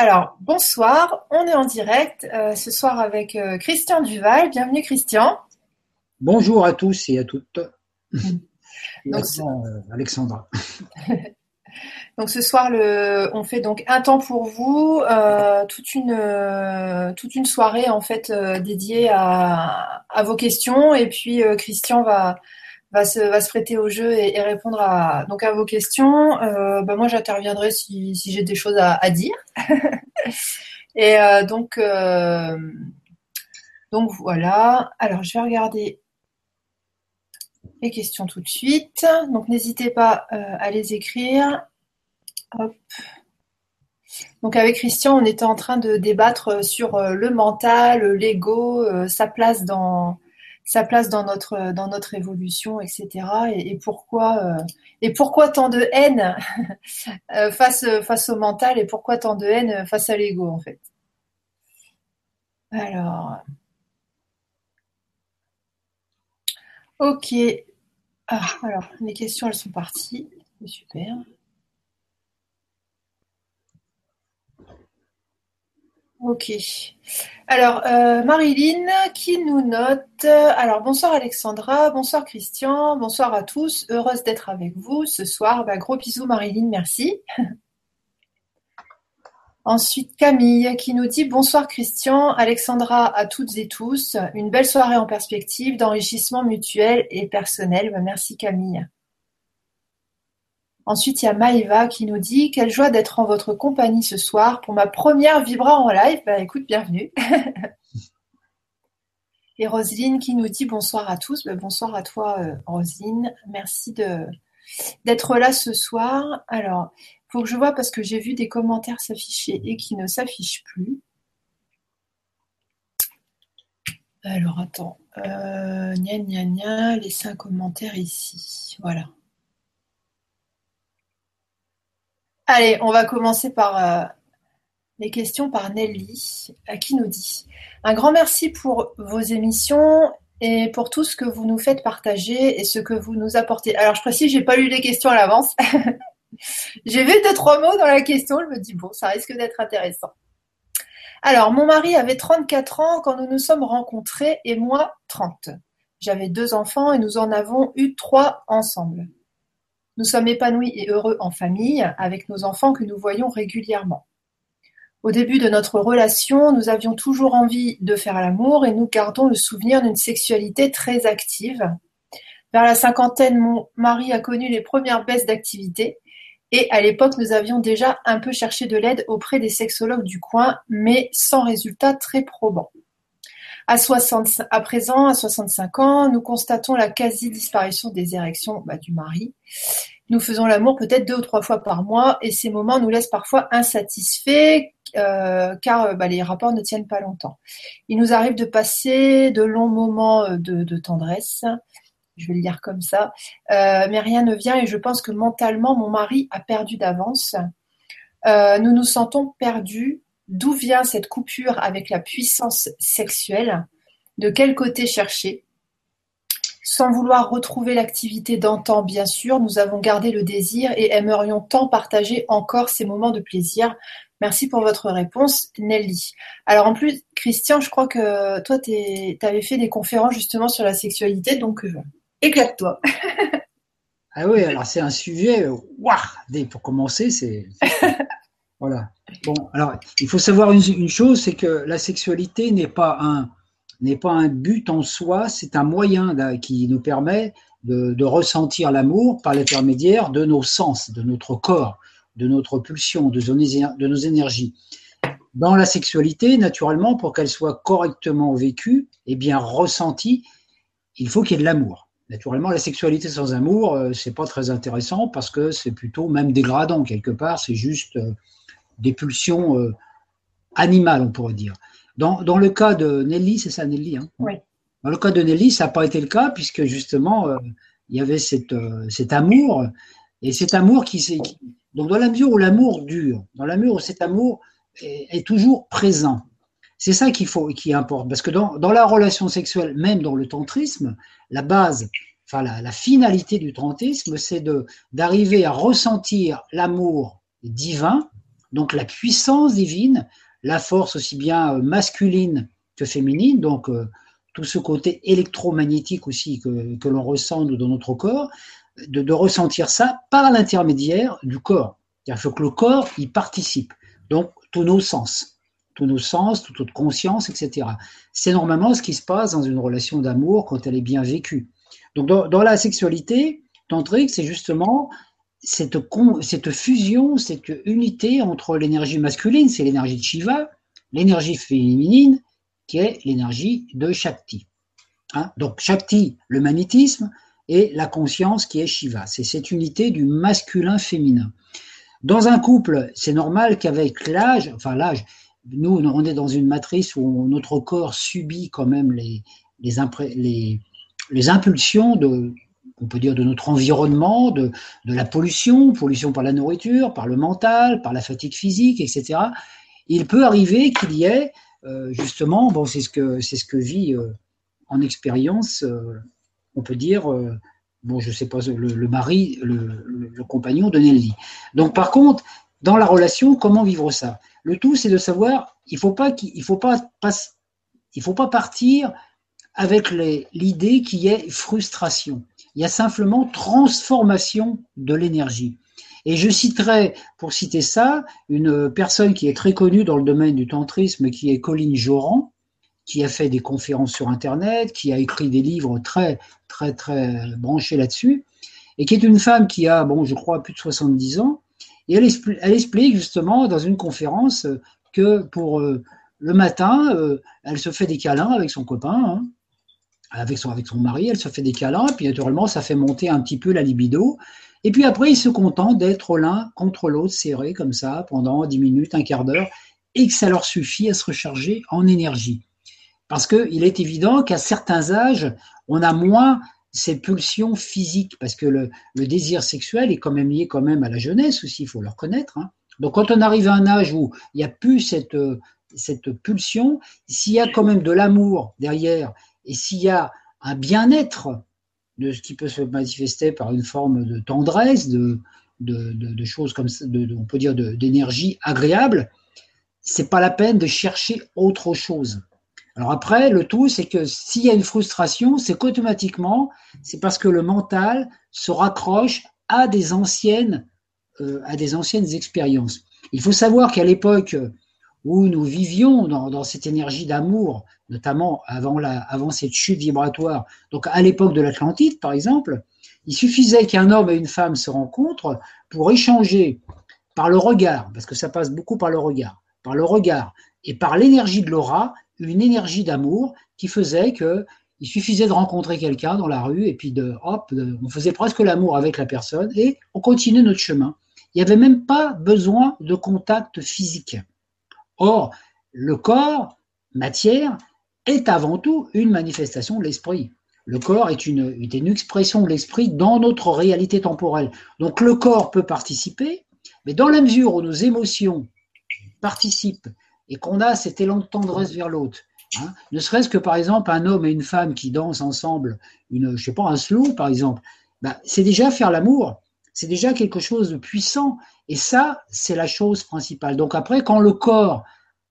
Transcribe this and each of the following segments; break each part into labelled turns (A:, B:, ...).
A: Alors, bonsoir, on est en direct euh, ce soir avec euh, Christian Duval. Bienvenue Christian.
B: Bonjour à tous et à toutes.
A: Donc,
B: euh, Alexandra.
A: donc ce soir, le, on fait donc un temps pour vous, toute une toute une soirée en fait dédiée à, à vos questions et puis Christian va va se va se prêter au jeu et, répondre à donc à vos questions. Euh, bah, moi, j'interviendrai si si j'ai des choses à, dire. et euh, donc euh, donc voilà. Alors je vais regarder les questions tout de suite. Donc n'hésitez pas à les écrire. Donc avec Christian, on était en train de débattre sur le mental, l'ego, sa place dans sa place dans notre dans notre évolution, etc. Et, pourquoi euh, et pourquoi tant de haine euh, face face au mental et pourquoi tant de haine face à l'ego en fait? Alors, ok. Ah, alors, les questions, elles sont parties. Super. Ok. Alors, euh, Marilyn qui nous note. Alors, bonsoir Alexandra, bonsoir Christian, bonsoir à tous. Heureuse d'être avec vous ce soir. Bah, gros bisous Marilyn, merci. Ensuite, Camille qui nous dit bonsoir Christian, Alexandra à toutes et tous. Une belle soirée en perspective d'enrichissement mutuel et personnel. Bah, merci Camille. Ensuite, il y a Maëva qui nous dit quelle joie d'être en votre compagnie ce soir pour ma première Vibra en live. Bah, écoute, bienvenue. Et Roselyne qui nous dit bonsoir à tous. Bah, bonsoir à toi, euh, Roselyne. Merci d'être là ce soir. Alors, faut que je vois parce que j'ai vu des commentaires s'afficher et qui ne s'affichent plus. Alors, attends. Euh, gna gna les cinq commentaires ici. Voilà. Allez, on va commencer par euh, les questions par Nelly, euh, qui nous dit Un grand merci pour vos émissions et pour tout ce que vous nous faites partager et ce que vous nous apportez. Alors, je précise, j'ai pas lu les questions à l'avance. j'ai vu deux, trois mots dans la question. Je me dis, bon, ça risque d'être intéressant. Alors, mon mari avait 34 ans quand nous nous sommes rencontrés et moi 30. J'avais deux enfants et nous en avons eu trois ensemble. Nous sommes épanouis et heureux en famille avec nos enfants que nous voyons régulièrement. Au début de notre relation, nous avions toujours envie de faire l'amour et nous gardons le souvenir d'une sexualité très active. Vers la cinquantaine, mon mari a connu les premières baisses d'activité et à l'époque, nous avions déjà un peu cherché de l'aide auprès des sexologues du coin, mais sans résultat très probant. À, 60, à présent, à 65 ans, nous constatons la quasi-disparition des érections bah, du mari. Nous faisons l'amour peut-être deux ou trois fois par mois et ces moments nous laissent parfois insatisfaits euh, car bah, les rapports ne tiennent pas longtemps. Il nous arrive de passer de longs moments de, de tendresse, je vais le dire comme ça, euh, mais rien ne vient et je pense que mentalement mon mari a perdu d'avance. Euh, nous nous sentons perdus. D'où vient cette coupure avec la puissance sexuelle? De quel côté chercher? Sans vouloir retrouver l'activité d'antan, bien sûr, nous avons gardé le désir et aimerions tant partager encore ces moments de plaisir. Merci pour votre réponse, Nelly. Alors en plus, Christian, je crois que toi, tu avais fait des conférences justement sur la sexualité, donc euh, éclate-toi.
B: ah oui, alors c'est un sujet, waouh, pour commencer, c'est... voilà. Bon, alors il faut savoir une, chose, c'est que la sexualité n'est pas un n'est pas un but en soi, c'est un moyen qui nous permet de, ressentir l'amour par l'intermédiaire de nos sens, de notre corps, de notre pulsion, de nos énergies. Dans la sexualité, naturellement, pour qu'elle soit correctement vécue et bien ressentie, il faut qu'il y ait de l'amour. Naturellement, la sexualité sans amour, euh, c'est pas très intéressant parce que c'est plutôt même dégradant quelque part. C'est juste euh, des pulsions euh, animales, on pourrait dire. Dans, dans, le cas de Nelly, c'est ça Nelly hein?
A: Oui.
B: Dans le cas de Nelly, ça n'a pas été le cas puisque justement, il y avait cette, cet amour et cet amour qui s'est. Donc, dans la mesure où l'amour dure, dans la mesure où cet amour est, est toujours présent, c'est ça qu'il faut, qui importe. Parce que dans, la relation sexuelle, même dans le tantrisme, la base, la, finalité du tantrisme, c'est de d'arriver à ressentir l'amour divin donc la puissance divine, la force aussi bien masculine que féminine, donc tout ce côté électromagnétique aussi que, l'on ressent dans notre corps, de, ressentir ça par l'intermédiaire du corps. Il faut que le corps y participe. Donc, tous nos sens, tous nos sens, toute notre conscience, etc. C'est normalement ce qui se passe dans une relation d'amour quand elle est bien vécue. Donc, dans, la sexualité, tantrique, c'est justement cette, fusion, cette unité entre l'énergie masculine, c'est l'énergie de Shiva, l'énergie féminine, qui est l'énergie de Shakti. Hein? Donc Shakti, le magnétisme, et la conscience qui est Shiva. C'est cette unité du masculin-féminin. Dans un couple, c'est normal qu'avec l'âge, enfin l'âge, nous, on est dans une matrice où notre corps subit quand même les, impulsions de, on peut dire, de notre environnement, de, la pollution, pollution par la nourriture, par le mental, par la fatigue physique, etc. Il peut arriver qu'il y ait, euh, justement, bon, c'est ce que, ce que vit euh, en expérience euh, on peut dire, bon, je sais pas, le, mari, le, compagnon de Nelly. Donc, par contre, dans la relation, comment vivre ça Le tout, c'est de savoir, il faut pas, il faut pas, faut pas partir avec l'idée qu'il y ait frustration. Il y a simplement transformation de l'énergie. Et je citerai, pour citer ça, une personne qui est très connue dans le domaine du tantrisme, qui est Colline Joran, qui a fait des conférences sur Internet, qui a écrit des livres très, très, très branchés là-dessus, et qui est une femme qui a, bon, je crois, plus de 70 ans, et elle, explique justement dans une conférence que pour euh, le matin, euh, elle se fait des câlins avec son copain, hein, avec, son, avec son mari, elle se fait des câlins, puis naturellement, ça fait monter un petit peu la libido, et puis après, ils se contentent d'être l'un contre l'autre, serrés comme ça, pendant 10 minutes, un quart d'heure, et que ça leur suffit à se recharger en énergie. Parce qu'il est évident qu'à certains âges, on a moins ces pulsions physiques, parce que le, désir sexuel est quand même lié quand même à la jeunesse aussi, il faut le reconnaître. Hein. Donc quand on arrive à un âge où il n'y a plus cette, cette pulsion, s'il y a quand même de l'amour derrière, et s'il y a un bien-être de ce qui peut se manifester par une forme de tendresse, de, de, choses comme ça, on peut dire d'énergie agréable, c'est pas la peine de chercher autre chose. Alors après, le tout, c'est que s'il y a une frustration, c'est qu'automatiquement, c'est parce que le mental se raccroche à des anciennes, euh, à des anciennes expériences. Il faut savoir qu'à l'époque où nous vivions dans, cette énergie d'amour, notamment avant, la, avant cette chute vibratoire, donc à l'époque de l'Atlantide, par exemple, il suffisait qu'un homme et une femme se rencontrent pour échanger par le regard, parce que ça passe beaucoup par le regard, par le regard et par l'énergie de l'aura, une énergie d'amour qui faisait que il suffisait de rencontrer quelqu'un dans la rue et puis de hop, on faisait presque l'amour avec la personne et on continuait notre chemin. Il n'y avait même pas besoin de contact physique. Or, le corps, matière, est avant tout une manifestation de l'esprit. Le corps est une, une expression de l'esprit dans notre réalité temporelle. Donc le corps peut participer, mais dans la mesure où nos émotions participent et qu'on a cet élan de tendresse vers l'autre. Hein. Ne serait-ce que par exemple un homme et une femme qui dansent ensemble, une, je sais pas, un slow par exemple, bah, c'est déjà faire l'amour, c'est déjà quelque chose de puissant, et ça, c'est la chose principale. Donc après, quand le corps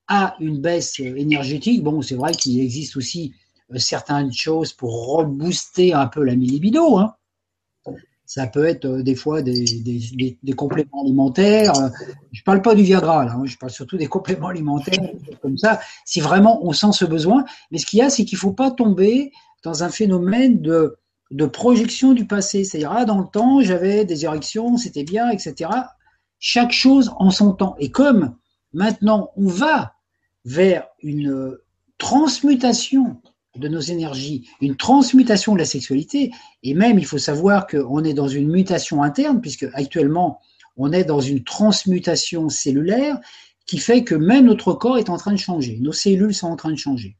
B: a une baisse énergétique, bon, c'est vrai qu'il existe aussi euh, certaines choses pour rebooster un peu la libido, hein, ça peut être euh, des fois des, compléments alimentaires. Euh, je parle pas du Viagra, là, hein, je parle surtout des compléments alimentaires, comme ça, si vraiment on sent ce besoin. Mais ce qu'il y a, c'est qu'il ne faut pas tomber dans un phénomène de, de projection du passé. C'est-à-dire, ah, dans le temps, j'avais des érections, c'était bien, etc. Chaque chose en son temps. Et comme maintenant, on va vers une transmutation de nos énergies, une transmutation de la sexualité, et même il faut savoir qu'on est dans une mutation interne, puisque actuellement on est dans une transmutation cellulaire qui fait que même notre corps est en train de changer, nos cellules sont en train de changer,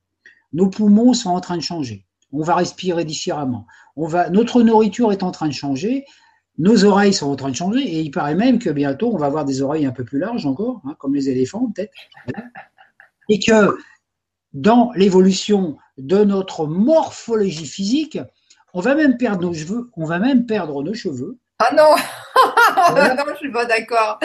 B: nos poumons sont en train de changer, on va respirer différemment, on va, notre nourriture est en train de changer, nos oreilles sont en train de changer, et il paraît même que bientôt on va avoir des oreilles un peu plus larges encore, hein, comme les éléphants peut-être, et que dans l'évolution de notre morphologie physique, on va même perdre nos cheveux, on va même perdre nos cheveux.
A: Ah non non, je suis pas d'accord.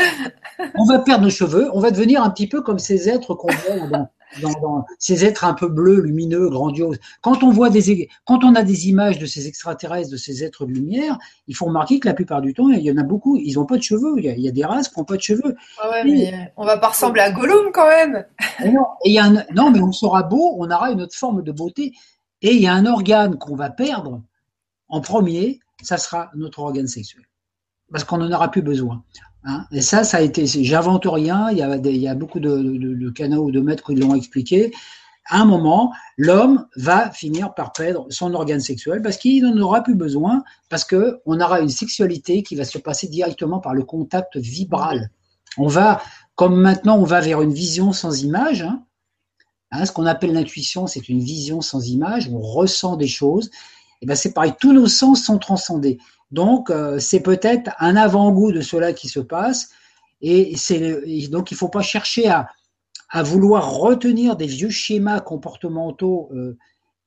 B: on va perdre nos cheveux, on va devenir un petit peu comme ces êtres qu'on voit dans, dans, ces êtres un peu bleus, lumineux, grandioses. Quand on voit des, quand on a des images de ces extraterrestres, de ces êtres de lumière, il faut remarquer que la plupart du temps, il y en a beaucoup, ils n'ont pas de cheveux. Il y, a, des races qui n'ont pas de cheveux.
A: Ah ouais, mais on va pas ressembler à Gollum quand même.
B: non, il y a non, mais on sera beau, on aura une autre forme de beauté. Et il y a un organe qu'on va perdre en premier, ça sera notre organe sexuel. Parce qu'on n'en aura plus besoin. Hein. et ça, ça a été, j'invente rien, il y a, beaucoup de canaux ou de maîtres qui l'ont expliqué. À un moment, l'homme va finir par perdre son organe sexuel parce qu'il n'en aura plus besoin, parce qu'on aura une sexualité qui va se passer directement par le contact vibral. On va, comme maintenant, on va vers une vision sans image. Hein, hein, ce qu'on appelle l'intuition, c'est une vision sans image. On ressent des choses. Et ben c'est pareil, tous nos sens sont transcendés. Donc, euh, c'est peut-être un avant-goût de cela qui se passe. Et, donc, il ne faut pas chercher à, vouloir retenir des vieux schémas comportementaux euh,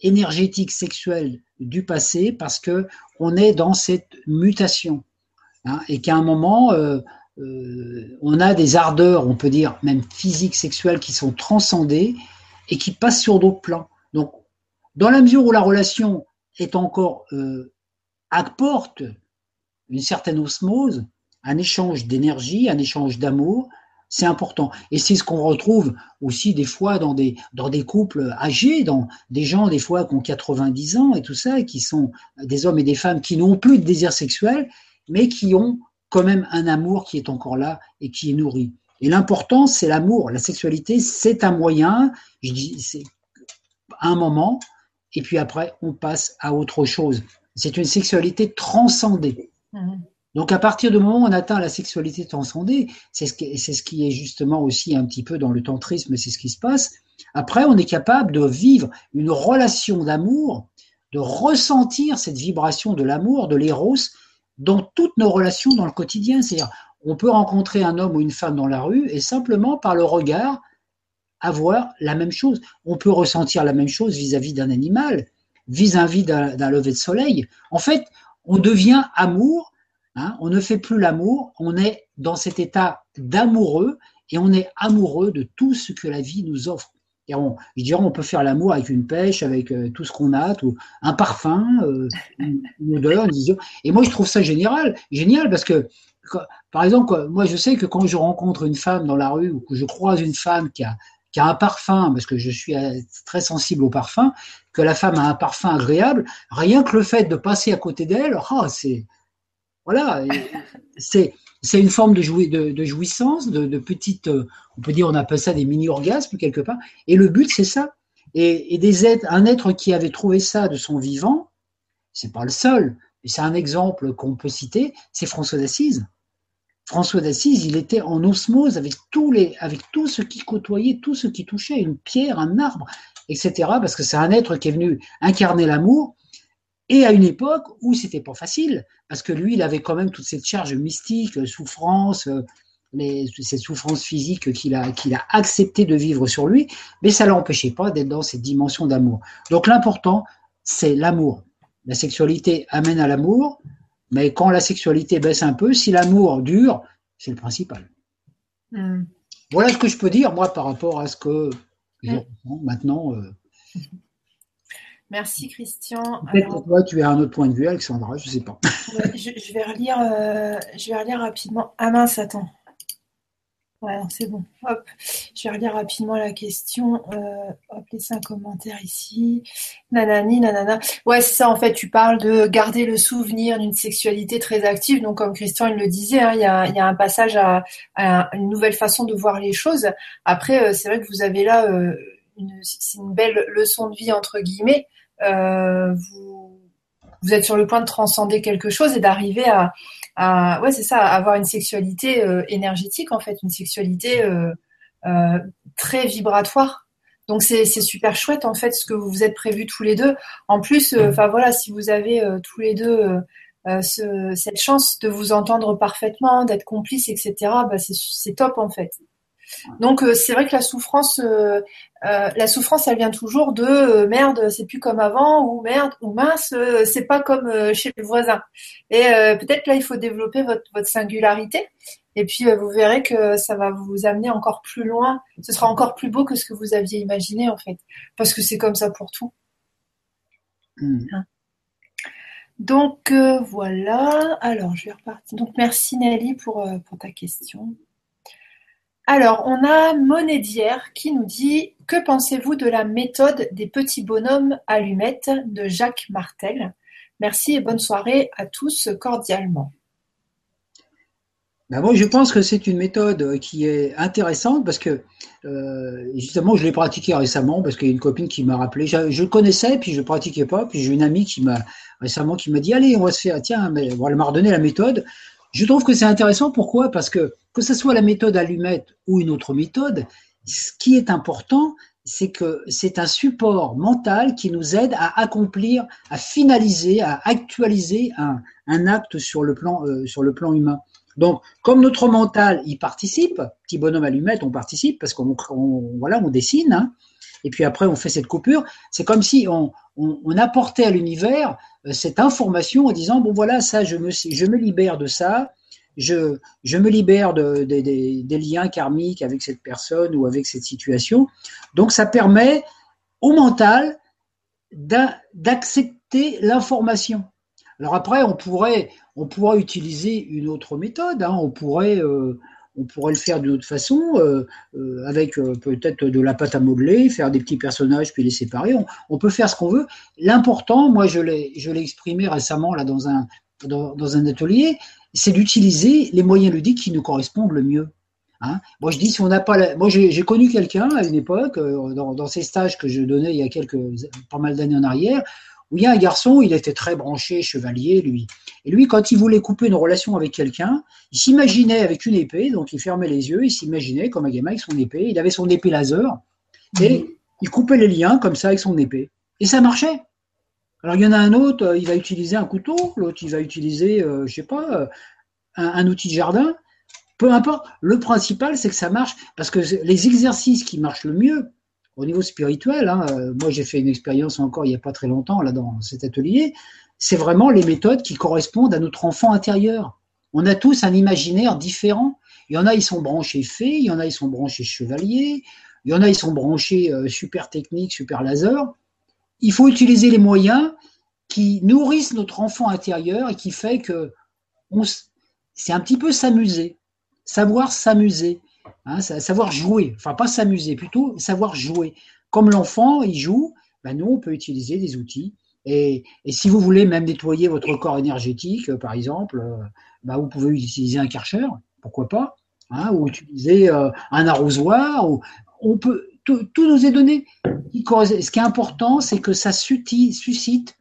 B: énergétiques, sexuels du passé, parce que on est dans cette mutation. Hein, et qu'à un moment, euh, on a des ardeurs, on peut dire même physiques, sexuelles, qui sont transcendées et qui passent sur d'autres plans. Donc, dans la mesure où la relation est encore apporte une certaine osmose, un échange d'énergie, un échange d'amour, c'est important. Et c'est ce qu'on retrouve aussi des fois dans des, dans des couples âgés, dans des gens des fois qui ont 90 ans et tout ça, qui sont des hommes et des femmes qui n'ont plus de désir sexuel, mais qui ont quand même un amour qui est encore là et qui est nourri. Et l'important, c'est l'amour. La sexualité, c'est un moyen, je dis, c'est un moment, et puis après, on passe à autre chose. C'est une sexualité transcendée. Mhm. Donc à partir du moment où on atteint la sexualité transcendée, c'est ce, qui, c'est ce qui est justement aussi un petit peu dans le tantrisme, c'est ce qui se passe. Après, on est capable de vivre une relation d'amour, de ressentir cette vibration de l'amour, de l'éros, dans toutes nos relations dans le quotidien. C'est-à-dire, on peut rencontrer un homme ou une femme dans la rue et simplement par le regard avoir la même chose. On peut ressentir la même chose vis-à-vis d'un animal vis-à-vis d'un lever de soleil. En fait, on devient amour, hein, on ne fait plus l'amour, on est dans cet état d'amoureux et on est amoureux de tout ce que la vie nous offre. Et on, je dirais, on peut faire l'amour avec une pêche, avec euh, tout ce qu'on a, tout, un parfum, euh, une, odeur, une. Et moi, je trouve ça génial, génial parce que, par exemple, moi, je sais que quand je rencontre une femme dans la rue ou que je croise une femme qui a, qui a un parfum, parce que je suis euh, très sensible au parfum, que la femme a un parfum agréable, rien que le fait de passer à côté d'elle, oh, c'est voilà, c'est c'est une forme de, de, jouissance, de, de, petite, on peut dire, on appelle ça des mini-orgasmes quelque part. Et le but, c'est ça. Et, et, des êtres, un être qui avait trouvé ça de son vivant, c'est pas le seul, mais c'est un exemple qu'on peut citer, c'est François d'Assise. François d'Assise, il était en osmose avec tous les, avec tout ce qui côtoyait, tout ce qui touchait, une pierre, un arbre, etc. Parce que c'est un être qui est venu incarner l'amour, et à une époque où c'était pas facile, parce que lui, il avait quand même toute cette charge mystique, souffrance, mais cette souffrance physique qu'il a, qu'il a accepté de vivre sur lui, mais ça l'empêchait pas d'être dans cette dimension d'amour. Donc l'important, c'est l'amour. La sexualité amène à l'amour, mais quand la sexualité baisse un peu, si l'amour dure, c'est le principal. Hmm. Voilà ce que je peux dire, moi, par rapport à ce que hmm. maintenant. Euh.
A: Merci, Christian.
B: Peut-être toi, tu as un autre point de vue, Alexandra, je ne sais pas.
A: je, vais relire, euh, je vais relire rapidement. Ah mince, attends. Ouais, c'est bon. Hop, je vais relire rapidement la question. Euh, hop, laissez un commentaire ici. Nanani, nanana. Ouais, c'est ça, en fait, tu parles de garder le souvenir d'une sexualité très active. Donc, comme Christian il le disait, hein, il, y a, un passage à, une nouvelle façon de voir les choses. Après, euh, c'est vrai que vous avez là, euh, une, belle leçon de vie, entre guillemets. Vous, vous êtes sur le point de transcender quelque chose et d'arriver à, ouais, c'est ça, avoir une sexualité euh, énergétique en fait, une sexualité euh, euh, très vibratoire. Donc c'est super chouette en fait ce que vous vous êtes prévus tous les deux. En plus, enfin voilà, si vous avez tous les deux ce, cette chance de vous entendre parfaitement, d'être complices, etc. Bah, c'est top en fait. Donc euh, c'est vrai que la souffrance, euh, euh, la souffrance, elle vient toujours de merde, c'est plus comme avant ou merde ou mince, c'est pas comme chez le voisin. Et peut-être là, il faut développer votre, votre singularité. Et puis vous verrez que ça va vous amener encore plus loin. Ce sera encore plus beau que ce que vous aviez imaginé en fait, parce que c'est comme ça pour tout. Hmm. Hein. Donc voilà. Alors je vais repartir. Donc merci Nelly pour, pour ta question. Alors, on a Monédière qui nous dit Que pensez-vous de la méthode des petits bonhommes allumettes de Jacques Martel? Merci et bonne soirée à tous cordialement.
B: Ben moi, je pense que c'est une méthode qui est intéressante parce que euh, justement, je l'ai pratiquée récemment parce qu'il y a une copine qui m'a rappelé. Je, je, connaissais, puis je ne pratiquais pas. Puis j'ai une amie qui m'a récemment qui m'a dit Allez, on va se faire. Tiens, mais, elle m'a redonné la méthode. Je trouve que c'est intéressant. Pourquoi? Parce que que ce soit la méthode allumette ou une autre méthode, ce qui est important, c'est que c'est un support mental qui nous aide à accomplir, à finaliser, à actualiser un, acte sur le plan euh, sur le plan humain. Donc, comme notre mental y participe, petit bonhomme allumette, on participe parce qu'on voilà, on dessine, hein, et puis après on fait cette coupure. C'est comme si on, on apportait à l'univers euh, cette information en disant bon voilà ça je me je me libère de ça, je, me libère de, des liens karmiques avec cette personne ou avec cette situation. Donc ça permet au mental d'accepter l'information. Alors après, on pourrait, on pourrait utiliser une autre méthode. Hein. On pourrait, euh, on pourrait le faire d'une autre façon, euh, euh, avec peut-être de la pâte à modeler, faire des petits personnages puis les séparer. On, peut faire ce qu'on veut. L'important, moi, je l'ai, exprimé récemment là dans un dans un atelier c'est d'utiliser les moyens ludiques qui nous correspondent le mieux. Hein. moi, je dis, si on n'a pas. Moi, j'ai connu quelqu'un à une époque, euh, dans, ces stages que je donnais il y a quelques, pas mal d'années en arrière, où il y a un garçon, il était très branché chevalier, lui. Et lui, quand il voulait couper une relation avec quelqu'un, il s'imaginait avec une épée, donc il fermait les yeux, il s'imaginait comme un gamin avec son épée, il avait son épée laser, et mmh. il coupait les liens comme ça avec son épée. Et ça marchait. Alors il y en a un autre, euh, il va utiliser un couteau, l'autre il va utiliser, euh, je sais pas, euh, un, outil de jardin. Peu importe. Le principal, c'est que ça marche parce que les exercices qui marchent le mieux au niveau spirituel, hein, moi j'ai fait une expérience encore il n'y a pas très longtemps là dans cet atelier, c'est vraiment les méthodes qui correspondent à notre enfant intérieur. On a tous un imaginaire différent. Il y en a, ils sont branchés fées, il y en a, ils sont branchés chevaliers, il y en a, ils sont branchés super techniques, super laser il faut utiliser les moyens qui nourrissent notre enfant intérieur et qui fait que c'est un petit peu s'amuser, savoir s'amuser, hein, savoir jouer, enfin pas s'amuser, plutôt savoir jouer. Comme l'enfant, il joue, ben nous, on peut utiliser des outils. Et, si vous voulez même nettoyer votre corps énergétique, par exemple, euh, ben vous pouvez utiliser un karcher, pourquoi pas, hein, ou utiliser euh, un arrosoir. Ou, on peut, tout, nous est donné. Ce qui est important, c'est que ça suscite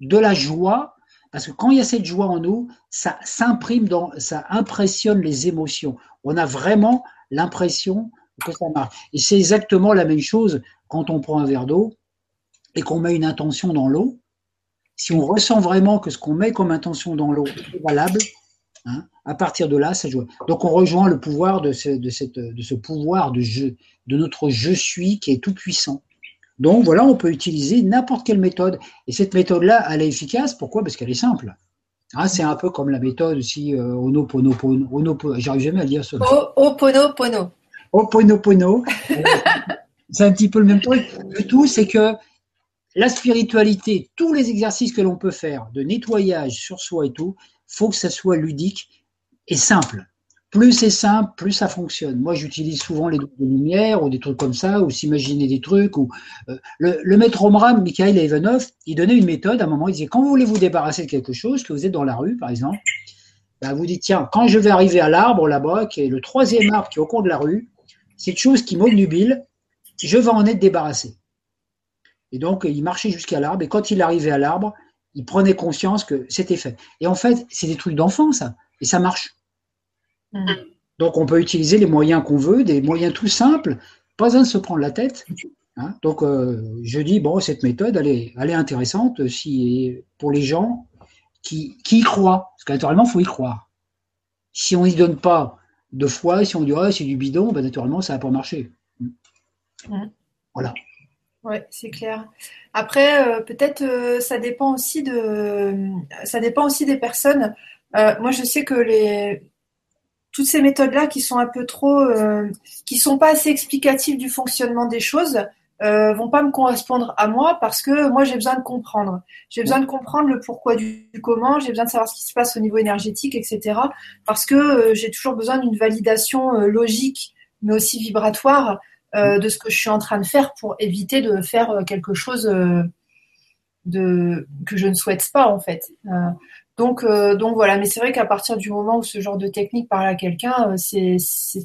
B: de la joie, parce que quand il y a cette joie en nous, ça s'imprime ça impressionne les émotions. On a vraiment l'impression que ça marche. Et c'est exactement la même chose quand on prend un verre d'eau et qu'on met une intention dans l'eau. Si on ressent vraiment que ce qu'on met comme intention dans l'eau est valable, hein, à partir de là, ça joue. Donc on rejoint le pouvoir de ce, de cette, de ce pouvoir de jeu, de notre je suis qui est tout puissant. Donc voilà, on peut utiliser n'importe quelle méthode. Et cette méthode-là, elle est efficace. Pourquoi? Parce qu'elle est simple. Ah, c'est un peu comme la méthode aussi euh, Oponopono. J'arrive jamais à dire ça.
A: Oponopono.
B: Oponopono. c'est un petit peu le même truc. Le tout, c'est que la spiritualité, tous les exercices que l'on peut faire de nettoyage sur soi et tout, faut que ça soit ludique et simple. Plus c'est simple, plus ça fonctionne. Moi, j'utilise souvent les lumières ou des trucs comme ça, ou s'imaginer des trucs. Ou euh, le, maître Omram, Mikhail Ivanov, il donnait une méthode. À un moment, il disait quand vous voulez vous débarrasser de quelque chose, que vous êtes dans la rue, par exemple, ben, vous dites tiens, quand je vais arriver à l'arbre là-bas, qui est le troisième arbre qui est au coin de la rue, cette chose qui m'obnubile, je vais en être débarrassé. Et donc, il marchait jusqu'à l'arbre, et quand il arrivait à l'arbre, il prenait conscience que c'était fait. Et en fait, c'est des trucs d'enfant, ça, et ça marche. Mm. Donc on peut utiliser les moyens qu'on veut, des moyens tout simples, pas besoin de se prendre la tête. Hein. Donc euh, je dis, bon, cette méthode, elle est, elle est intéressante si, pour les gens qui, qui y croient. Parce que naturellement, il faut y croire. Si on n'y donne pas deux fois, si on dit c'est du bidon, ben, naturellement, ça va pas marcher.
A: Mmh.
B: Voilà.
A: Ouais, c'est clair. Après, euh, peut-être euh, ça dépend aussi de, ça dépend aussi des personnes. Euh, moi, je sais que les toutes ces méthodes-là qui sont un peu trop, qui sont pas assez explicatives du fonctionnement des choses, vont pas me correspondre à moi parce que moi j'ai besoin de comprendre. J'ai besoin de comprendre le pourquoi du, comment, j'ai besoin de savoir ce qui se passe au niveau énergétique, etc. Parce que j'ai toujours besoin d'une validation logique, mais aussi vibratoire de ce que je suis en train de faire pour éviter de faire euh, quelque chose euh, de, que je ne souhaite pas en fait. donc, donc voilà, mais c'est vrai qu'à partir du moment où ce genre de technique parle à quelqu'un, c'est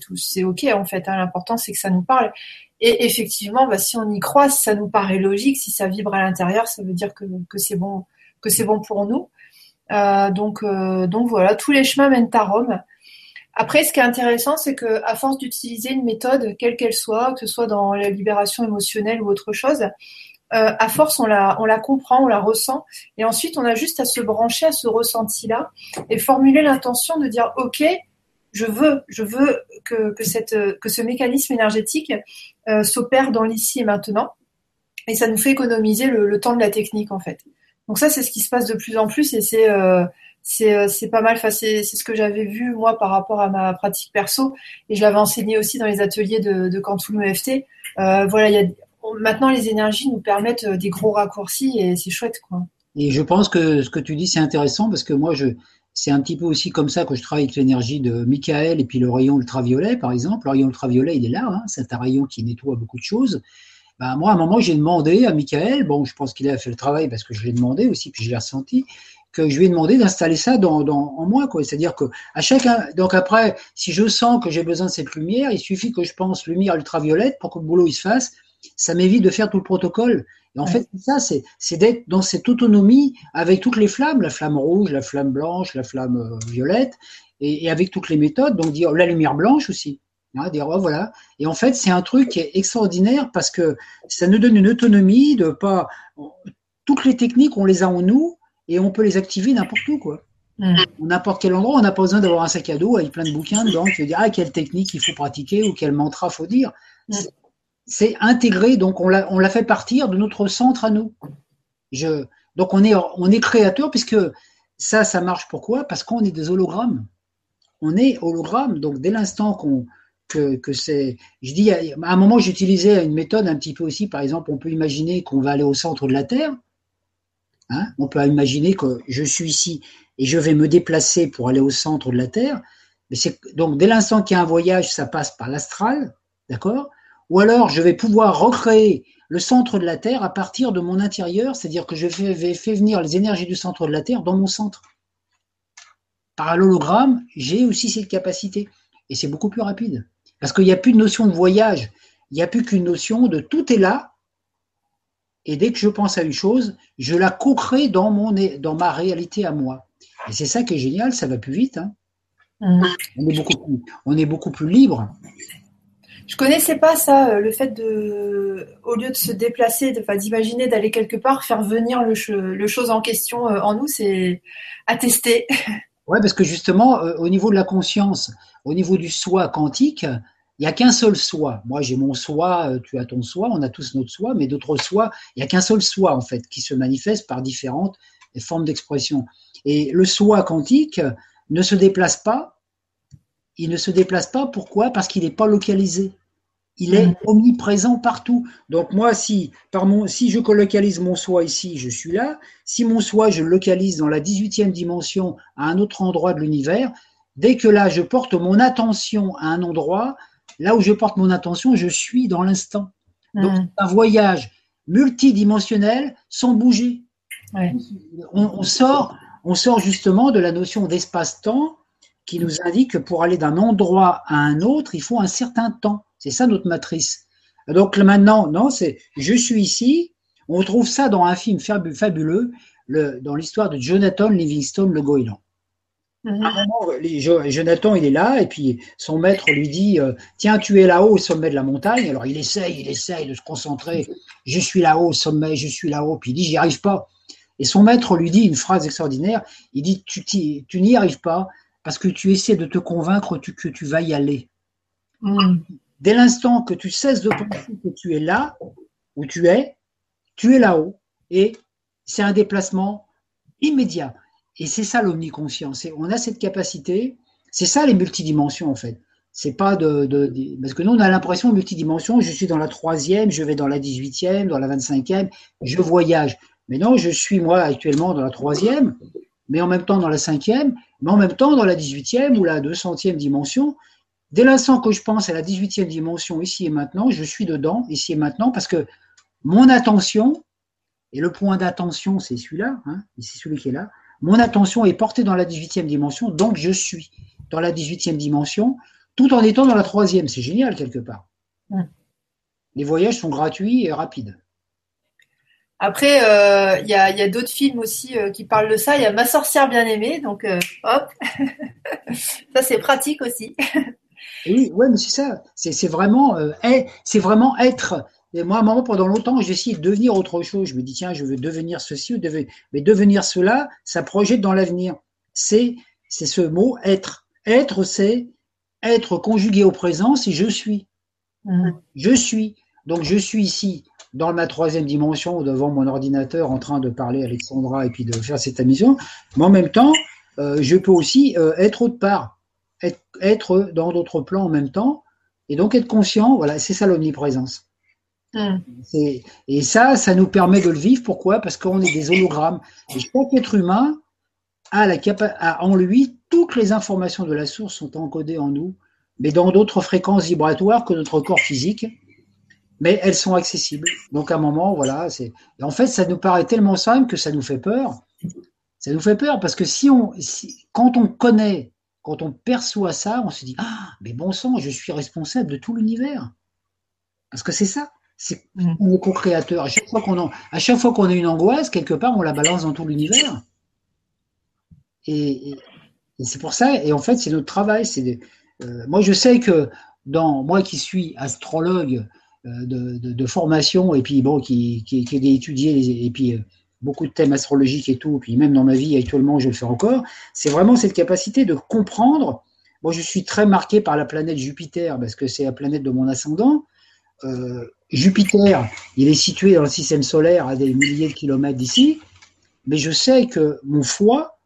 A: tout, c'est ok en fait. Hein. L'important c'est que ça nous parle. Et effectivement, bah, si on y croit, si ça nous paraît logique, si ça vibre à l'intérieur, ça veut dire que, que c'est bon, que c'est bon pour nous. donc, donc voilà, tous les chemins mènent à Rome. Après, ce qui est intéressant, c'est que à force d'utiliser une méthode, quelle qu'elle soit, que ce soit dans la libération émotionnelle ou autre chose, euh, à force, on la, on la comprend, on la ressent, et ensuite, on a juste à se brancher à ce ressenti-là et formuler l'intention de dire, ok, je veux, je veux que, que, cette, que ce mécanisme énergétique euh, s'opère dans l'ici et maintenant, et ça nous fait économiser le, le, temps de la technique en fait. Donc ça, c'est ce qui se passe de plus en plus, et c'est euh, c'est pas mal. Enfin, c'est ce que j'avais vu moi par rapport à ma pratique perso et je l'avais enseigné aussi dans les ateliers de, de Cantoul EFT. Euh, voilà, maintenant les énergies nous permettent euh, des gros raccourcis et c'est chouette quoi.
B: Et je pense que ce que tu dis c'est intéressant parce que moi je c'est un petit peu aussi comme ça que je travaille avec l'énergie de Michael et puis le rayon ultraviolet par exemple. Le rayon ultraviolet il est là, hein, c'est un rayon qui nettoie beaucoup de choses. Ben, moi, à un moment, j'ai demandé à Michael, bon, je pense qu'il a fait le travail parce que je l'ai demandé aussi, puis je l'ai ressenti, que je lui ai demandé d'installer ça dans, dans, en moi. Quoi. C'est-à-dire que à chacun, donc après, si je sens que j'ai besoin de cette lumière, il suffit que je pense lumière ultraviolette pour que le boulot il se fasse. Ça m'évite de faire tout le protocole. Et en fait, ça, c'est, c'est d'être dans cette autonomie avec toutes les flammes, la flamme rouge, la flamme blanche, la flamme euh, violette, et, et avec toutes les méthodes. Donc dire la lumière blanche aussi. Hein, dire oh, voilà. Et en fait, c'est un truc qui est extraordinaire parce que ça nous donne une autonomie de pas. Toutes les techniques, on les a en nous et on peut les activer n'importe où, quoi. Mm. N'importe quel endroit, on n'a pas besoin d'avoir un sac à dos avec plein de bouquins dedans qui dire ah, quelle technique il faut pratiquer ou quel mantra faut dire. Mm. C'est intégré, donc on l'a, on l'a fait partir de notre centre à nous. Je, donc on est, on est créateur puisque ça, ça marche pourquoi? Parce qu'on est des hologrammes. On est hologramme, donc dès l'instant qu'on que, que c'est, je dis, à un moment j'utilisais une méthode un petit peu aussi, par exemple, on peut imaginer qu'on va aller au centre de la Terre, Hein, on peut imaginer que je suis ici et je vais me déplacer pour aller au centre de la Terre. Mais donc, dès l'instant qu'il y a un voyage, ça passe par l'astral, d'accord? Ou alors, je vais pouvoir recréer le centre de la Terre à partir de mon intérieur, c'est-à-dire que je vais, faire venir les énergies du centre de la Terre dans mon centre. Par l'hologramme, j'ai aussi cette capacité. Et c'est beaucoup plus rapide. Parce qu'il n'y a plus de notion de voyage. Il n'y a plus qu'une notion de tout est là, et dès que je pense à une chose, je la co-crée dans, mon, dans ma réalité à moi. Et c'est ça qui est génial, ça va plus vite. Hein. Mm. On, est beaucoup plus, on est beaucoup plus libre.
A: Je connaissais pas ça, euh, le fait de, au lieu de se déplacer, d'imaginer d'aller quelque part, faire venir le, le chose en question euh, en nous, c'est à tester.
B: Ouais, parce que justement, euh, au niveau de la conscience, au niveau du soi quantique, il n'y a qu'un seul soi. Moi, j'ai mon soi, euh, tu as ton soi, on a tous notre soi, mais d'autres soi, il n'y a qu'un seul soi, en fait, qui se manifeste par différentes formes d'expression. Et le soi quantique ne se déplace pas. Il ne se déplace pas, pourquoi? Parce qu'il n'est pas localisé. Il est mm. omniprésent partout. Donc moi, si, par mon, si je localise mon soi ici, je suis là. Si mon soi, je le localise dans la 18e dimension, à un autre endroit de l'univers, dès que là, je porte mon attention à un endroit, Là où je porte mon attention, je suis dans l'instant. Donc, mm. un voyage multidimensionnel sans bouger. On, sort, on sort justement de la notion d'espace-temps qui nous indique que pour aller d'un endroit à un autre, il faut un certain temps. C'est ça notre matrice. Donc maintenant, non, c'est je suis ici. On trouve ça dans un film fabuleux, le, dans l'histoire de Jonathan Livingstone Le Goéland. Mhm. À un moment, Jonathan, il est là, et puis son maître lui dit euh, Tiens, tu es là-haut au sommet de la montagne. Alors il essaye, il essaye de se concentrer. Je suis là-haut au sommet, je suis là-haut. Puis il dit J'y arrive pas. Et son maître lui dit une phrase extraordinaire Il dit Tu, tu n'y arrives pas. parce que tu essaies de te convaincre que tu vas y aller. Mm. Dès l'instant que tu cesses de penser que tu es là, où tu es, tu es là-haut. Et c'est un déplacement immédiat. Et c'est ça l'omniconscience. On a cette capacité, c'est ça les multidimensions en fait. C'est pas de, Parce que nous, on a l'impression multidimension, je suis dans la troisième, je vais dans la dix-huitième, dans la vingt-cinquième, je voyage. Mais non, je suis moi actuellement dans la troisième, mais en même temps dans la cinquième, mais en même temps dans la dix-huitième ou la deux centième dimension. Dès l'instant que je pense à la dix-huitième dimension ici et maintenant, je suis dedans ici et maintenant parce que mon attention, et le point d'attention c'est celui-là, hein, c'est celui qui est là, mon attention est portée dans la dix-huitième dimension, donc je suis dans la dix-huitième dimension, tout en étant dans la troisième. C'est génial quelque part. Les voyages sont gratuits et rapides.
A: Après, euh, il y a, d'autres films aussi euh, qui parlent de ça. Il y a Ma sorcière bien aimée, donc euh, hop, ça c'est pratique aussi.
B: oui, ouais, mais c'est ça. C'est vraiment, c'est vraiment être. Moi, à un moment, pendant longtemps, j'ai essayé de devenir autre chose. Je me dis, tiens, je veux devenir ceci ou devenir. Mais devenir cela, ça projette dans l'avenir. C'est, c'est ce mot être. Être, c'est être conjugué au présent, c'est je suis. Mmh. Je suis. Donc, je suis ici dans ma troisième dimension devant mon ordinateur en train de parler à Alexandra et puis de faire cette émission, mais en même temps, euh, je peux aussi euh, être autre part, être, dans d'autres plans en même temps, et donc être conscient, voilà, c'est ça l'omniprésence. Hmm. Et ça, ça nous permet de le vivre. Pourquoi? Parce qu'on est des hologrammes. Et chaque être humain a, la en lui toutes les informations de la source sont encodées en nous, mais dans d'autres fréquences vibratoires que notre corps physique mais elles sont accessibles. Donc à un moment, voilà. En fait, ça nous paraît tellement simple que ça nous fait peur. Ça nous fait peur parce que si on, quand on connaît, quand on perçoit ça, on se dit ah, mais bon sang, je suis responsable de tout l'univers. Parce que c'est ça. C'est mm. on est co-créateur. À chaque fois qu'on a, à chaque fois qu'on a une angoisse, quelque part, on la balance dans tout l'univers. Et, c'est pour ça. Et en fait, c'est notre travail. C'est euh, moi, je sais que dans moi qui suis astrologue euh, de, formation et puis bon, qui, qui, qui a étudié et puis euh, beaucoup de thèmes astrologiques et tout, puis même dans ma vie actuellement, je le fais encore, c'est vraiment cette capacité de comprendre. Moi, je suis très marqué par la planète Jupiter parce que c'est la planète de mon ascendant. Euh, Jupiter, il est situé dans le système solaire à des milliers de kilomètres d'ici, mais je sais que mon foie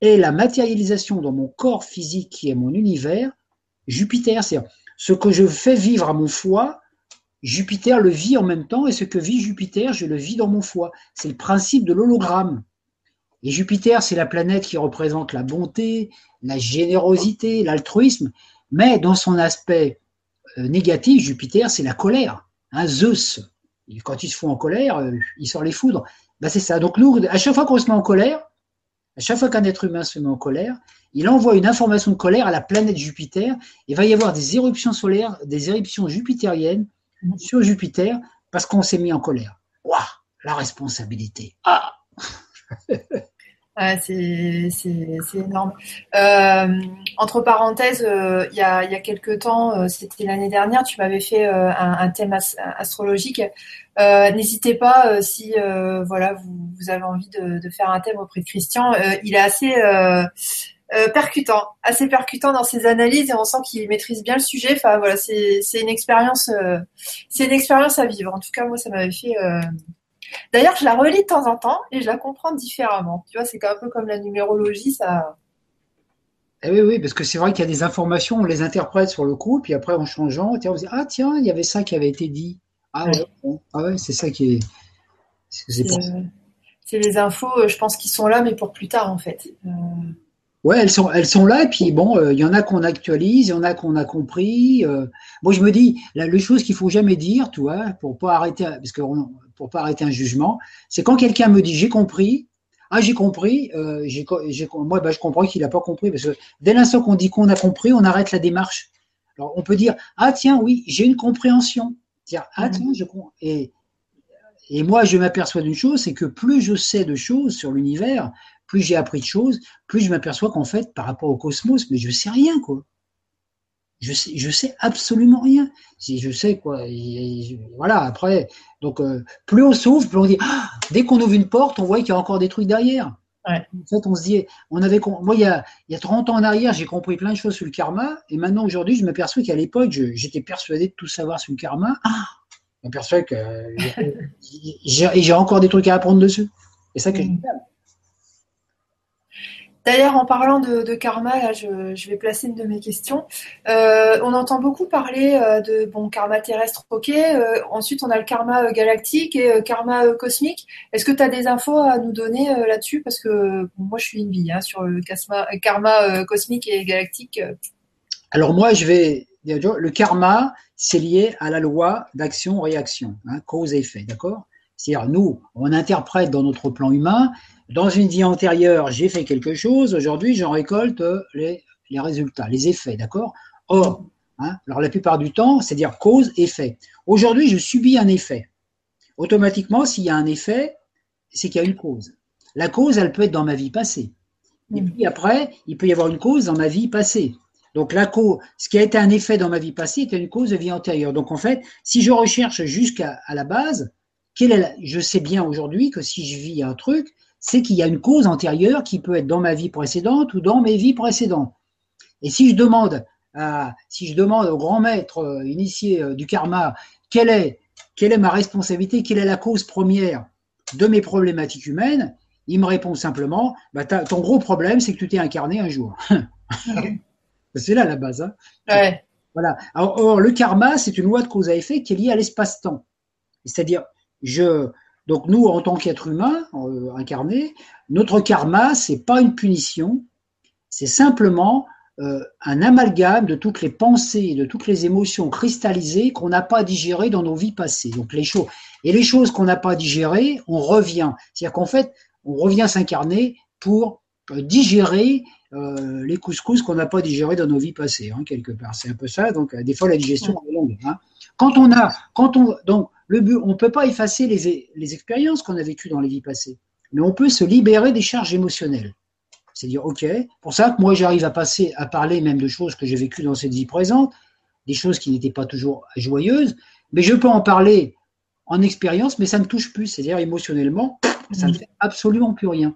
B: est la matérialisation dans mon corps physique qui est mon univers. Jupiter, c'est ce que je fais vivre à mon foie, Jupiter le vit en même temps et ce que vit Jupiter, je le vis dans mon foie. C'est le principe de l'hologramme. Et Jupiter, c'est la planète qui représente la bonté, la générosité, l'altruisme, mais dans son aspect négatif, Jupiter, c'est la colère. Un Zeus, quand il se fout en colère, euh, il sort les foudres. Ben, c'est ça. Donc nous, à chaque fois qu'on se met en colère, à chaque fois qu'un être humain se met en colère, il envoie une information de colère à la planète Jupiter. Il va y avoir des éruptions solaires, des éruptions jupitériennes sur Jupiter parce qu'on s'est mis en colère. Waouh, la responsabilité. Ah
A: c'est énorme. Euh, entre parenthèses, euh, il y, a, y a quelques temps, euh, c'était l'année dernière, tu m'avais fait un, thème astrologique. N'hésitez pas si voilà vous, avez envie de, de, faire un thème auprès de Christian. il est assez percutant, assez percutant dans ses analyses et on sent qu'il maîtrise bien le sujet. Enfin voilà, c'est une expérience, c'est une expérience à vivre. En tout cas, moi, ça m'avait fait. Euh, d'ailleurs, je la relis de temps en temps et je la comprends différemment. Tu vois, c'est un peu comme la numérologie, ça.
B: Eh oui, oui, parce que c'est vrai qu'il y a des informations, on les interprète sur le coup, puis après en changeant, on se dit ah tiens, il y avait ça qui avait été dit. Ah ouais, ah ouais c'est ça qui est.
A: C'est les infos, je pense, qui sont là, mais pour plus tard en fait.
B: Ouais, elles sont, elles sont là, et puis bon, il euh, y en a qu'on actualise, il y en a qu'on a compris. Euh. Moi, je me dis, la, les choses qu'il faut jamais dire, tu vois, pour pas arrêter, parce que pour pas arrêter un jugement, c'est quand quelqu'un me dit j'ai compris, ah j'ai compris, euh, moi bah, je comprends qu'il a pas compris, parce que dès l'instant qu'on dit qu'on a compris, on arrête la démarche. Alors on peut dire ah tiens oui, j'ai une compréhension. Dire ah mmh. tiens je comprends. Et, et moi je m'aperçois d'une chose, c'est que plus je sais de choses sur l'univers, plus j'ai appris de choses, plus je m'aperçois qu'en fait, par rapport au cosmos, mais je sais rien, quoi. Je sais, je sais absolument rien. Si je sais quoi, voilà. Après, donc euh, plus on s'ouvre, plus on dit, ah, dès qu'on ouvre une porte, on voit qu'il y a encore des trucs derrière. En fait, on se dit, on avait, moi, il y a, il y a 30 ans en arrière, j'ai compris plein de choses sur le karma, et maintenant, aujourd'hui, je m'aperçois qu'à l'époque, j'étais persuadé de tout savoir sur le karma. Ah je m'aperçois que j'ai encore des trucs à apprendre dessus. Et ça que mm.
A: D'ailleurs, en parlant de, karma, je, vais placer une de mes questions. Euh, on entend beaucoup parler euh, de bon karma terrestre, ok. Euh, ensuite, on a le karma galactique et karma cosmique. Est-ce que tu as des infos à nous donner là-dessus? Parce que moi, je suis une vie hein, sur le karma, cosmique et galactique.
B: Alors moi, je vais le karma, c'est lié à la loi d'action-réaction, hein, cause et effet, d'accord? C'est-à-dire, nous, on interprète dans notre plan humain dans une vie antérieure, j'ai fait quelque chose, aujourd'hui, j'en récolte les, résultats, les effets, d'accord? Or, hein, alors la plupart du temps, c'est-à-dire cause-effet. Aujourd'hui, je subis un effet. Automatiquement, s'il y a un effet, c'est qu'il y a une cause. La cause, elle peut être dans ma vie passée. Et mm. puis après, il peut y avoir une cause dans ma vie passée. Donc la cause, ce qui a été un effet dans ma vie passée était une cause de vie antérieure. Donc en fait, si je recherche jusqu'à la base, quelle est je sais bien aujourd'hui que si je vis un truc, c'est qu'il y a une cause antérieure qui peut être dans ma vie précédente ou dans mes vies précédentes. Et si je demande à, si je demande au grand maître euh, initié euh, du karma quelle est, quelle est ma responsabilité, quelle est la cause première de mes problématiques humaines, il me répond simplement bah, ton gros problème, c'est que tu t'es incarné un jour. c'est là la base. Hein. Voilà. or, le karma, c'est une loi de cause à effet qui est liée à l'espace-temps. C'est-à-dire, je, donc nous, en tant qu'être humain euh, incarné, notre karma, c'est pas une punition, c'est simplement euh, un amalgame de toutes les pensées, de toutes les émotions cristallisées qu'on n'a pas digérées dans nos vies passées. Donc les choses et les choses qu'on n'a pas digérées, on revient. C'est-à-dire qu'en fait, on revient s'incarner pour euh, digérer les couscous qu'on n'a pas digérés dans nos vies passées, hein, quelque part. C'est un peu ça. Donc des fois la digestion est longue. Hein. Quand on a, quand on donc on ne peut pas effacer les, expériences qu'on a vécues dans les vies passées, mais on peut se libérer des charges émotionnelles. C'est dire, ok, pour ça que moi j'arrive à passer, à parler même de choses que j'ai vécues dans cette vie présente, des choses qui n'étaient pas toujours joyeuses, mais je peux en parler en expérience, mais ça ne touche plus, c'est-à-dire émotionnellement, ça ne fait absolument plus rien.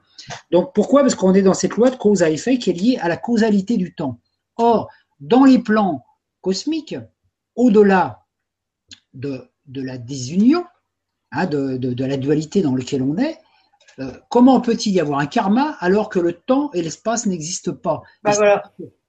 B: Donc pourquoi? Parce qu'on est dans cette loi de cause à effet qui est liée à la causalité du temps. Or, dans les plans cosmiques, au-delà de de la désunion, hein, de, la dualité dans laquelle on est, euh, comment peut-il y avoir un karma alors que le temps et l'espace n'existent pas?
A: Bah,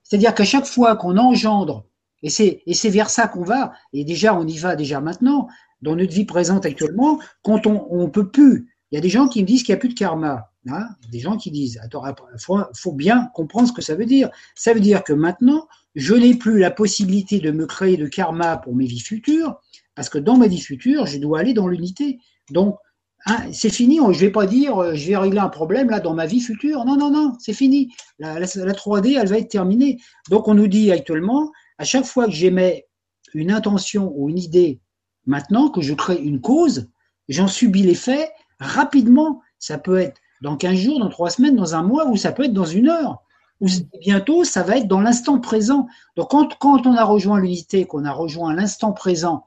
B: C'est-à-dire qu'à chaque fois qu'on engendre, et c'est, vers ça qu'on va, et déjà on y va déjà maintenant, dans notre vie présente actuellement, quand on ne peut plus, il y a des gens qui me disent qu'il n'y a plus de karma. Hein, des gens qui disent, attends, il faut, faut, bien comprendre ce que ça veut dire. Ça veut dire que maintenant, je n'ai plus la possibilité de me créer de karma pour mes vies futures, parce que dans ma vie future, je dois aller dans l'unité. Donc, hein, c'est fini. Je ne vais pas dire, euh, je vais régler un problème là dans ma vie future. Non, non, non, c'est fini. La, 3D, elle va être terminée. Donc, on nous dit actuellement, à chaque fois que j'émets une intention ou une idée, maintenant que je crée une cause, j'en subis l'effet rapidement. Ça peut être dans 15 jours, dans 3 semaines, dans un mois, ou ça peut être dans une heure. Ou bientôt, ça va être dans l'instant présent. Donc, quand, quand on a rejoint l'unité, qu'on a rejoint l'instant présent,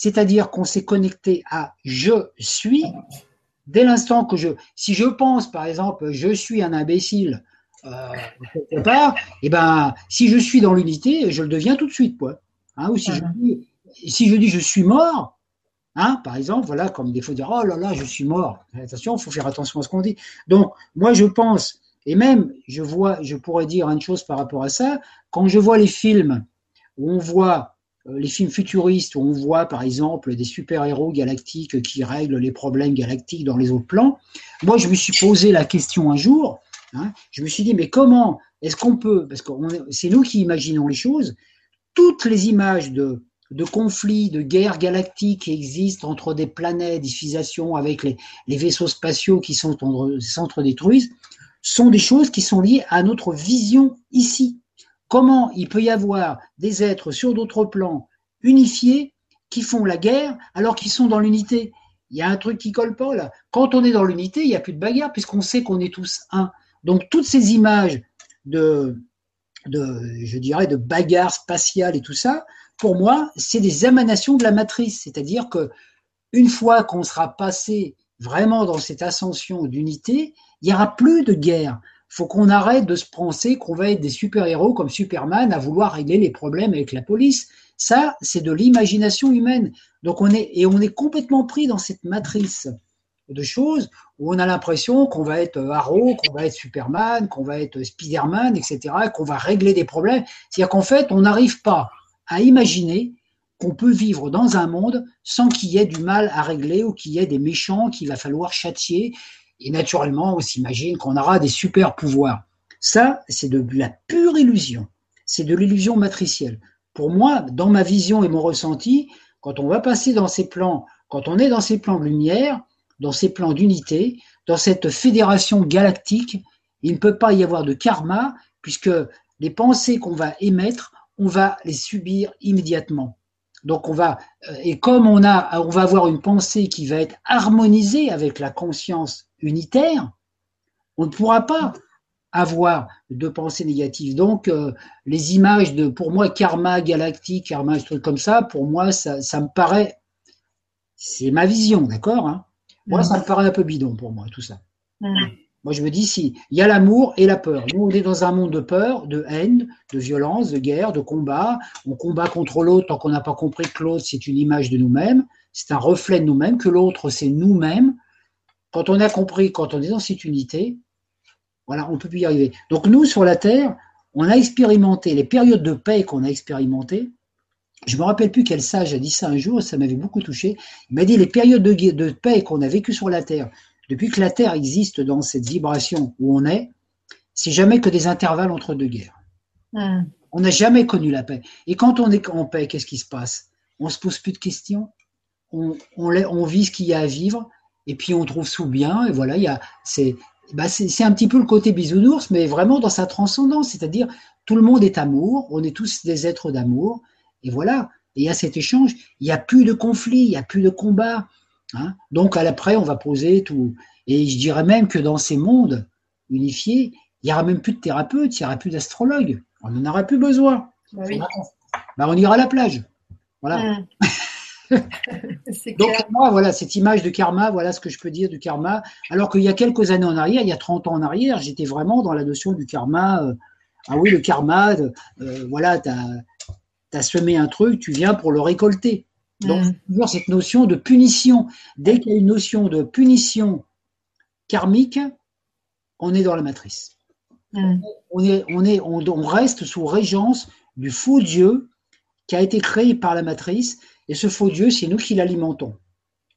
B: c'est-à-dire qu'on s'est connecté à je suis, dès l'instant que je, si je pense par exemple je suis un imbécile euh, quelque part, et eh ben si je suis dans l'unité, je le deviens tout de suite quoi. Hein, ou si je, dis, si je dis je suis mort, hein, par exemple, voilà, comme des fois dire oh là là je suis mort. Attention, il faut faire attention à ce qu'on dit. Donc moi je pense et même je vois, je pourrais dire une chose par rapport à ça, quand je vois les films où on voit les films futuristes où on voit par exemple des super-héros galactiques qui règlent les problèmes galactiques dans les autres plans, moi je me suis posé la question un jour, hein, je me suis dit mais comment est-ce qu'on peut, parce que c'est nous qui imaginons les choses, toutes les images de, conflits, de guerres galactiques qui existent entre des planètes, des avec les, les vaisseaux spatiaux qui sont s'entre-détruisent, sont des choses qui sont liées à notre vision ici. Comment il peut y avoir des êtres sur d'autres plans unifiés qui font la guerre alors qu'ils sont dans l'unité? Il y a un truc qui colle pas là. Quand on est dans l'unité, il n'y a plus de bagarre puisqu'on sait qu'on est tous un. Donc toutes ces images de, je dirais, de bagarres spatiales et tout ça, pour moi, c'est des émanations de la matrice. C'est-à-dire que une fois qu'on sera passé vraiment dans cette ascension d'unité, Il n'y aura plus de guerre. Faut qu'on arrête de se penser qu'on va être des super-héros comme Superman à vouloir régler les problèmes avec la police. Ça, c'est de l'imagination humaine. Donc on est et on est complètement pris dans cette matrice de choses où on a l'impression qu'on va être Arrow, qu'on va être Superman, qu'on va être Spiderman, etc., qu'on va régler des problèmes. C'est-à-dire qu'en fait, on n'arrive pas à imaginer qu'on peut vivre dans un monde sans qu'il y ait du mal à régler ou qu'il y ait des méchants qu'il va falloir châtier. Et naturellement, on s'imagine qu'on aura des super pouvoirs. Ça, c'est de la pure illusion. C'est de l'illusion matricielle. Pour moi, dans ma vision et mon ressenti, quand on va passer dans ces plans, quand on est dans ces plans de lumière, dans ces plans d'unité, dans cette fédération galactique, il ne peut pas y avoir de karma, puisque les pensées qu'on va émettre, on va les subir immédiatement. Donc on va euh, et comme on a on va avoir une pensée qui va être harmonisée avec la conscience unitaire, on ne pourra pas avoir de pensée négative. Donc euh, les images de pour moi karma galactique, karma un truc comme ça, pour moi ça, me paraît c'est ma vision, d'accord hein. Moi ça me paraît un peu bidon pour moi tout ça. Mm. Moi, je me dis, si, il y a l'amour et la peur. Nous, on est dans un monde de peur, de haine, de violence, de guerre, de combat. On combat contre l'autre tant qu'on n'a pas compris que l'autre, c'est une image de nous-mêmes. C'est un reflet de nous-mêmes, que l'autre, c'est nous-mêmes. Quand on a compris, quand on est dans cette unité, voilà, on peut plus y arriver. Donc, nous, sur la Terre, on a expérimenté les périodes de paix qu'on a expérimentées. Je me rappelle plus quel sage a dit ça un jour, ça m'avait beaucoup touché. Il m'a dit les périodes de, de paix qu'on a vécues sur la Terre, depuis que la Terre existe dans cette vibration où on est, c'est jamais que des intervalles entre deux guerres. Hmm. On n'a jamais connu la paix. Et quand on est en paix, qu'est-ce qui se passe? On se pose plus de questions. On, on, vit ce qu'il y a à vivre et puis on trouve sous bien. Et voilà, il y a, c'est, bah c'est, un petit peu le côté bisounours, mais vraiment dans sa transcendance. C'est-à-dire, tout le monde est amour. On est tous des êtres d'amour. Et voilà. Et il y a cet échange. Il n'y a plus de conflit. Il n'y a plus de combat. Hein. Donc à l'après, on va poser tout. Et je dirais même que dans ces mondes unifiés, il n'y aura même plus de thérapeutes, il n'y aura plus d'astrologues. On n'en aura plus besoin. Bah bah, on ira à la plage. Voilà. Hum. Donc moi, voilà, cette image de karma, voilà ce que je peux dire du karma. Alors qu'il y a quelques années en arrière, il y a 30 ans en arrière, j'étais vraiment dans la notion du karma. Euh, ah oui, le karma, euh, voilà, tu as, semé un truc, tu viens pour le récolter. Donc, mm. toujours cette notion de punition. Dès qu'il y a une notion de punition karmique, on est dans la matrice. Mm. On, est, on, est, on, reste sous régence du faux Dieu qui a été créé par la matrice, et ce faux Dieu, c'est nous qui l'alimentons.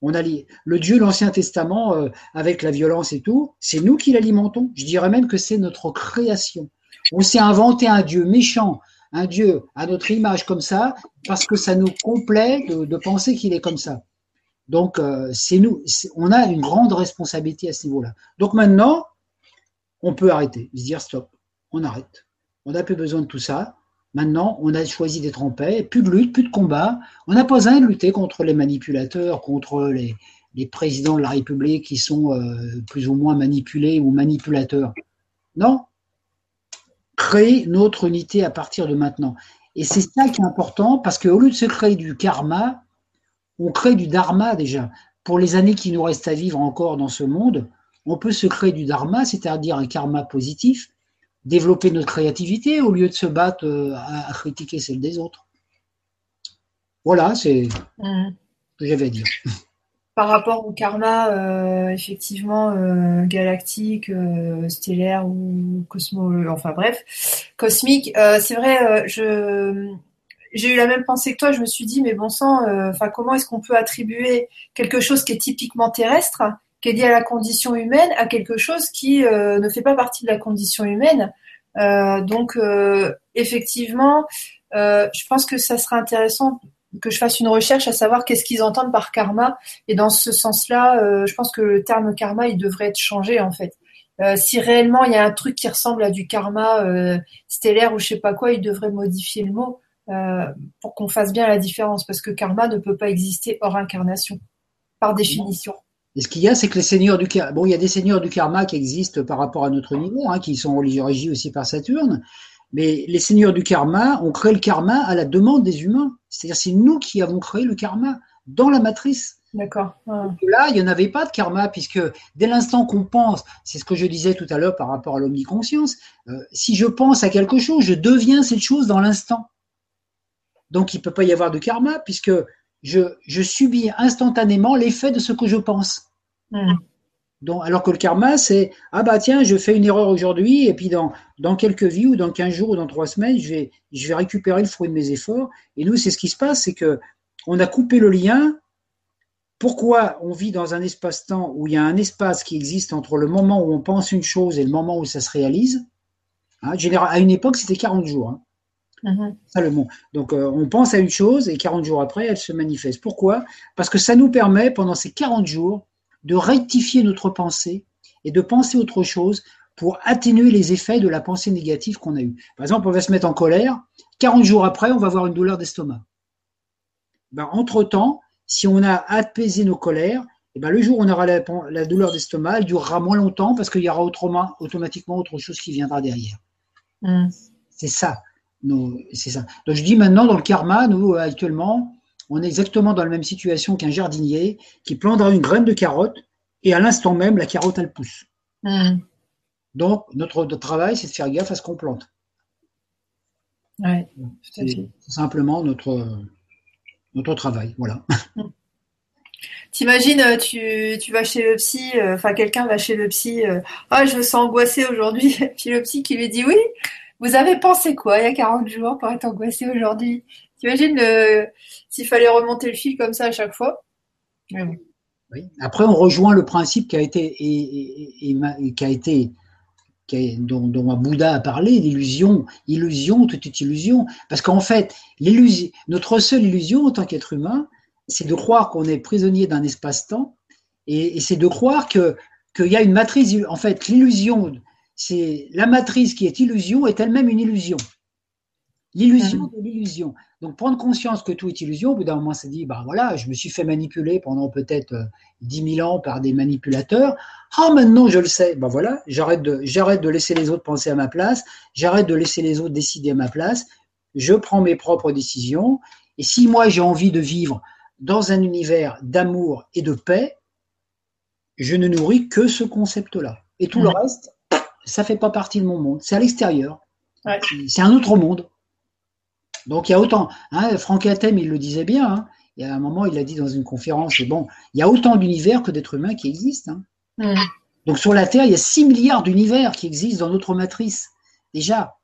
B: On a le Dieu de l'Ancien Testament euh, avec la violence et tout, c'est nous qui l'alimentons. Je dirais même que c'est notre création. On s'est inventé un Dieu méchant, un Dieu à notre image comme ça, parce que ça nous complaît de, penser qu'il est comme ça. Donc, euh, c'est nous, on a une grande responsabilité à ce niveau-là. Donc maintenant, on peut arrêter, se dire stop, on arrête. On n'a plus besoin de tout ça. Maintenant, on a choisi d'être en paix, plus de lutte, plus de combat. On n'a pas besoin de lutter contre les manipulateurs, contre les, présidents de la République qui sont euh, plus ou moins manipulés ou manipulateurs. Non, créer notre unité à partir de maintenant. Et c'est ça qui est important parce qu'au lieu de se créer du karma, on crée du dharma déjà. Pour les années qui nous restent à vivre encore dans ce monde, on peut se créer du dharma, c'est-à-dire un karma positif, développer notre créativité au lieu de se battre euh, à, critiquer celle des autres. Voilà, c'est mmh. ce que j'avais à dire
A: par rapport au karma euh, effectivement euh, galactique, euh, stellaire ou cosmo, enfin bref, cosmique. c'est vrai, je j'ai eu la même pensée que toi. Je me suis dit, mais bon sang, enfin comment est-ce qu'on peut attribuer quelque chose qui est typiquement terrestre, qui est lié à la condition humaine, à quelque chose qui ne fait pas partie de la condition humaine Donc effectivement, je pense que ça sera intéressant que je fasse une recherche à savoir qu'est-ce qu'ils entendent par karma. Et dans ce sens-là, euh, je pense que le terme karma, il devrait être changé en fait. Euh, si réellement il y a un truc qui ressemble à du karma euh, stellaire ou je sais pas quoi, il devrait modifier le mot pour qu'on fasse bien la différence, parce que karma ne peut pas exister hors incarnation, par définition.
B: Et ce qu'il y a, c'est que les seigneurs du karma, bon, il y a des seigneurs du karma qui existent par rapport à notre niveau, hein, qui sont régis aussi par Saturne, mais les seigneurs du karma ont créé le karma à la demande des humains. C'est-à-dire c'est nous qui avons créé le karma. dans la matrice.
A: D'accord.
B: Là, il n'y en avait pas de karma, puisque dès l'instant qu'on pense, c'est ce que je disais tout à l'heure par rapport à l'omniconscience, euh, si je pense à quelque chose, je deviens cette chose dans l'instant. Donc il ne peut pas y avoir de karma, puisque je, je subis instantanément l'effet de ce que je pense. Hmm. Donc, alors que le karma, c'est ah bah tiens, je fais une erreur aujourd'hui, et puis dans, dans quelques vies ou dans 15 jours ou dans 3 semaines, je vais, je vais récupérer le fruit de mes efforts. Et nous, c'est ce qui se passe, c'est que on a coupé le lien pourquoi on vit dans un espace-temps où il y a un espace qui existe entre le moment où on pense une chose et le moment où ça se réalise? Hein, À une époque, c'était 40 jours. Hein. Ça, le mot. Donc, euh, on pense à une chose et 40 jours après, elle se manifeste. Pourquoi? Parce que ça nous permet, pendant ces 40 jours, de rectifier notre pensée et de penser autre chose pour atténuer les effets de la pensée négative qu'on a eue. Par exemple, on va se mettre en colère. 40 jours après, on va avoir une douleur d'estomac. Ben, entre-temps, si on a apaisé nos colères, et eh ben, le jour où on aura la, douleur d'estomac, elle durera moins longtemps parce qu'il y aura autrement, automatiquement autre chose qui viendra derrière. Mm. C'est ça. C'est ça. Donc je dis maintenant, dans le karma, nous, actuellement, on est exactement dans la même situation qu'un jardinier qui plantera une graine de carotte et à l'instant même, la carotte, elle pousse. Mm. Donc, notre, travail, c'est de faire gaffe à ce qu'on plante.
A: Ouais,
B: c'est simplement notre, notre travail. Voilà.
A: T'imagines, euh, tu, tu vas chez le psy, euh, enfin quelqu'un va chez le psy, euh, ah je me sens angoissé aujourd'hui, puis le psy qui lui dit oui, vous avez pensé quoi il y a 40 jours pour être angoissé aujourd'hui? T'imagines s'il fallait remonter le fil comme ça à chaque fois?
B: Oui. Après, on rejoint le principe qui a été, et, qui a été dont, dont Bouddha a parlé, l'illusion, illusion, tout est illusion. Parce qu'en fait, notre seule illusion en tant qu'être humain, c'est de croire qu'on est prisonnier d'un espace-temps, et, c'est de croire que qu'il y a une matrice. En fait, l'illusion, c'est la matrice qui est illusion est elle-même une illusion. L'illusion de l'illusion. Donc prendre conscience que tout est illusion, au bout d'un moment, c'est dit, bah voilà, je me suis fait manipuler pendant peut-être euh, dix mille ans par des manipulateurs. Ah, maintenant je le sais. Ben voilà, j'arrête de, j'arrête de laisser les autres penser à ma place, j'arrête de laisser les autres décider à ma place, je prends mes propres décisions. Et si moi j'ai envie de vivre dans un univers d'amour et de paix, je ne nourris que ce concept-là. Et tout le reste, ça fait pas partie de mon monde. C'est à l'extérieur. C'est un autre monde. Donc il y a autant. Hein, Franck il le disait bien. Hein, il y a un moment, il l'a dit dans une conférence. Et bon, il y a autant d'univers que d'êtres humains qui existent. Hein. Mm. Donc sur la Terre, il y a 6 milliards d'univers qui existent dans notre matrice. Déjà,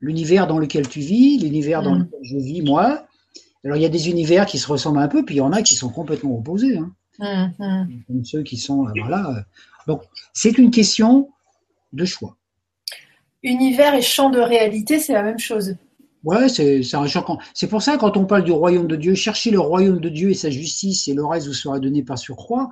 B: l'univers dans lequel tu vis, l'univers dans mm. lequel je vis moi. Alors il y a des univers qui se ressemblent un peu, puis il y en a qui sont complètement opposés. Hein. Mm, Comme ceux qui sont euh, voilà. Donc c'est une question de choix.
A: Univers et champ de réalité, c'est la même chose.
B: Ouais, c'est un choquant. C'est pour ça, quand on parle du royaume de Dieu, chercher le royaume de Dieu et sa justice, et le reste vous sera donné par surcroît.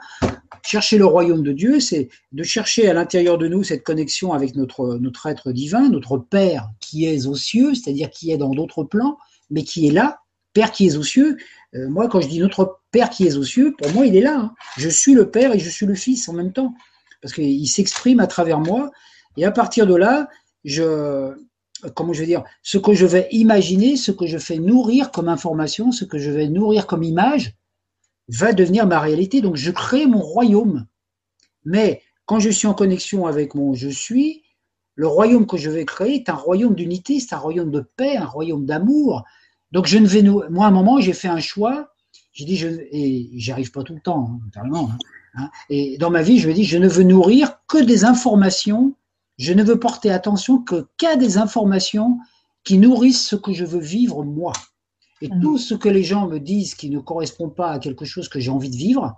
B: Chercher le royaume de Dieu, c'est de chercher à l'intérieur de nous cette connexion avec notre, notre être divin, notre Père qui est aux cieux, c'est-à-dire qui est dans d'autres plans, mais qui est là, Père qui est aux cieux. Euh, moi, quand je dis notre Père qui est aux cieux, pour moi, il est là. Hein. Je suis le Père et je suis le Fils en même temps, parce qu'il s'exprime à travers moi. Et à partir de là, je, comment je veux dire, ce que je vais imaginer, ce que je fais nourrir comme information, ce que je vais nourrir comme image, va devenir ma réalité. Donc je crée mon royaume. Mais quand je suis en connexion avec mon je suis, le royaume que je vais créer est un royaume d'unité, c'est un royaume de paix, un royaume d'amour. Donc je ne vais, moi à un moment j'ai fait un choix, j'ai dit je et j'y arrive pas tout le temps, hein, et dans ma vie je me dis je ne veux nourrir que des informations je ne veux porter attention que qu'à des informations qui nourrissent ce que je veux vivre moi. Et mm. tout ce que les gens me disent qui ne correspond pas à quelque chose que j'ai envie de vivre,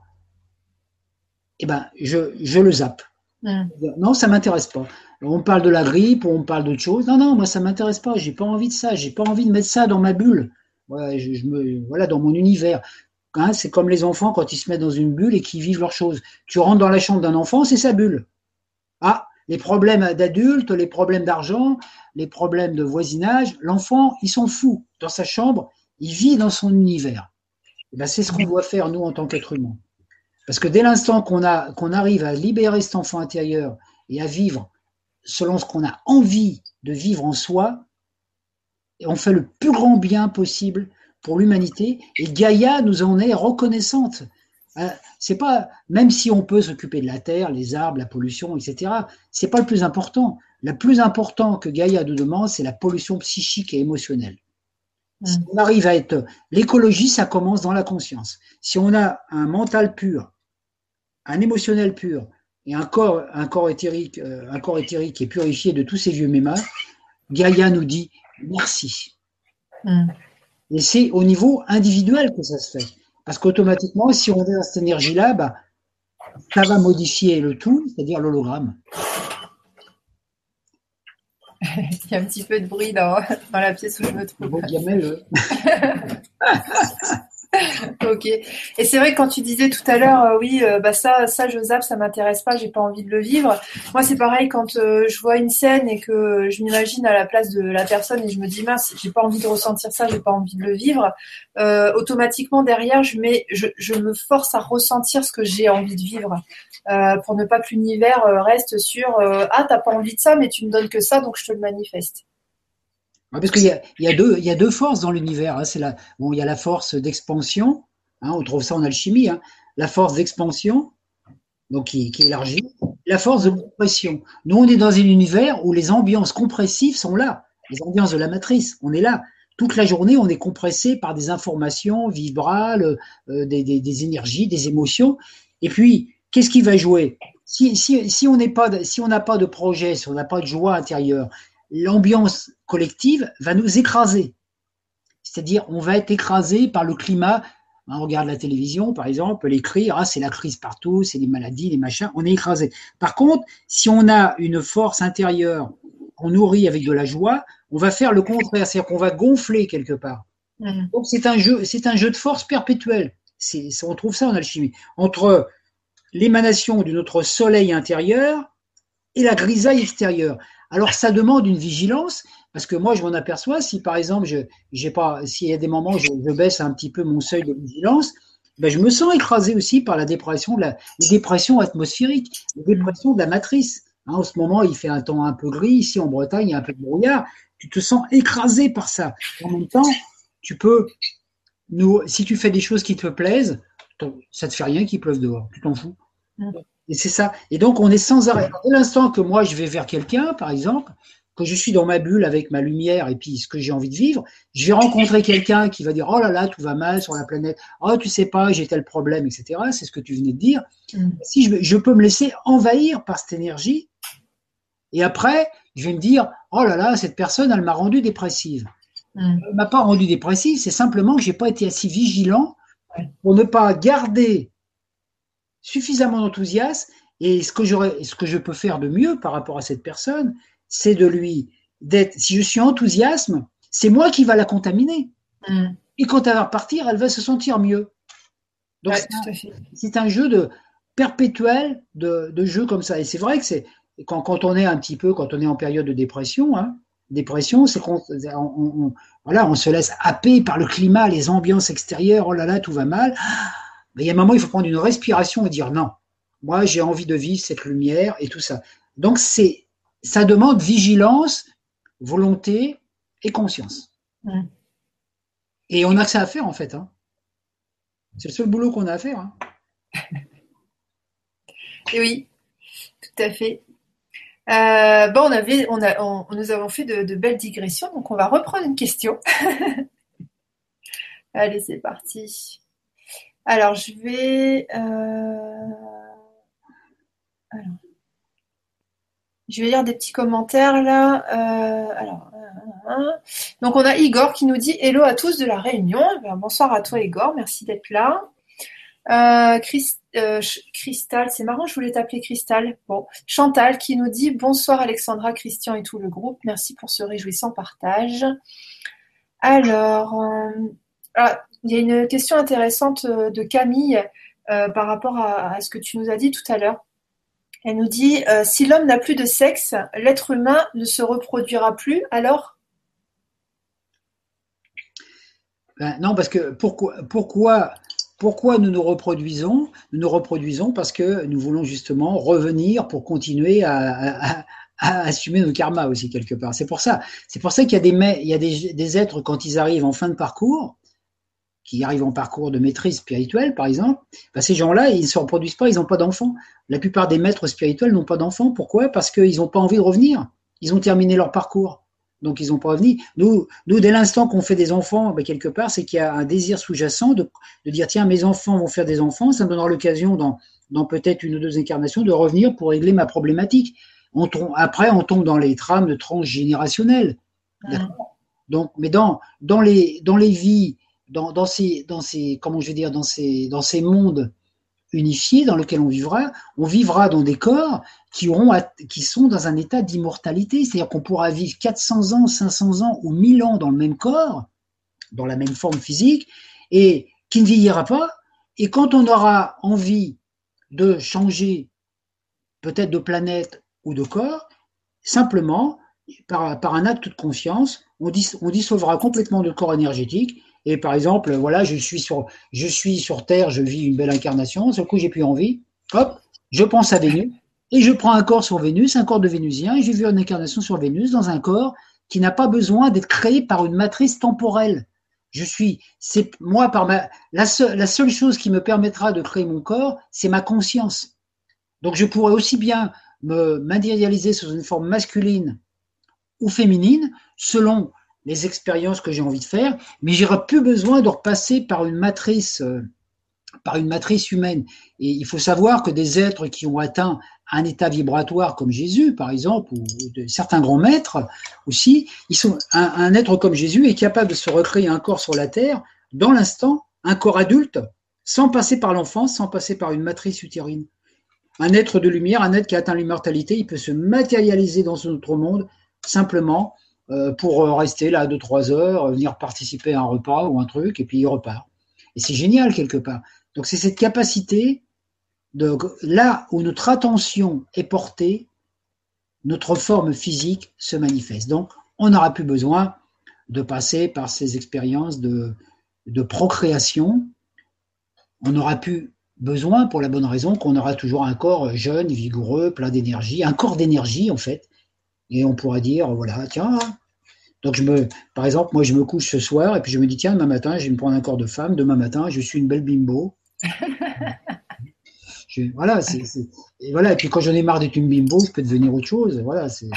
B: eh ben, je, je le zappe. Mm. Non, ça m'intéresse pas. On parle de la grippe, on parle d'autre chose. Non, non, moi ça m'intéresse pas. J'ai pas envie de ça. J'ai pas envie de mettre ça dans ma bulle. Voilà, je, me, voilà dans mon univers. Hein, c'est comme les enfants quand ils se mettent dans une bulle et qu'ils vivent leurs choses. Tu rentres dans la chambre d'un enfant, c'est sa bulle. Ah, les problèmes d'adultes, les problèmes d'argent, les problèmes de voisinage, l'enfant, il s'en fout. Dans sa chambre, il vit dans son univers. Eh ben, c'est ce qu'on doit faire, nous, en tant qu'être humain. Parce que dès l'instant qu'on qu'on arrive à libérer cet enfant intérieur et à vivre selon ce qu'on a envie de vivre en soi, on fait le plus grand bien possible pour l'humanité et Gaïa nous en est reconnaissante. Euh, c'est pas, même si on peut s'occuper de la terre, les arbres, la pollution, etc. C'est pas le plus important. Le plus important que Gaïa nous demande, c'est la pollution psychique et émotionnelle. Si mm. on arrive à être, l'écologie, ça commence dans la conscience. Si on a un mental pur, un émotionnel pur et un corps, un corps éthérique, euh, un corps éthérique qui est purifié de tous ces vieux mémas, Gaïa nous dit merci. Mm. Et c'est au niveau individuel que ça se fait. Parce qu'automatiquement, si on est dans cette énergie-là, bah, ça va modifier le tout, c'est-à-dire l'hologramme.
A: Il y a un petit peu de bruit dans, dans la pièce où je me trouve. ok. Et c'est vrai que quand tu disais tout à l'heure, euh, oui, euh, bah ça, ça, je zappe, ça m'intéresse pas, j'ai pas envie de le vivre. Moi, c'est pareil quand euh, je vois une scène et que je m'imagine à la place de la personne et je me dis mince, j'ai pas envie de ressentir ça, j'ai pas envie de le vivre. automatiquement derrière, je mets, je, je, me force à ressentir ce que j'ai envie de vivre pour ne pas que l'univers reste sur ah t'as pas envie de ça, mais tu me donnes que ça, donc je te le manifeste.
B: Parce qu'il y a, deux, forces dans l'univers. Hein. C'est la, bon, il y a la force d'expansion, hein, on trouve ça en alchimie, hein. la force d'expansion, donc qui, qui élargit, la force de compression. Nous, on est dans un univers où les ambiances compressives sont là, les ambiances de la matrice, on est là. Toute la journée, on est compressé par des informations vibrales, euh, des, énergies, des émotions. Et puis, qu'est-ce qui va jouer? Si on n'a pas de projet, si on n'a pas de joie intérieure, l'ambiance collective va nous écraser. C'est-à-dire, on va être écrasé par le climat. On regarde la télévision, par exemple, les cris, ah, c'est la crise partout, c'est les maladies, les machins, on est écrasé. Par contre, si on a une force intérieure qu'on nourrit avec de la joie, on va faire le contraire, c'est-à-dire qu'on va gonfler quelque part. Mmh. Donc c'est un jeu, c'est un jeu de force perpétuel. C'est, on trouve ça en alchimie entre l'émanation de notre soleil intérieur et la grisaille extérieure. Alors ça demande une vigilance, parce que moi je m'en aperçois, si par exemple je j'ai pas, s'il y a des moments où je, baisse un petit peu mon seuil de vigilance, ben je me sens écrasé aussi par la dépression la les dépressions atmosphériques, les dépressions de la matrice. Hein, en ce moment, il fait un temps un peu gris, ici en Bretagne, il y a un peu de brouillard, tu te sens écrasé par ça. En même temps, tu peux, nous, si tu fais des choses qui te plaisent, ça te fait rien qu'il pleuve dehors, tu t'en fous. Et c'est ça. Et donc, on est sans arrêt. Dès l'instant que moi, je vais vers quelqu'un, par exemple, que je suis dans ma bulle avec ma lumière et puis ce que j'ai envie de vivre, je vais rencontrer quelqu'un qui va dire oh là là tout va mal sur la planète, oh tu sais pas j'ai tel problème etc. C'est ce que tu venais de dire. Mm. Si je, je, peux me laisser envahir par cette énergie et après je vais me dire oh là là cette personne elle m'a rendu dépressive. Mm. Elle m'a pas rendu dépressive, c'est simplement que j'ai pas été assez vigilant pour ne pas garder suffisamment d'enthousiasme et ce que j'aurais, ce que je peux faire de mieux par rapport à cette personne, c'est de lui d'être. Si je suis enthousiasme, c'est moi qui va la contaminer. Mm. Et quand elle va repartir, elle va se sentir mieux. Donc c'est, un, jeu de perpétuel de, de jeu comme ça. Et c'est vrai que c'est quand, quand, on est un petit peu, quand on est en période de dépression, hein, dépression, c'est qu'on on, voilà, on se laisse happer par le climat, les ambiances extérieures. Oh là là, tout va mal. Mais il y a un moment, il faut prendre une respiration et dire non, moi j'ai envie de vivre cette lumière et tout ça. Donc c'est, ça demande vigilance, volonté et conscience. Et on a que ça à faire en fait. Hein. C'est le seul boulot qu'on a à faire. Hein.
A: et oui, tout à fait. Euh, bon, on avait, on a, nous avons fait de, de, belles digressions, donc on va reprendre une question. Allez, c'est parti. Alors, je vais. Euh, je vais lire des petits commentaires là. Euh, euh, donc on a Igor qui nous dit Hello à tous de la Réunion. Eh bonsoir à toi Igor, merci d'être là. Cristal, c'est marrant, je voulais t'appeler Cristal. Bon, Chantal qui nous dit bonsoir Alexandra, Christian et tout le groupe. Merci pour ce réjouissant partage. Alors, ah, il y a une question intéressante euh, de Camille euh, par rapport à, ce que tu nous as dit tout à l'heure. Elle nous dit euh, si l'homme n'a plus de sexe, l'être humain ne se reproduira plus, alors?
B: Ben, Non, parce que pourquoi, pourquoi, pourquoi nous nous reproduisons Nous nous reproduisons parce que nous voulons justement revenir pour continuer à, assumer nos karmas aussi quelque part. C'est pour ça. C'est pour ça qu'il y a des, il y a des, des êtres quand ils arrivent en fin de parcours qui arrivent en parcours de maîtrise spirituelle, par exemple, bah, ces gens-là, ils ne se reproduisent pas, ils n'ont pas d'enfants. La plupart des maîtres spirituels n'ont pas d'enfants. Pourquoi? Parce qu'ils n'ont pas envie de revenir. Ils ont terminé leur parcours. Donc, ils n'ont pas revenir. Nous, nous dès l'instant qu'on fait des enfants, bah, quelque part, c'est qu'il y a un désir sous-jacent de, de, dire tiens, mes enfants vont faire des enfants, ça me donnera l'occasion dans, dans peut-être une ou deux incarnations de revenir pour régler ma problématique. On tombe, après, on tombe dans les trames de transgénérationnelles. Donc, mais dans, dans, les, dans les vies dans, ces, dans ces, comment je vais dire, dans ces, dans ces mondes unifiés dans lesquels on vivra, on vivra dans des corps qui auront, qui sont dans un état d'immortalité. C'est-à-dire qu'on pourra vivre 400 ans, 500 ans ou 1000 ans dans le même corps, dans la même forme physique, et qui ne vieillira pas. Et quand on aura envie de changer peut-être de planète ou de corps, simplement, par, un acte de conscience, on, dis, dissolvera complètement le corps énergétique et par exemple, voilà, je suis sur, Terre, je vis une belle incarnation. Sur le coup, j'ai plus envie. Hop, je pense à Vénus et je prends un corps sur Vénus, un corps de Vénusien, et j'ai vu une incarnation sur Vénus dans un corps qui n'a pas besoin d'être créé par une matrice temporelle. Je suis, c'est moi par ma, la, la seule chose qui me permettra de créer mon corps, c'est ma conscience. Donc je pourrais aussi bien me matérialiser sous une forme masculine ou féminine selon les expériences que j'ai envie de faire, mais j'aurai plus besoin de repasser par une matrice, euh, par une matrice humaine. Et il faut savoir que des êtres qui ont atteint un état vibratoire comme Jésus, par exemple, ou de certains grands maîtres aussi, ils sont un, être comme Jésus est capable de se recréer un corps sur la terre dans l'instant, un corps adulte, sans passer par l'enfance, sans passer par une matrice utérine. Un être de lumière, un être qui a atteint l'immortalité, il peut se matérialiser dans un autre monde simplement pour euh, rester là deux trois heures, euh, venir participer à un repas ou un truc, et puis il repart. Et c'est génial quelque part. Donc c'est cette capacité de là où notre attention est portée, notre forme physique se manifeste. Donc on n'aura plus besoin de passer par ces expériences de, de procréation. On n'aura plus besoin pour la bonne raison qu'on aura toujours un corps jeune, vigoureux, plein d'énergie, un corps d'énergie en fait, et on pourra dire, voilà, tiens, donc je me, par exemple, moi je me couche ce soir et puis je me dis, tiens, demain matin, je vais me prendre un corps de femme, demain matin, je suis une belle bimbo. voilà, c'est, et voilà, et puis quand j'en ai marre d'être une bimbo, je peux devenir autre chose. Voilà, c'est.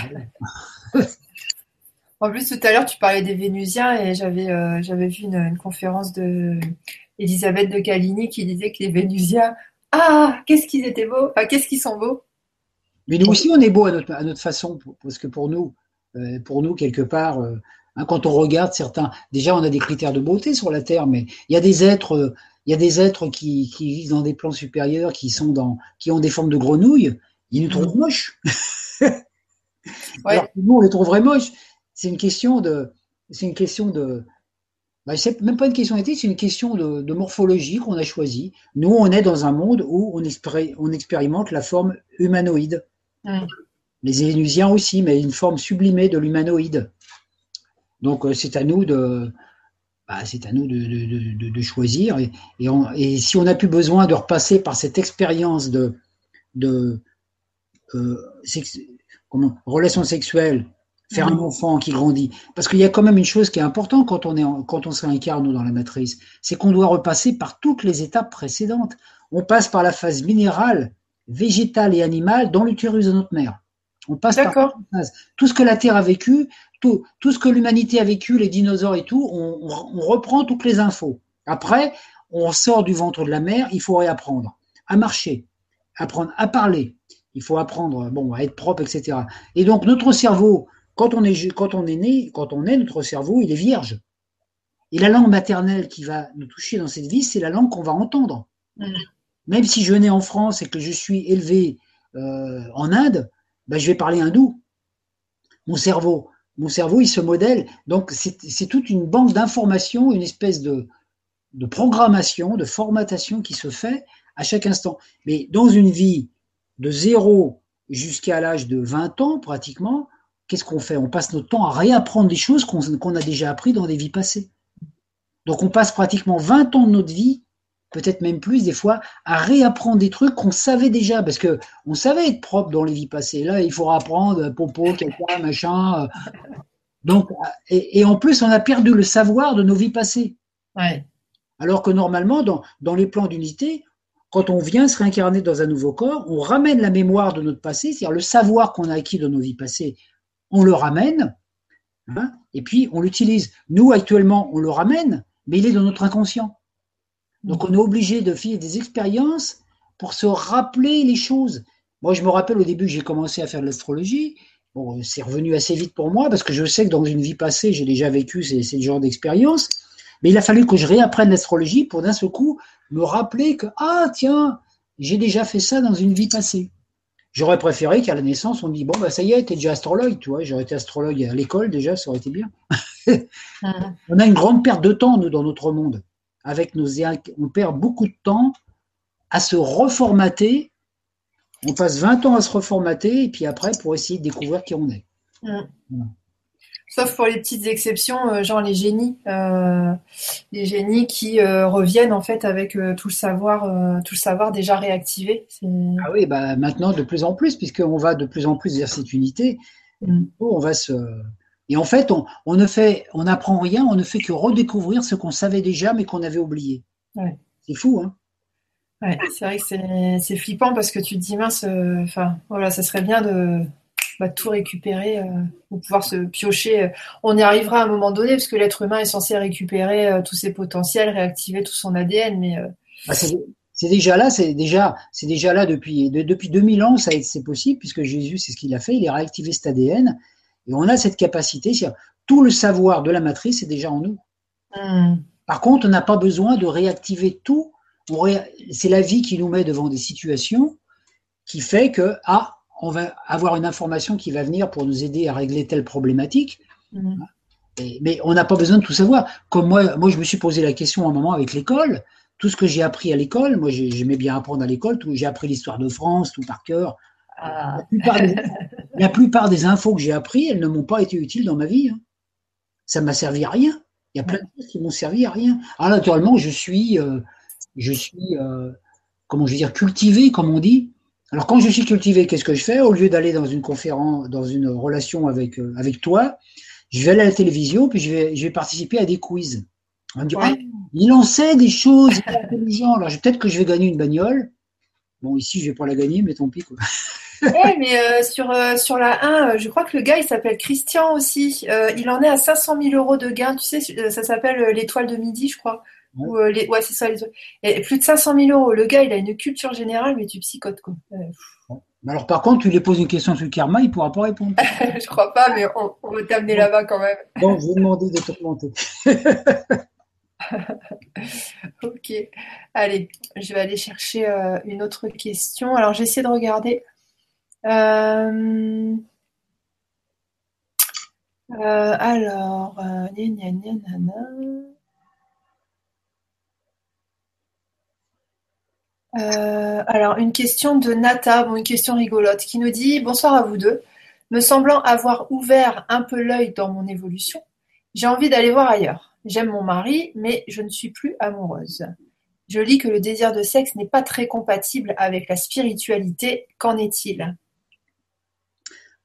A: en plus, tout à l'heure, tu parlais des Vénusiens et j'avais, euh, j'avais vu une, conférence de Elisabeth de Caligny qui disait que les Vénusiens, ah, qu'est-ce qu'ils étaient beaux, qu'est-ce qu'ils sont beaux?
B: Mais nous aussi, on est beaux à notre, à notre façon, parce que pour nous, euh, pour nous, quelque part, euh, hein, quand on regarde certains, déjà on a des critères de beauté sur la Terre, mais il y a des êtres, il y a des êtres qui, qui vivent dans des plans supérieurs, qui sont dans, qui ont des formes de grenouilles, ils nous trouvent moches. Alors nous, on les trouverait moches. C'est une question de, c'est une question de, bah, c'est même pas une question d'éthique, c'est une question de, de morphologie qu'on a choisi. Nous, on est dans un monde où on, on expérimente la forme humanoïde. Les Vénusiens aussi, mais une forme sublimée de l'humanoïde. Donc euh, c'est à nous de, bah, c'est à nous de, de, choisir. Et, et, si on n'a plus besoin de repasser par cette expérience de, de euh, comment, relation sexuelle, faire un enfant qui grandit, parce qu'il y a quand même une chose qui est importante quand on est quand on se réincarne dans la matrice, c'est qu'on doit repasser par toutes les étapes précédentes. On passe par la phase minérale, végétale et animale dans l'utérus de notre mère. On passe par tout ce que la Terre a vécu, tout, tout ce que l'humanité a vécu, les dinosaures et tout, on, reprend toutes les infos. Après, on sort du ventre de la mer, il faut réapprendre à marcher, apprendre à parler, il faut apprendre bon, à être propre, etc. Et donc notre cerveau, quand on est, quand on est né, quand on est, notre cerveau, il est vierge. Et la langue maternelle qui va nous toucher dans cette vie, c'est la langue qu'on va entendre. Mm. Même si je nais en France et que je suis élevé euh, en Inde, ben, je vais parler hindou. Mon cerveau, mon cerveau, il se modèle. Donc, c'est toute une banque d'informations, une espèce de, programmation, de formatation qui se fait à chaque instant. Mais dans une vie de zéro jusqu'à l'âge de 20 ans, pratiquement, qu'est-ce qu'on fait? On passe notre temps à réapprendre des choses qu'on a déjà appris dans des vies passées. Donc, on passe pratiquement 20 ans de notre vie peut-être même plus des fois, à réapprendre des trucs qu'on savait déjà, parce que on savait être propre dans les vies passées. Là, il faut apprendre popo, quelqu'un, machin. Euh. Donc, et, en plus, on a perdu le savoir de nos vies passées.
A: Ouais.
B: Alors que normalement, dans, dans les plans d'unité, quand on vient se réincarner dans un nouveau corps, on ramène la mémoire de notre passé, c'est-à-dire le savoir qu'on a acquis de nos vies passées, on le ramène, hein, et puis on l'utilise. Nous, actuellement, on le ramène, mais il est dans notre inconscient. Donc on est obligé de faire des expériences pour se rappeler les choses. Moi, je me rappelle au début que j'ai commencé à faire de l'astrologie. Bon, c'est revenu assez vite pour moi parce que je sais que dans une vie passée, j'ai déjà vécu ces, ces genres d'expériences. Mais il a fallu que je réapprenne l'astrologie pour d'un seul coup me rappeler que, ah, tiens, j'ai déjà fait ça dans une vie passée. J'aurais préféré qu'à la naissance, on me dise, bon, bah, ça y est, t'es déjà astrologue, tu vois, j'aurais été astrologue à l'école déjà, ça aurait été bien. Mmh. on a une grande perte de temps, nous, dans notre monde. Avec nos, on perd beaucoup de temps à se reformater. On passe 20 ans à se reformater, et puis après, pour essayer de découvrir qui on est.
A: Mmh. Sauf pour les petites exceptions, euh, genre les génies, euh, les génies qui euh, reviennent en fait avec tout le savoir, tout le savoir déjà réactivé.
B: Ah oui, bah maintenant de plus en plus, puisqu'on va de plus en plus vers cette unité, mm. on va se et en fait, on, ne fait, on n'apprend rien, on ne fait que redécouvrir ce qu'on savait déjà mais qu'on avait oublié. C'est fou, hein
A: Ouais, c'est vrai que c'est flippant parce que tu te dis mince, enfin voilà, ça serait bien de tout récupérer euh, pour pouvoir se piocher. Euh, on y arrivera à un moment donné parce que l'être humain est censé récupérer euh, tous ses potentiels, réactiver tout son ADN, mais
B: ah, c'est déjà là, c'est déjà, c'est déjà là depuis, depuis 2000 ans, ça c'est possible puisque Jésus, c'est ce qu'il a fait, il a réactivé cet ADN et on a cette capacité, tout le savoir de la matrice est déjà en nous. Hmm. Par contre, on n'a pas besoin de réactiver tout. C'est la vie qui nous met devant des situations qui fait que ah on va avoir une information qui va venir pour nous aider à régler telle problématique. Mm. mais on n'a pas besoin de tout savoir. Comme moi, moi, je me suis posé la question à un moment avec l'école. Tout ce que j'ai appris à l'école, moi, j'aimais bien apprendre à l'école. J'ai appris l'histoire de France, tout par cœur. Ah. La, plupart des, infos que j'ai appris, elles ne m'ont pas été utiles dans ma vie. Hein. Ça m'a servi à rien. Il y a plein de choses qui m'ont servi à rien. Alors, naturellement, je suis, euh, je suis, euh, comment je veux dire, cultivé, comme on dit. Alors quand je suis cultivé, qu'est-ce que je fais? Au lieu d'aller dans une conférence, dans une relation avec, euh, avec toi, je vais aller à la télévision, puis je vais, je vais participer à des quiz. On me dit, ah, il en sait des choses, intelligent. Alors peut-être que je vais gagner une bagnole. Bon, ici, je vais pas la gagner, mais tant pis. Quoi.
A: Eh, mais euh, sur, euh, sur la 1, je crois que le gars, il s'appelle Christian aussi. il en est à 500 000 euros de gains. Tu sais, ça s'appelle l'étoile de midi, je crois. Ouais, les... ouais c'est ça. Les... Et plus de 500 000 euros. Le gars, il a une culture générale, mais tu psychotes, quoi.
B: Alors, par contre, tu lui poses une question sur le karma, il ne pourra pas répondre.
A: je crois pas, mais on, on va t'amener là-bas quand même.
B: Bon, je vais demander de te remonter.
A: ok. Allez, je vais aller chercher euh, une autre question. Alors, j'essaie de regarder. Alors, une question de Nata, bon, une question rigolote, qui nous dit Bonsoir à vous deux. Me semblant avoir ouvert un peu l'œil dans mon évolution, j'ai envie d'aller voir ailleurs. J'aime mon mari, mais je ne suis plus amoureuse. Je lis que le désir de sexe n'est pas très compatible avec la spiritualité. Qu'en est-il?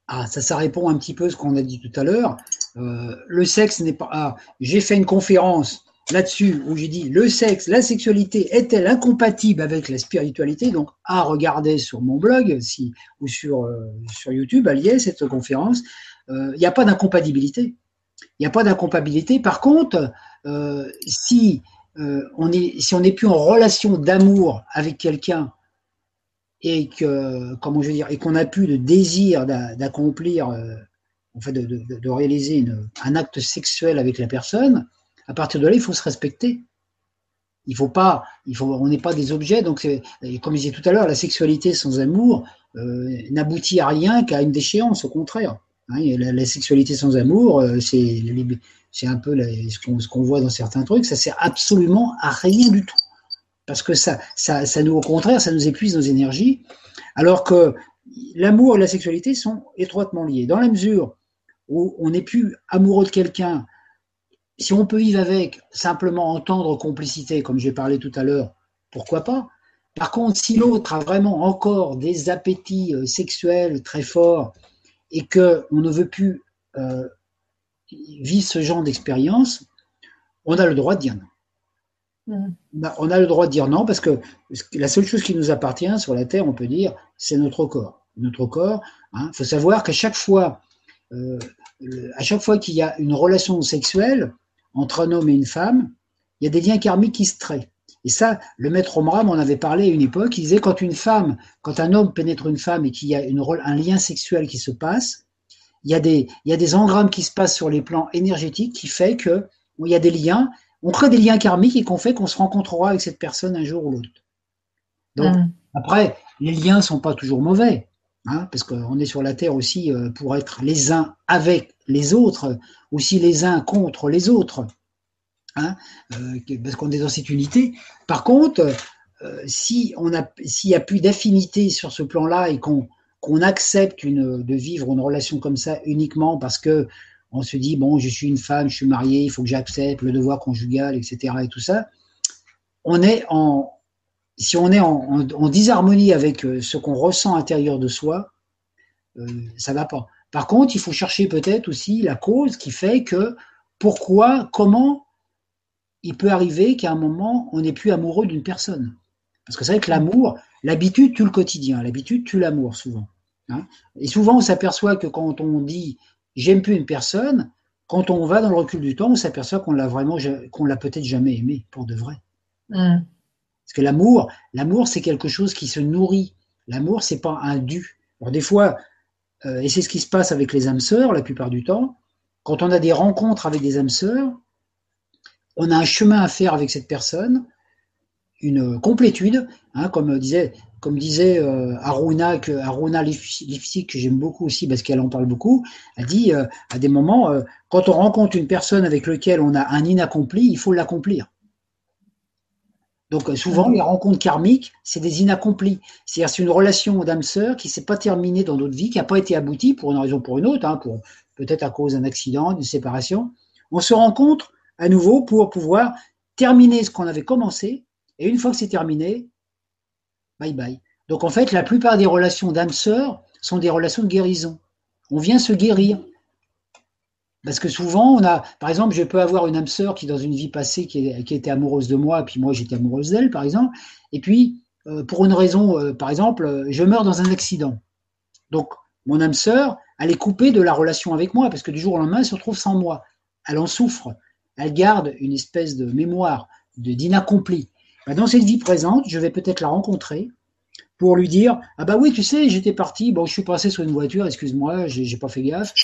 B: Ah, ça, ça répond un petit peu à ce qu'on a dit tout à l'heure. Euh, le sexe n'est pas. Ah, j'ai fait une conférence là-dessus où j'ai dit le sexe, la sexualité est-elle incompatible avec la spiritualité? Donc à regarder sur mon blog si, ou sur, euh, sur YouTube, allié cette conférence, euh, il n'y a pas d'incompatibilité. Il n'y a pas d'incompatibilité. Par contre, si on est si on n'est plus en relation d'amour avec quelqu'un et que comment je veux dire et qu'on n'a plus de désir d'accomplir, en fait, de, réaliser un acte sexuel avec la personne, à partir de là, il faut se respecter. Il faut pas, il faut, on n'est pas des objets. Donc, comme je disais tout à l'heure, la sexualité sans amour euh, n'aboutit à rien qu'à une déchéance, au contraire. Hein, la, sexualité sans amour, euh, c'est, c'est un peu ce qu'on voit dans certains trucs. Ça sert absolument à rien du tout, parce que ça, nous, au contraire, ça nous épuise nos énergies. Alors que l'amour et la sexualité sont étroitement liés. Dans la mesure où on n'est plus amoureux de quelqu'un si on peut vivre avec, simplement entendre complicité, comme j'ai parlé tout à l'heure, pourquoi pas Par contre, si l'autre a vraiment encore des appétits euh, sexuels très forts et qu'on ne veut plus euh, vivre ce genre d'expérience, on a le droit de dire non. Mm. on a le droit de dire non parce que la seule chose qui nous appartient sur la Terre, on peut dire, c'est notre corps. Notre corps, il hein. faut savoir qu'à chaque fois, euh, à chaque fois qu'il y a une relation sexuelle entre un homme et une femme, il y a des liens karmiques qui se créent. Et ça, le maître Omram en avait parlé à une époque. Il disait quand une femme, quand un homme pénètre une femme et qu'il y a un lien sexuel qui se passe, il y, a des, engrammes qui se passent sur les plans énergétiques qui fait que y a des liens, on crée des liens karmiques et qu'on fait qu'on se rencontrera avec cette personne un jour ou l'autre. Donc mm. après, les liens sont pas toujours mauvais, hein, parce qu'on est sur la terre aussi euh, pour être les uns avec les autres, aussi les uns contre les autres. Hein, euh, parce qu'on est dans cette unité. Par contre, euh, si on a, s'il n'y a plus d'affinité sur ce plan-là et qu'on qu'on accepte une, de vivre une relation comme ça uniquement parce que on se dit bon, je suis une femme, je suis mariée, il faut que j'accepte le devoir conjugal, etc. et tout ça, on est en si on est en, en, disharmonie avec euh, ce qu'on ressent à de soi, euh, ça va pas. Par contre, il faut chercher peut-être aussi la cause qui fait que pourquoi, comment il peut arriver qu'à un moment, on n'est plus amoureux d'une personne. Parce que c'est vrai que l'amour, l'habitude tue le quotidien, l'habitude tue l'amour souvent. Hein. Et souvent, on s'aperçoit que quand on dit j'aime plus une personne, quand on va dans le recul du temps, on s'aperçoit qu'on l'a vraiment, qu'on l'a peut-être jamais aimé pour de vrai. Mm. Parce que l'amour, l'amour, c'est quelque chose qui se nourrit. L'amour, c'est pas un dû. Alors des fois, euh, et c'est ce qui se passe avec les âmes sœurs la plupart du temps, quand on a des rencontres avec des âmes sœurs, on a un chemin à faire avec cette personne, une complétude, hein, comme disait, comme disait euh, Aruna, que Aruna Lipsy, que j'aime beaucoup aussi parce qu'elle en parle beaucoup, elle dit euh, à des moments, euh, quand on rencontre une personne avec laquelle on a un inaccompli, il faut l'accomplir. Donc souvent, les rencontres karmiques, c'est des inaccomplis. C'est-à-dire c'est une relation d'âme-sœur qui s'est pas terminée dans notre vie, qui n'a pas été aboutie pour une raison ou pour une autre, hein, pour peut-être à cause d'un accident, d'une séparation. On se rencontre à nouveau pour pouvoir terminer ce qu'on avait commencé. Et une fois que c'est terminé, bye bye. Donc en fait, la plupart des relations d'âme-sœur sont des relations de guérison. On vient se guérir. Parce que souvent, on a, par exemple, je peux avoir une âme sœur qui, dans une vie passée, qui, était amoureuse de moi, puis moi, j'étais amoureuse d'elle, par exemple. Et puis, euh, pour une raison, euh, par exemple, je meurs dans un accident. Donc, mon âme sœur, elle est coupée de la relation avec moi, parce que du jour au lendemain, elle se retrouve sans moi. Elle en souffre elle garde une espèce de mémoire d'inaccompli. Bah, dans cette vie présente, je vais peut-être la rencontrer pour lui dire ah bah oui tu sais j'étais parti. Bon je suis passé sur une voiture excuse-moi j'ai pas fait gaffe.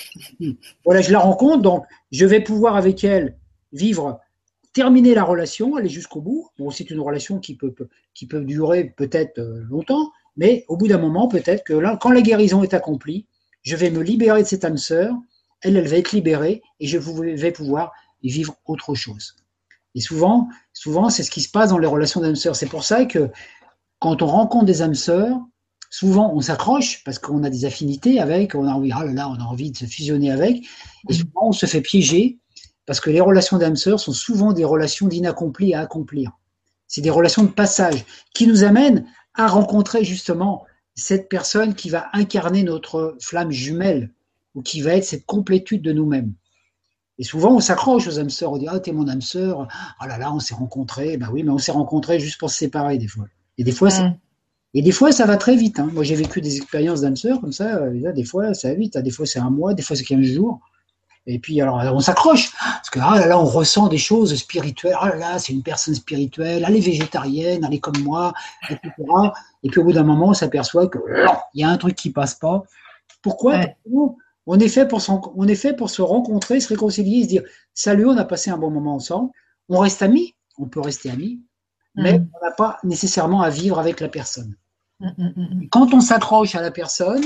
B: Voilà je la rencontre. Donc je vais pouvoir avec elle vivre terminer la relation aller jusqu'au bout. Bon c'est une relation qui peut qui peut durer peut-être euh, longtemps. Mais au bout d'un moment peut-être que quand la guérison est accomplie je vais me libérer de cette âme sœur. Elle elle va être libérée et je vais pouvoir et vivre autre chose. Et souvent, c'est ce qui se passe dans les relations d'âmes sœurs. C'est pour ça que quand on rencontre des âmes sœurs, souvent on s'accroche parce qu'on a des affinités avec, on a envie, ah on a envie de se fusionner avec, et souvent on se fait piéger parce que les relations d'âmes sœurs sont souvent des relations d'inaccompli à accomplir. C'est des relations de passage qui nous amènent à rencontrer justement cette personne qui va incarner notre flamme jumelle ou qui va être cette complétude de nous-mêmes. Et souvent, on s'accroche aux âmes sœurs. On dit Ah, t'es mon âme sœur. Oh là là, on s'est rencontrés. Ben oui, mais on s'est rencontrés juste pour se séparer des fois. Et des fois, mm. et des fois ça va très vite. Hein. Moi, j'ai vécu des expériences d'âme sœur comme ça. Euh, des fois, ça va vite. Des fois, c'est un mois. Des fois, c'est 15 jours. Et puis, alors, on s'accroche. Parce que ah là là, on ressent des choses spirituelles. Ah là là, c'est une personne spirituelle. Elle est végétarienne. Elle est comme moi, etc. Et puis, au bout d'un moment, on s'aperçoit que il y a un truc qui passe pas. Pourquoi? On est, fait pour on est fait pour se rencontrer, se réconcilier, se dire Salut, on a passé un bon moment ensemble. On reste amis, on peut rester amis, mais mm. on n'a pas nécessairement à vivre avec la personne. Mm, mm, Quand on s'accroche à la personne,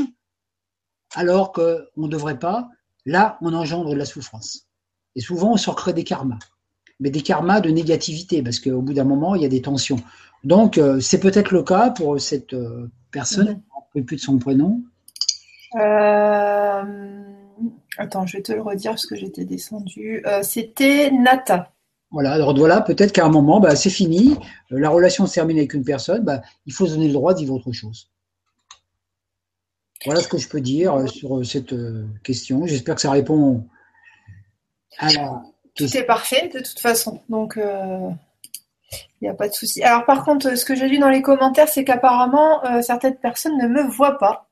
B: alors qu'on ne devrait pas, là, on engendre de la souffrance. Et souvent, on se recrée des karmas. Mais des karmas de négativité, parce qu'au bout d'un moment, il y a des tensions. Donc, euh, c'est peut-être le cas pour cette euh, personne, on ne plus de son prénom,
A: attends, je vais te le redire parce que j'étais descendue. Euh, c'était Nata.
B: Voilà, alors voilà, peut-être qu'à un moment, bah, c'est fini, euh, la relation se termine avec une personne, bah, il faut se donner le droit de vivre autre chose. Voilà ce que je peux dire sur cette question. J'espère que ça répond
A: à la question. C'est parfait de toute façon. Donc, Il n'y a pas de souci. Alors par contre, ce que j'ai lu dans les commentaires, c'est qu'apparemment euh, certaines personnes ne me voient pas.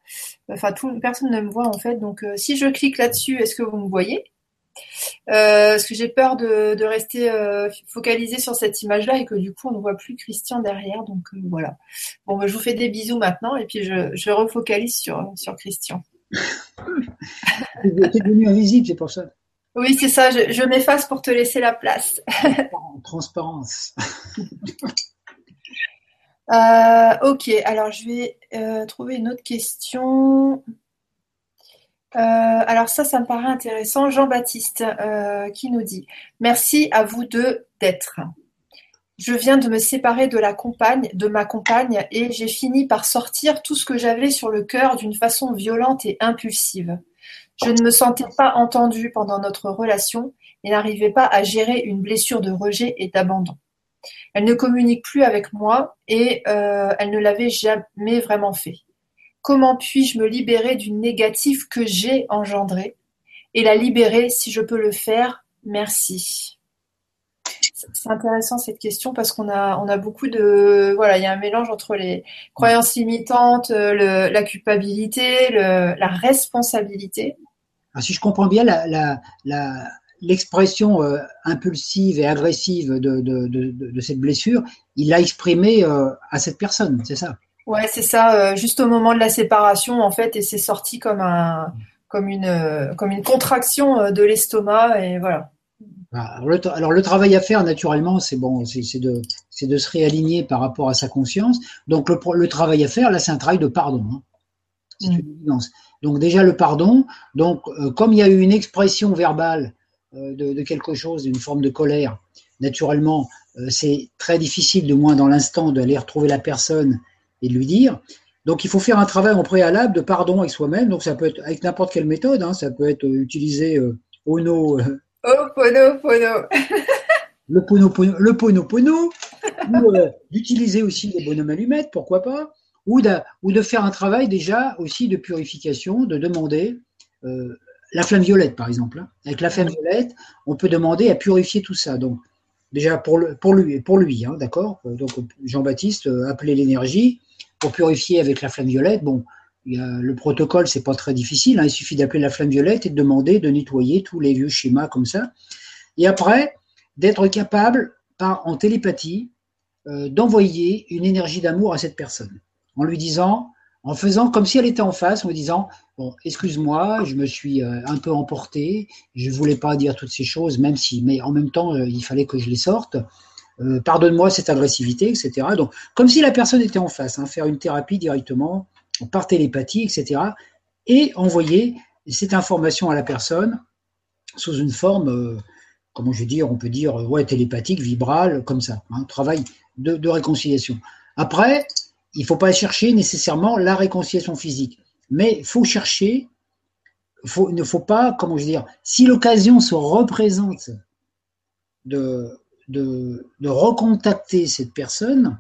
A: Enfin, personne ne me voit en fait. Donc euh, si je clique là-dessus, est-ce que vous me voyez? Euh, Parce que j'ai peur de, rester focalisé sur cette image-là et que du coup on ne voit plus Christian derrière. Donc voilà. Bon, bah, je vous fais des bisous maintenant et puis je, je refocalise sur, sur Christian.
B: Tu es devenu invisible, c'est pour ça.
A: Oui, c'est ça, je, m'efface pour te laisser la place.
B: Transparence.
A: Euh, ok, alors je vais euh, trouver une autre question. Euh, alors ça, ça me paraît intéressant. Jean-Baptiste qui nous dit Merci à vous deux d'être. Je viens de me séparer de la compagne, de ma compagne, et j'ai fini par sortir tout ce que j'avais sur le cœur d'une façon violente et impulsive. Je ne me sentais pas entendue pendant notre relation et n'arrivais pas à gérer une blessure de rejet et d'abandon. Elle ne communique plus avec moi et euh, elle ne l'avait jamais vraiment fait. Comment puis-je me libérer d'une négative que j'ai engendrée et la libérer si je peux le faire? Merci. C'est intéressant cette question parce qu'on a, on a beaucoup de, voilà, il y a un mélange entre les croyances limitantes, la culpabilité, la responsabilité.
B: Ah, si je comprends bien, la, l'expression euh, impulsive et agressive de, de, de, de cette blessure, il l'a exprimée euh, à cette personne, c'est ça?
A: Ouais, c'est ça. Euh, juste au moment de la séparation, en fait, et c'est sorti comme un, comme une, comme une contraction de l'estomac, et voilà.
B: Ah, alors le, travail à faire, naturellement, c'est bon, c'est de, de se réaligner par rapport à sa conscience. Donc le, le travail à faire, là, c'est un travail de pardon. Hein. C'est mm. une évidence. Donc déjà le pardon. Donc euh, comme il y a eu une expression verbale euh, de, quelque chose, une forme de colère, naturellement, euh, c'est très difficile, de moins dans l'instant, d'aller retrouver la personne et de lui dire. Donc il faut faire un travail en préalable de pardon avec soi-même. Donc ça peut être avec n'importe quelle méthode. Hein. ça peut être utiliser Ono
A: Oh, pono, pono.
B: le pono, pono, le pono, pono. ou euh, d'utiliser aussi les bonhommes allumettes, pourquoi pas. Ou de, ou de faire un travail déjà aussi de purification, de demander euh, la flamme violette, par exemple. Hein. Avec la flamme violette, on peut demander à purifier tout ça. Donc, déjà pour, lui, pour lui hein, d'accord? Donc, Jean-Baptiste, euh, appeler l'énergie pour purifier avec la flamme violette. Bon, le protocole, c'est pas très difficile. Hein. il suffit d'appeler la flamme violette et de demander de nettoyer tous les vieux schémas comme ça. Et après, d'être capable, par, en télépathie, euh, d'envoyer une énergie d'amour à cette personne, en lui disant, en faisant comme si elle était en face, en disant, bon, excuse-moi, je me suis euh, un peu emporté, je voulais pas dire toutes ces choses, même si, mais en même temps, euh, il fallait que je les sorte. Pardonne-moi cette agressivité, etc. Donc, comme si la personne était en face, hein, faire une thérapie directement par télépathie, etc. Et envoyer cette information à la personne sous une forme, euh, comment je vais dire, on peut dire, ouais, télépathique, vibrale, comme ça, un hein, travail de, réconciliation. Après, il ne faut pas chercher nécessairement la réconciliation physique, mais il faut chercher, faut, ne faut pas, comment je veux dire, si l'occasion se représente de, de, recontacter cette personne,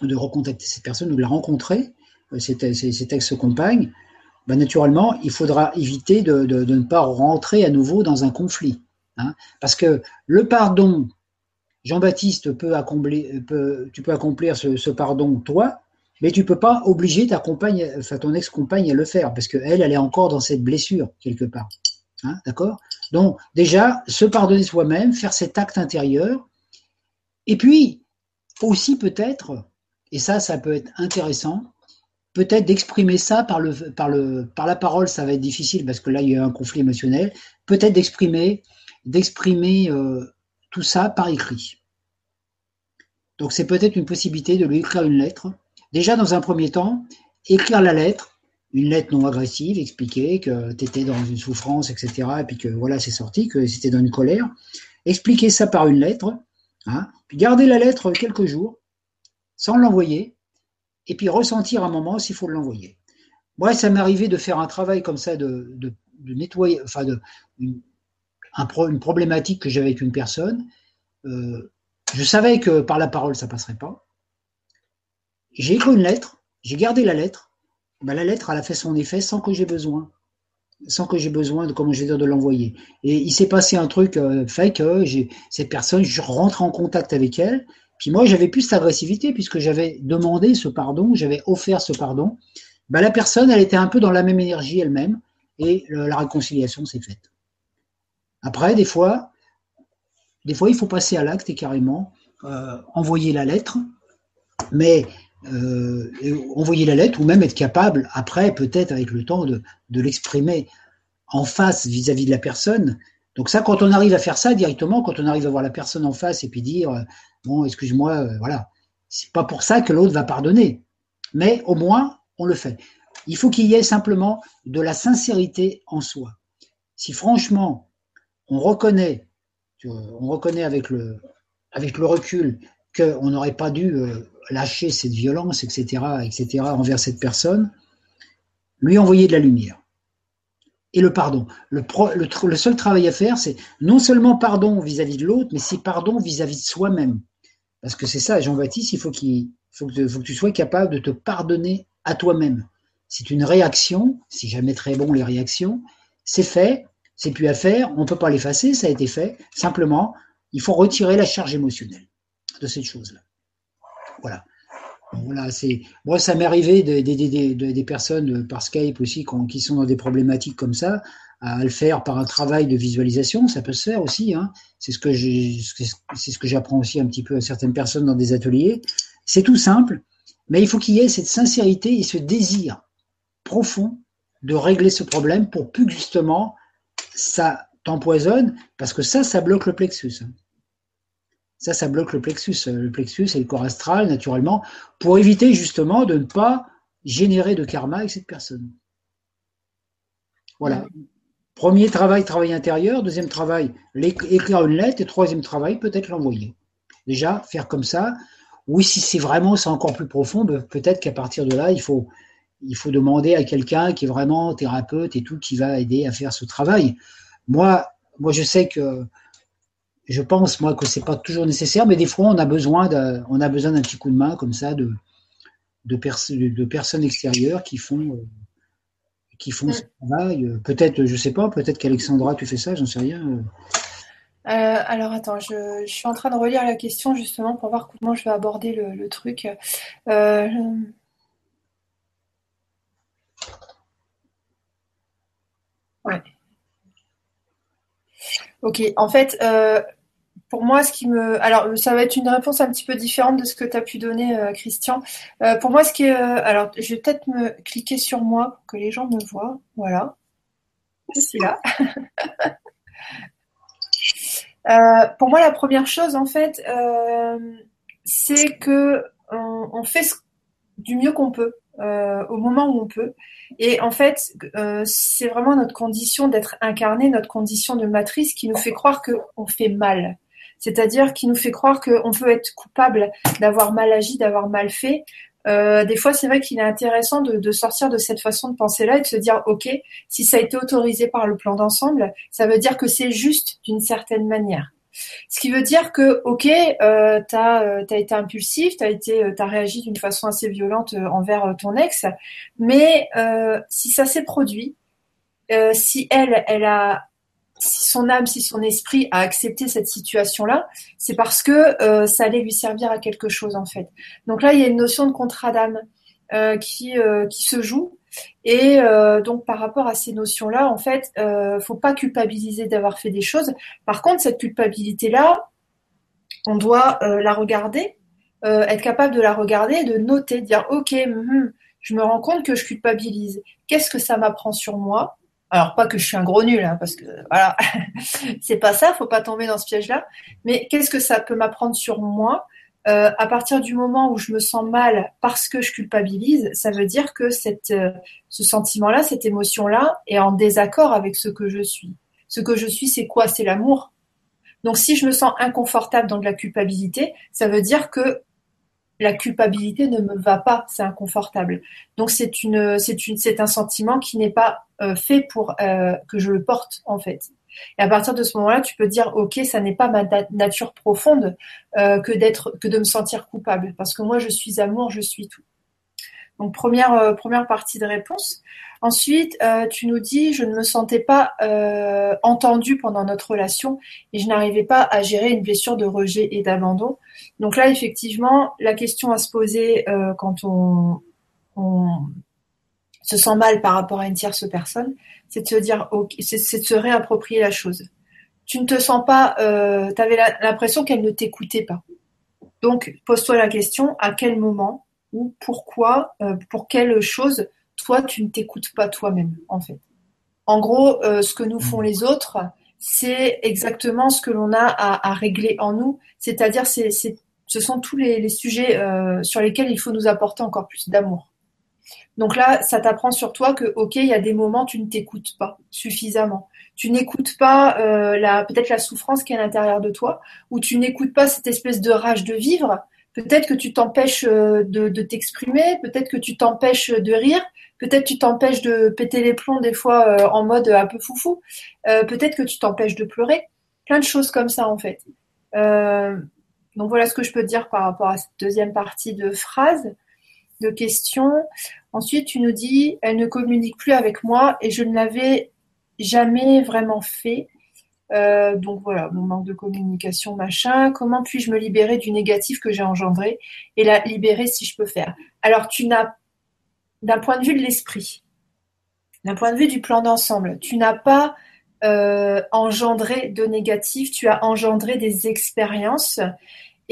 B: de recontacter cette personne ou de la rencontrer, cette, ex-compagne, ben naturellement, il faudra éviter de, ne pas rentrer à nouveau dans un conflit. Hein. parce que le pardon, Jean-Baptiste peut accomplir, tu peux accomplir ce, pardon toi, mais tu peux pas obliger ta compagne, ton ex-compagne à le faire, parce qu'elle, elle est encore dans cette blessure quelque part. Hein, D'accord? Donc déjà, se pardonner soi-même, faire cet acte intérieur, et puis aussi peut-être, et ça, ça peut être intéressant, peut-être d'exprimer ça par, le, par, le, par la parole, ça va être difficile parce que là, il y a un conflit émotionnel. Peut-être d'exprimer, d'exprimer euh, tout ça par écrit. Donc, c'est peut-être une possibilité de lui écrire une lettre. Déjà, dans un premier temps, écrire la lettre, une lettre non agressive, expliquer que tu étais dans une souffrance, etc., et puis que voilà, c'est sorti, que c'était dans une colère. Expliquer ça par une lettre, hein, puis garder la lettre quelques jours, sans l'envoyer, et puis ressentir un moment s'il faut l'envoyer. Moi, ça m'est arrivé de faire un travail comme ça, de, nettoyer, une problématique que j'avais avec une personne. Euh, je savais que par la parole, ça passerait pas. J'ai écrit une lettre, j'ai gardé la lettre. Ben, la lettre, elle a fait son effet sans que j'ai besoin, sans que j'ai besoin de, comment je vais dire, de l'envoyer. Et il s'est passé un truc euh, fait que j'ai, cette personne, je rentre en contact avec elle, Puis moi, j'avais plus cette agressivité puisque j'avais demandé ce pardon, j'avais offert ce pardon. Ben, la personne, elle était un peu dans la même énergie elle-même et la réconciliation s'est faite. Après, des fois, des fois, il faut passer à l'acte et carrément euh, envoyer la lettre, mais euh, envoyer la lettre ou même être capable, après, peut-être avec le temps, de, l'exprimer en face vis-à-vis de la personne. Donc ça, quand on arrive à faire ça directement, quand on arrive à voir la personne en face et puis dire, euh, bon, excuse-moi, voilà, c'est pas pour ça que l'autre va pardonner, mais au moins, on le fait. Il faut qu'il y ait simplement de la sincérité en soi. Si franchement, on reconnaît, on reconnaît avec le, avec le recul qu'on n'aurait pas dû euh, lâcher cette violence, etc., etc., envers cette personne, lui envoyer de la lumière. Et le pardon. Le, seul travail à faire, c'est non seulement pardon vis-à-vis de l'autre, mais c'est pardon vis-à-vis de soi-même. Parce que c'est ça, Jean-Baptiste, il faut, qu'il faut, que, tu sois capable de te pardonner à toi-même. C'est une réaction, c'est jamais très bon les réactions, c'est fait, c'est plus à faire, on ne peut pas l'effacer, ça a été fait. Simplement, il faut retirer la charge émotionnelle de cette chose-là. Voilà. Voilà, c'est moi ça m'est arrivé des personnes par Skype aussi qui sont dans des problématiques comme ça à le faire par un travail de visualisation, ça peut se faire aussi. Hein. C'est ce que c'est ce que j'apprends aussi un petit peu à certaines personnes dans des ateliers. C'est tout simple, mais il faut qu'il y ait cette sincérité et ce désir profond de régler ce problème pour plus justement ça t'empoisonne, parce que ça, ça bloque le plexus. Ça, ça bloque le plexus. Le plexus et le corps astral, naturellement, pour éviter justement de ne pas générer de karma avec cette personne. Voilà. Premier travail, travail intérieur. Deuxième travail, écrire une lettre. Et troisième travail, peut-être l'envoyer. Déjà, faire comme ça. Oui, si c'est vraiment, c'est encore plus profond, ben, peut-être qu'à partir de là, il faut, il faut demander à quelqu'un qui est vraiment thérapeute et tout, qui va aider à faire ce travail. Moi, moi, je sais que je pense moi que c'est pas toujours nécessaire, mais des fois on a besoin d'un, petit coup de main comme ça de personnes extérieures qui font euh, qui font ce travail. Peut-être, je sais pas, peut-être qu'Alexandra tu fais ça, j'en sais rien. Euh,
A: alors attends, je, suis en train de relire la question justement pour voir comment je vais aborder le, truc. Euh, Ouais. Ok, en fait, euh, pour moi, ce qui me. Alors, ça va être une réponse un petit peu différente de ce que tu as pu donner, euh, Christian. Euh, pour moi, ce qui est. alors, je vais peut-être me cliquer sur moi pour que les gens me voient. Voilà. Ici, là. pour moi, la première chose, en fait, c'est que on, fait du mieux qu'on peut. Au moment où on peut. Et en fait, euh, c'est vraiment notre condition d'être incarné, notre condition de matrice qui nous fait croire qu'on fait mal. C'est-à-dire qui nous fait croire qu'on peut être coupable d'avoir mal agi, d'avoir mal fait. Euh, des fois, c'est vrai qu'il est intéressant de, de, sortir de cette façon de penser-là et de se dire, OK, si ça a été autorisé par le plan d'ensemble, ça veut dire que c'est juste d'une certaine manière. Ce qui veut dire que, ok, euh, tu as, euh, été impulsif, tu as, été, euh, as réagi d'une façon assez violente euh, envers ton ex, mais si ça s'est produit, si elle, elle a, si son âme, si son esprit a accepté cette situation-là, c'est parce que ça allait lui servir à quelque chose en fait. Donc là, il y a une notion de contrat d'âme qui se joue et euh, donc par rapport à ces notions-là, en fait, euh, faut pas culpabiliser d'avoir fait des choses. Par contre, cette culpabilité-là, on doit euh, la regarder, euh, être capable de la regarder, de noter, dire ok, hum, je me rends compte que je culpabilise. Qu'est-ce que ça m'apprend sur moi? Alors pas que je suis un gros nul, hein, parce que voilà, c'est pas ça, faut pas tomber dans ce piège-là. Mais qu'est-ce que ça peut m'apprendre sur moi? Euh, à partir du moment où je me sens mal parce que je culpabilise, ça veut dire que cette, euh, ce sentiment-là, cette émotion-là est en désaccord avec ce que je suis. Ce que je suis, c'est quoi? C'est l'amour. Donc si je me sens inconfortable dans de la culpabilité, ça veut dire que la culpabilité ne me va pas, c'est inconfortable. Donc c'est une, c'est un sentiment qui n'est pas euh, fait pour que je le porte en fait. Et à partir de ce moment-là, tu peux dire, ok, ça n'est pas ma nature profonde euh, que d'être, que de me sentir coupable, parce que moi, je suis amour, je suis tout. Donc première première partie de réponse. Ensuite, tu nous dis je ne me sentais pas euh, entendue pendant notre relation et je n'arrivais pas à gérer une blessure de rejet et d'abandon. Donc là, effectivement, la question à se poser quand on se sent mal par rapport à une tierce personne, c'est de se dire, c'est de se réapproprier la chose. Tu ne te sens pas, euh, tu avais l'impression qu'elle ne t'écoutait pas. Donc, pose-toi la question, à quel moment ou pourquoi, euh, pour quelle chose, toi, tu ne t'écoutes pas toi-même, en fait? En gros, euh, ce que nous font les autres, c'est exactement ce que l'on a à, régler en nous, c'est-à-dire, c'est, ce sont tous les, les sujets sur lesquels il faut nous apporter encore plus d'amour. Donc là, ça t'apprend sur toi que, ok, il y a des moments tu ne t'écoutes pas suffisamment. Tu n'écoutes pas euh, la peut-être la souffrance qui est à l'intérieur de toi, ou tu n'écoutes pas cette espèce de rage de vivre. Peut-être que tu t'empêches euh, de, t'exprimer, peut-être que tu t'empêches de rire, peut-être que tu t'empêches de péter les plombs des fois euh, en mode un peu foufou, peut-être que tu t'empêches de pleurer, plein de choses comme ça en fait. donc voilà ce que je peux dire par rapport à cette deuxième partie de phrase questions. Ensuite, tu nous dis, elle ne communique plus avec moi et je ne l'avais jamais vraiment fait. Euh, donc voilà, mon manque de communication, machin. Comment puis-je me libérer du négatif que j'ai engendré et la libérer si je peux faire? Alors, tu n'as, d'un point de vue de l'esprit, d'un point de vue du plan d'ensemble, tu n'as pas euh, engendré de négatif, tu as engendré des expériences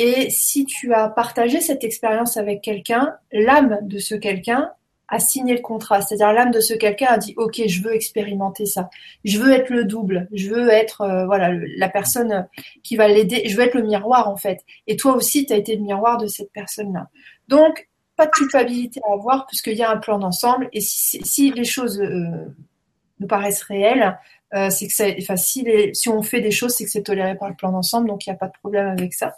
A: et si tu as partagé cette expérience avec quelqu'un, l'âme de ce quelqu'un a signé le contrat. C'est-à-dire l'âme de ce quelqu'un a dit OK, je veux expérimenter ça. Je veux être le double. Je veux être euh, voilà la personne qui va l'aider. Je veux être le miroir en fait. Et toi aussi, tu as été le miroir de cette personne-là. Donc pas de culpabilité à avoir puisqu'il y a un plan d'ensemble. Et si, les choses euh, nous paraissent réelles, euh, c'est que ça, enfin si, on fait des choses, c'est que c'est toléré par le plan d'ensemble. Donc il n'y a pas de problème avec ça.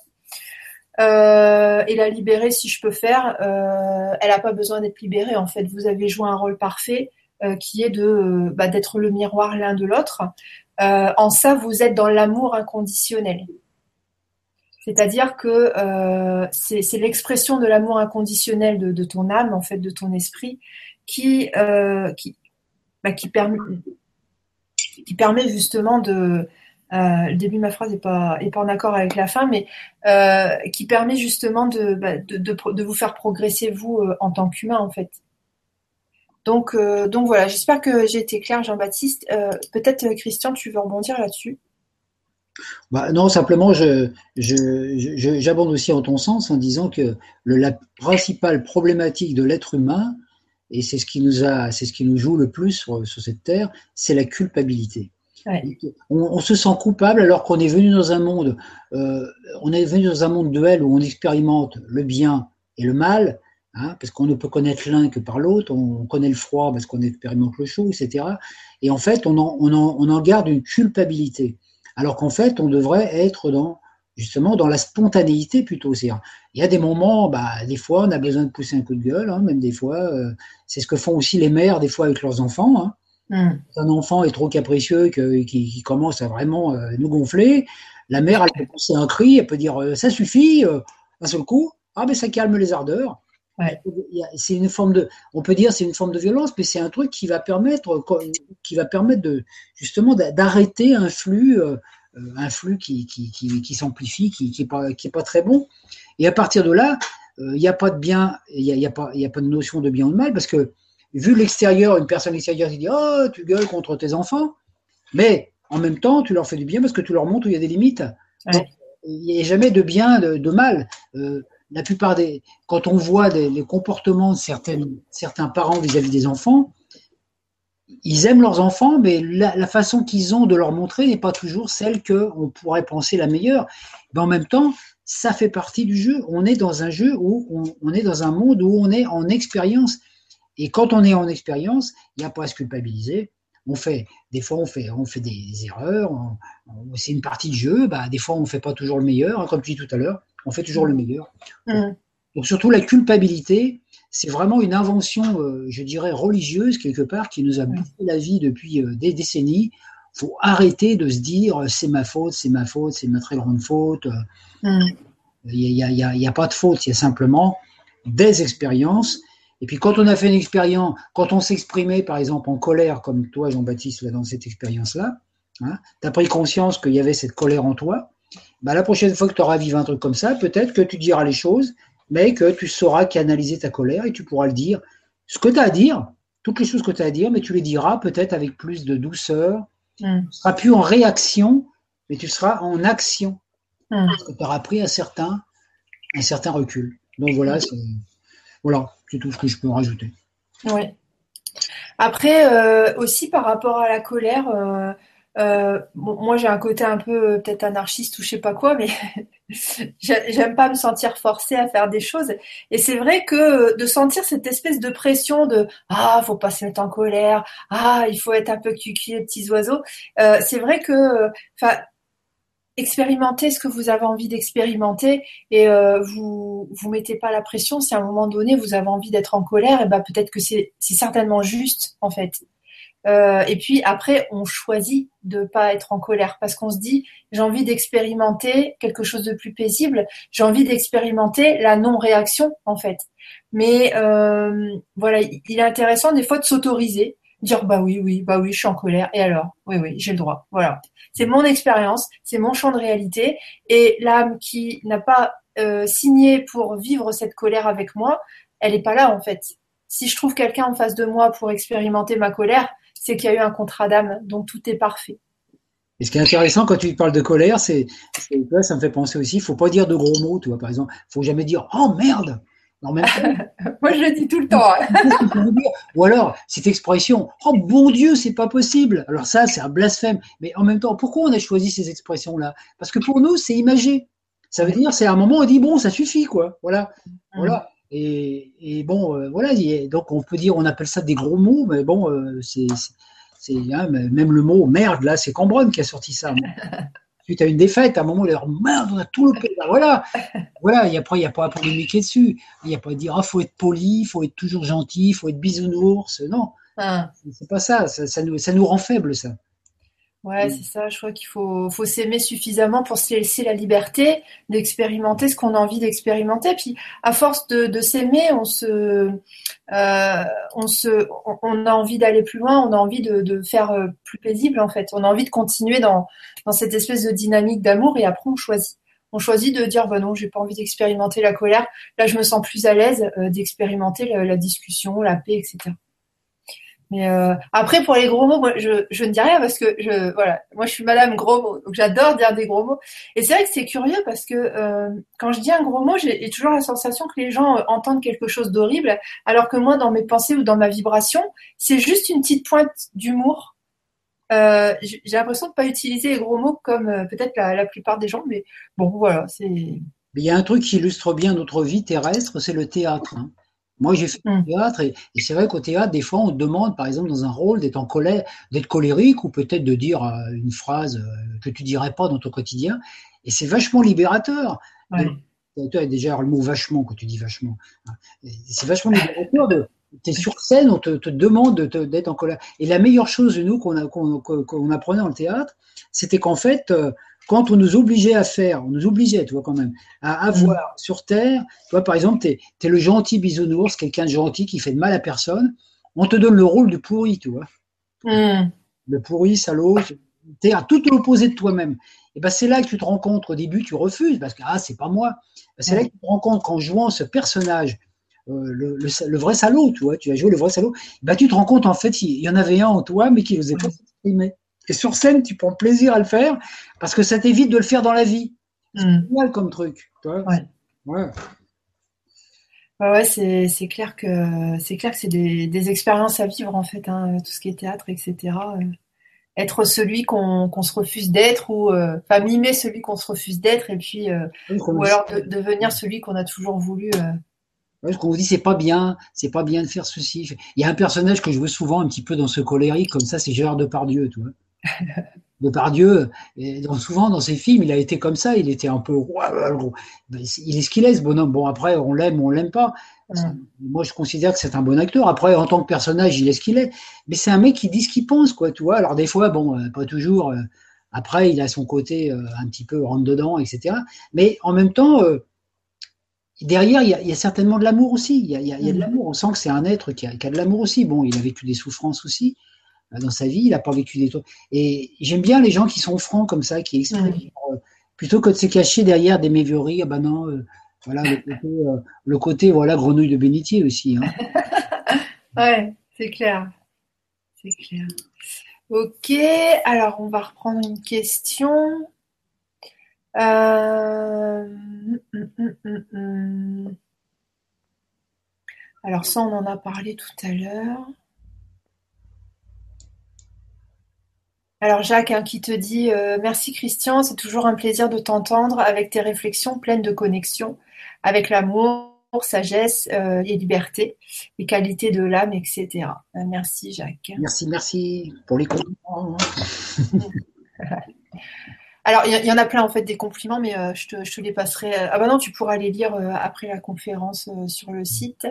A: Euh, et la libérer si je peux faire. Euh, elle n'a pas besoin d'être libérée en fait. Vous avez joué un rôle parfait euh, qui est de bah, d'être le miroir l'un de l'autre. en ça, vous êtes dans l'amour inconditionnel. C'est-à-dire que c'est l'expression de l'amour inconditionnel de, ton âme, en fait, de ton esprit, qui qui, bah, qui permet qui permet justement de euh, le début de ma phrase n'est pas, en accord avec la fin, mais euh, qui permet justement de, bah, de, vous faire progresser vous euh, en tant qu'humain en fait. Donc, voilà, j'espère que j'ai été claire, Jean-Baptiste. Peut-être Christian, tu veux rebondir là-dessus?
B: Bah, non, simplement, j'abonde aussi en ton sens en disant que la principale problématique de l'être humain, et c'est ce qui nous a, c'est ce qui nous joue le plus sur cette terre, c'est la culpabilité. On, se sent coupable alors qu'on est venu dans un monde, euh, on est venu dans un monde duel où on expérimente le bien et le mal, hein, parce qu'on ne peut connaître l'un que par l'autre, on, connaît le froid parce qu'on expérimente le chaud, etc. Et en fait, on en, garde une culpabilité, alors qu'en fait, on devrait être dans justement dans la spontanéité plutôt. Il y a des moments, bah, des fois, on a besoin de pousser un coup de gueule, hein, même des fois, euh, c'est ce que font aussi les mères des fois avec leurs enfants. Hein. Un enfant est trop capricieux qui, commence à vraiment euh, nous gonfler. La mère, elle peut penser un cri, elle peut dire euh, ça suffit, euh, un seul coup. Ah ben ça calme les ardeurs. C'est une forme de, on peut dire c'est une forme de violence, mais c'est un truc qui va permettre, qui va permettre de justement d'arrêter un flux, un flux qui, qui, s'amplifie, qui, qui est pas, qui est pas très bon. Et à partir de là, il n'y a pas de bien, il n'y a, pas, il a pas de notion de bien ou de mal parce que vu l'extérieur, une personne extérieure qui dit Oh, tu gueules contre tes enfants, mais en même temps, tu leur fais du bien parce que tu leur montres où il y a des limites. il n'y a jamais de bien, de, mal. Euh, la plupart des. Quand on voit les comportements de certaines, certains parents vis-à-vis des enfants, ils aiment leurs enfants, mais la, façon qu'ils ont de leur montrer n'est pas toujours celle qu'on pourrait penser la meilleure. Mais en même temps, ça fait partie du jeu. On est dans un jeu où on, on est dans un monde où on est en expérience. Et quand on est en expérience, il n'y a pas à se culpabiliser. On fait, des fois, on fait, on fait des, erreurs. c'est une partie de jeu. Bah, des fois, on ne fait pas toujours le meilleur. Hein, comme tu dis tout à l'heure, on fait toujours le meilleur. Mmh. Donc, surtout, la culpabilité, c'est vraiment une invention, euh, je dirais, religieuse, quelque part, qui nous a mmh. bouffé la vie depuis euh, des décennies. Il faut arrêter de se dire euh, c'est ma faute, c'est ma faute, c'est ma très grande faute. Mmh. Il n'y a, a, pas de faute, il y a simplement des expériences Et puis quand on a fait une expérience, quand on s'exprimait par exemple en colère, comme toi Jean-Baptiste, dans cette expérience-là, hein, tu as pris conscience qu'il y avait cette colère en toi, bah, la prochaine fois que tu auras vécu un truc comme ça, peut-être que tu diras les choses, mais que tu sauras canaliser ta colère et tu pourras le dire. Ce que tu as à dire, toutes les choses que tu as à dire, mais tu les diras peut-être avec plus de douceur. Mm. Tu ne seras plus en réaction, mais tu seras en action. Mm. Parce que tu auras pris un certain, un certain recul. Donc voilà, c'est tout ce que je peux rajouter.
A: Oui. Après, euh, aussi par rapport à la colère, euh, euh, moi j'ai un côté un peu peut-être anarchiste ou je sais pas quoi, mais j'aime pas me sentir forcée à faire des choses. Et c'est vrai que de sentir cette espèce de pression de ah faut pas se mettre en colère, ah il faut être un peu cucu les petits oiseaux. c'est vrai que expérimentez ce que vous avez envie d'expérimenter et euh, vous vous mettez pas la pression. Si à un moment donné vous avez envie d'être en colère et ben peut-être que c'est certainement juste en fait. Euh, et puis après on choisit de pas être en colère parce qu'on se dit j'ai envie d'expérimenter quelque chose de plus paisible j'ai envie d'expérimenter la non réaction en fait. Mais euh, voilà il est intéressant des fois de s'autoriser dire bah oui oui bah oui je suis en colère et alors? Oui oui j'ai le droit voilà c'est mon expérience, c'est mon champ de réalité. Et l'âme qui n'a pas euh, signé pour vivre cette colère avec moi, elle n'est pas là en fait. Si je trouve quelqu'un en face de moi pour expérimenter ma colère, c'est qu'il y a eu un contrat d'âme, donc tout est parfait.
B: Et ce qui est intéressant quand tu parles de colère, c'est, ça me fait penser aussi, il faut pas dire de gros mots, tu vois, par exemple, faut jamais dire oh merde,
A: Moi, je le dis tout le temps. Hein.
B: Ou alors, cette expression, oh bon Dieu, c'est pas possible. Alors ça, c'est un blasphème. Mais en même temps, pourquoi on a choisi ces expressions-là? Parce que pour nous, c'est imagé. Ça veut dire, c'est un moment où on dit, bon, ça suffit, quoi. Voilà. Voilà. Et, bon, euh, voilà. Donc, on peut dire, on appelle ça des gros mots, mais bon, euh, c'est, hein, même le mot merde, là, c'est Cambronne qui a sorti ça suite à une défaite, à un moment, leur merde, on a tout le pays. Voilà. Voilà. Il n'y a pas, il y a pas à polémiquer dessus. Il n'y a pas à dire, ah, faut être poli, il faut être toujours gentil, il faut être bisounours. Non. Ah. C'est pas ça. Ça, nous, ça nous rend faibles, ça.
A: Ouais, c'est ça. Je crois qu'il faut, faut s'aimer suffisamment pour se laisser la liberté d'expérimenter ce qu'on a envie d'expérimenter. Puis, à force de, s'aimer, on se, euh, on se, on a envie d'aller plus loin. On a envie de, faire euh, plus paisible en fait. On a envie de continuer dans, dans cette espèce de dynamique d'amour. Et après, on choisit. On choisit de dire, bah non, j'ai pas envie d'expérimenter la colère. Là, je me sens plus à l'aise euh, d'expérimenter la discussion, la paix, etc. Mais euh, après, pour les gros mots, moi, je, ne dis rien parce que je, voilà, moi, je suis Madame Gros mots, donc j'adore dire des gros mots. Et c'est vrai que c'est curieux parce que euh, quand je dis un gros mot, j'ai toujours la sensation que les gens euh, entendent quelque chose d'horrible, alors que moi, dans mes pensées ou dans ma vibration, c'est juste une petite pointe d'humour. J'ai l'impression de pas utiliser les gros mots comme peut-être la, la, plupart des gens, mais bon, voilà, c'est.
B: Il y a un truc qui illustre bien notre vie terrestre, c'est le théâtre. Hein. Moi, j'ai fait du mmh. théâtre et, c'est vrai qu'au théâtre, des fois, on te demande, par exemple, dans un rôle, d'être en colère, d'être colérique ou peut-être de dire euh, une phrase euh, que tu dirais pas dans ton quotidien. Et c'est vachement libérateur. Tu as déjà le mot vachement quand tu dis vachement. C'est vachement libérateur de. Tu es sur scène, on te, demande d'être en colère. Et la meilleure chose, nous, qu'on qu'on apprenait dans le théâtre, c'était qu'en fait, euh, quand on nous obligeait à faire, on nous obligeait, tu vois, quand même, à avoir mm. sur Terre, tu vois, par exemple, tu es, le gentil bisounours, quelqu'un de gentil qui fait de mal à personne, on te donne le rôle de pourri, tu vois. Mm. Le pourri, salaud, tu es à tout l'opposé de toi-même. Et ben c'est là que tu te rends compte, au début, tu refuses, parce que, ah, c'est pas moi. Ben, c'est là que tu te rends compte qu'en jouant ce personnage, euh, le, vrai salaud, tu vois, tu as joué le vrai salaud, ben, tu te rends compte, en fait, il y en avait un en toi, mais qui n'osait pas s'exprimer. Et sur scène, tu prends plaisir à le faire parce que ça t'évite de le faire dans la vie. C'est hmm. génial comme truc.
A: ouais. Ouais. Ouais, c'est clair que c'est clair que c'est des, expériences à vivre en fait, hein, tout ce qui est théâtre, etc. Euh, être celui qu'on se refuse d'être ou euh, enfin mimer celui qu'on se refuse d'être et puis euh, ou alors de, devenir celui qu'on a toujours voulu.
B: ce qu'on vous dit, c'est pas bien, c'est pas bien de faire ceci. Il y a un personnage que je vois souvent un petit peu dans ce colérique comme ça, c'est Gérard Depardieu, tu vois de Pardieu, et souvent dans ses films, il a été comme ça, il était un peu. Il est ce qu'il est, ce bonhomme. Bon, après, on l'aime ou on l'aime pas. Moi, je considère que c'est un bon acteur. Après, en tant que personnage, il est ce qu'il est. Mais c'est un mec qui dit ce qu'il pense, quoi, tu vois. Alors, des fois, bon, euh, pas toujours. Euh, après, il a son côté euh, un petit peu rentre dedans, etc. Mais en même temps, derrière, il y, a, certainement de l'amour aussi. Il y a, de mm. l'amour. On sent que c'est un être qui a, de l'amour aussi. Bon, il a vécu des souffrances aussi dans sa vie. Il n'a pas vécu des trucs. Et j'aime bien les gens qui sont francs comme ça, qui expriment. Mm. plutôt que de se cacher derrière des méviories. Ah ben non, voilà le côté, voilà grenouille de bénitier aussi. Hein.
A: ouais, c'est clair. C'est clair. Ok, alors on va reprendre une question. Euh, hum, hum, hum, alors ça, on en a parlé tout à l'heure. Alors Jacques hein, qui te dit euh, merci Christian, c'est toujours un plaisir de t'entendre avec tes réflexions pleines de connexion avec l'amour, sagesse euh, et liberté, les qualités de l'âme, etc. Euh, merci Jacques.
B: Merci, merci pour les compliments.
A: Alors, il y, en a plein en fait des compliments, mais euh, je, te, les passerai. Ah bah non, tu pourras les lire après la conférence sur le site.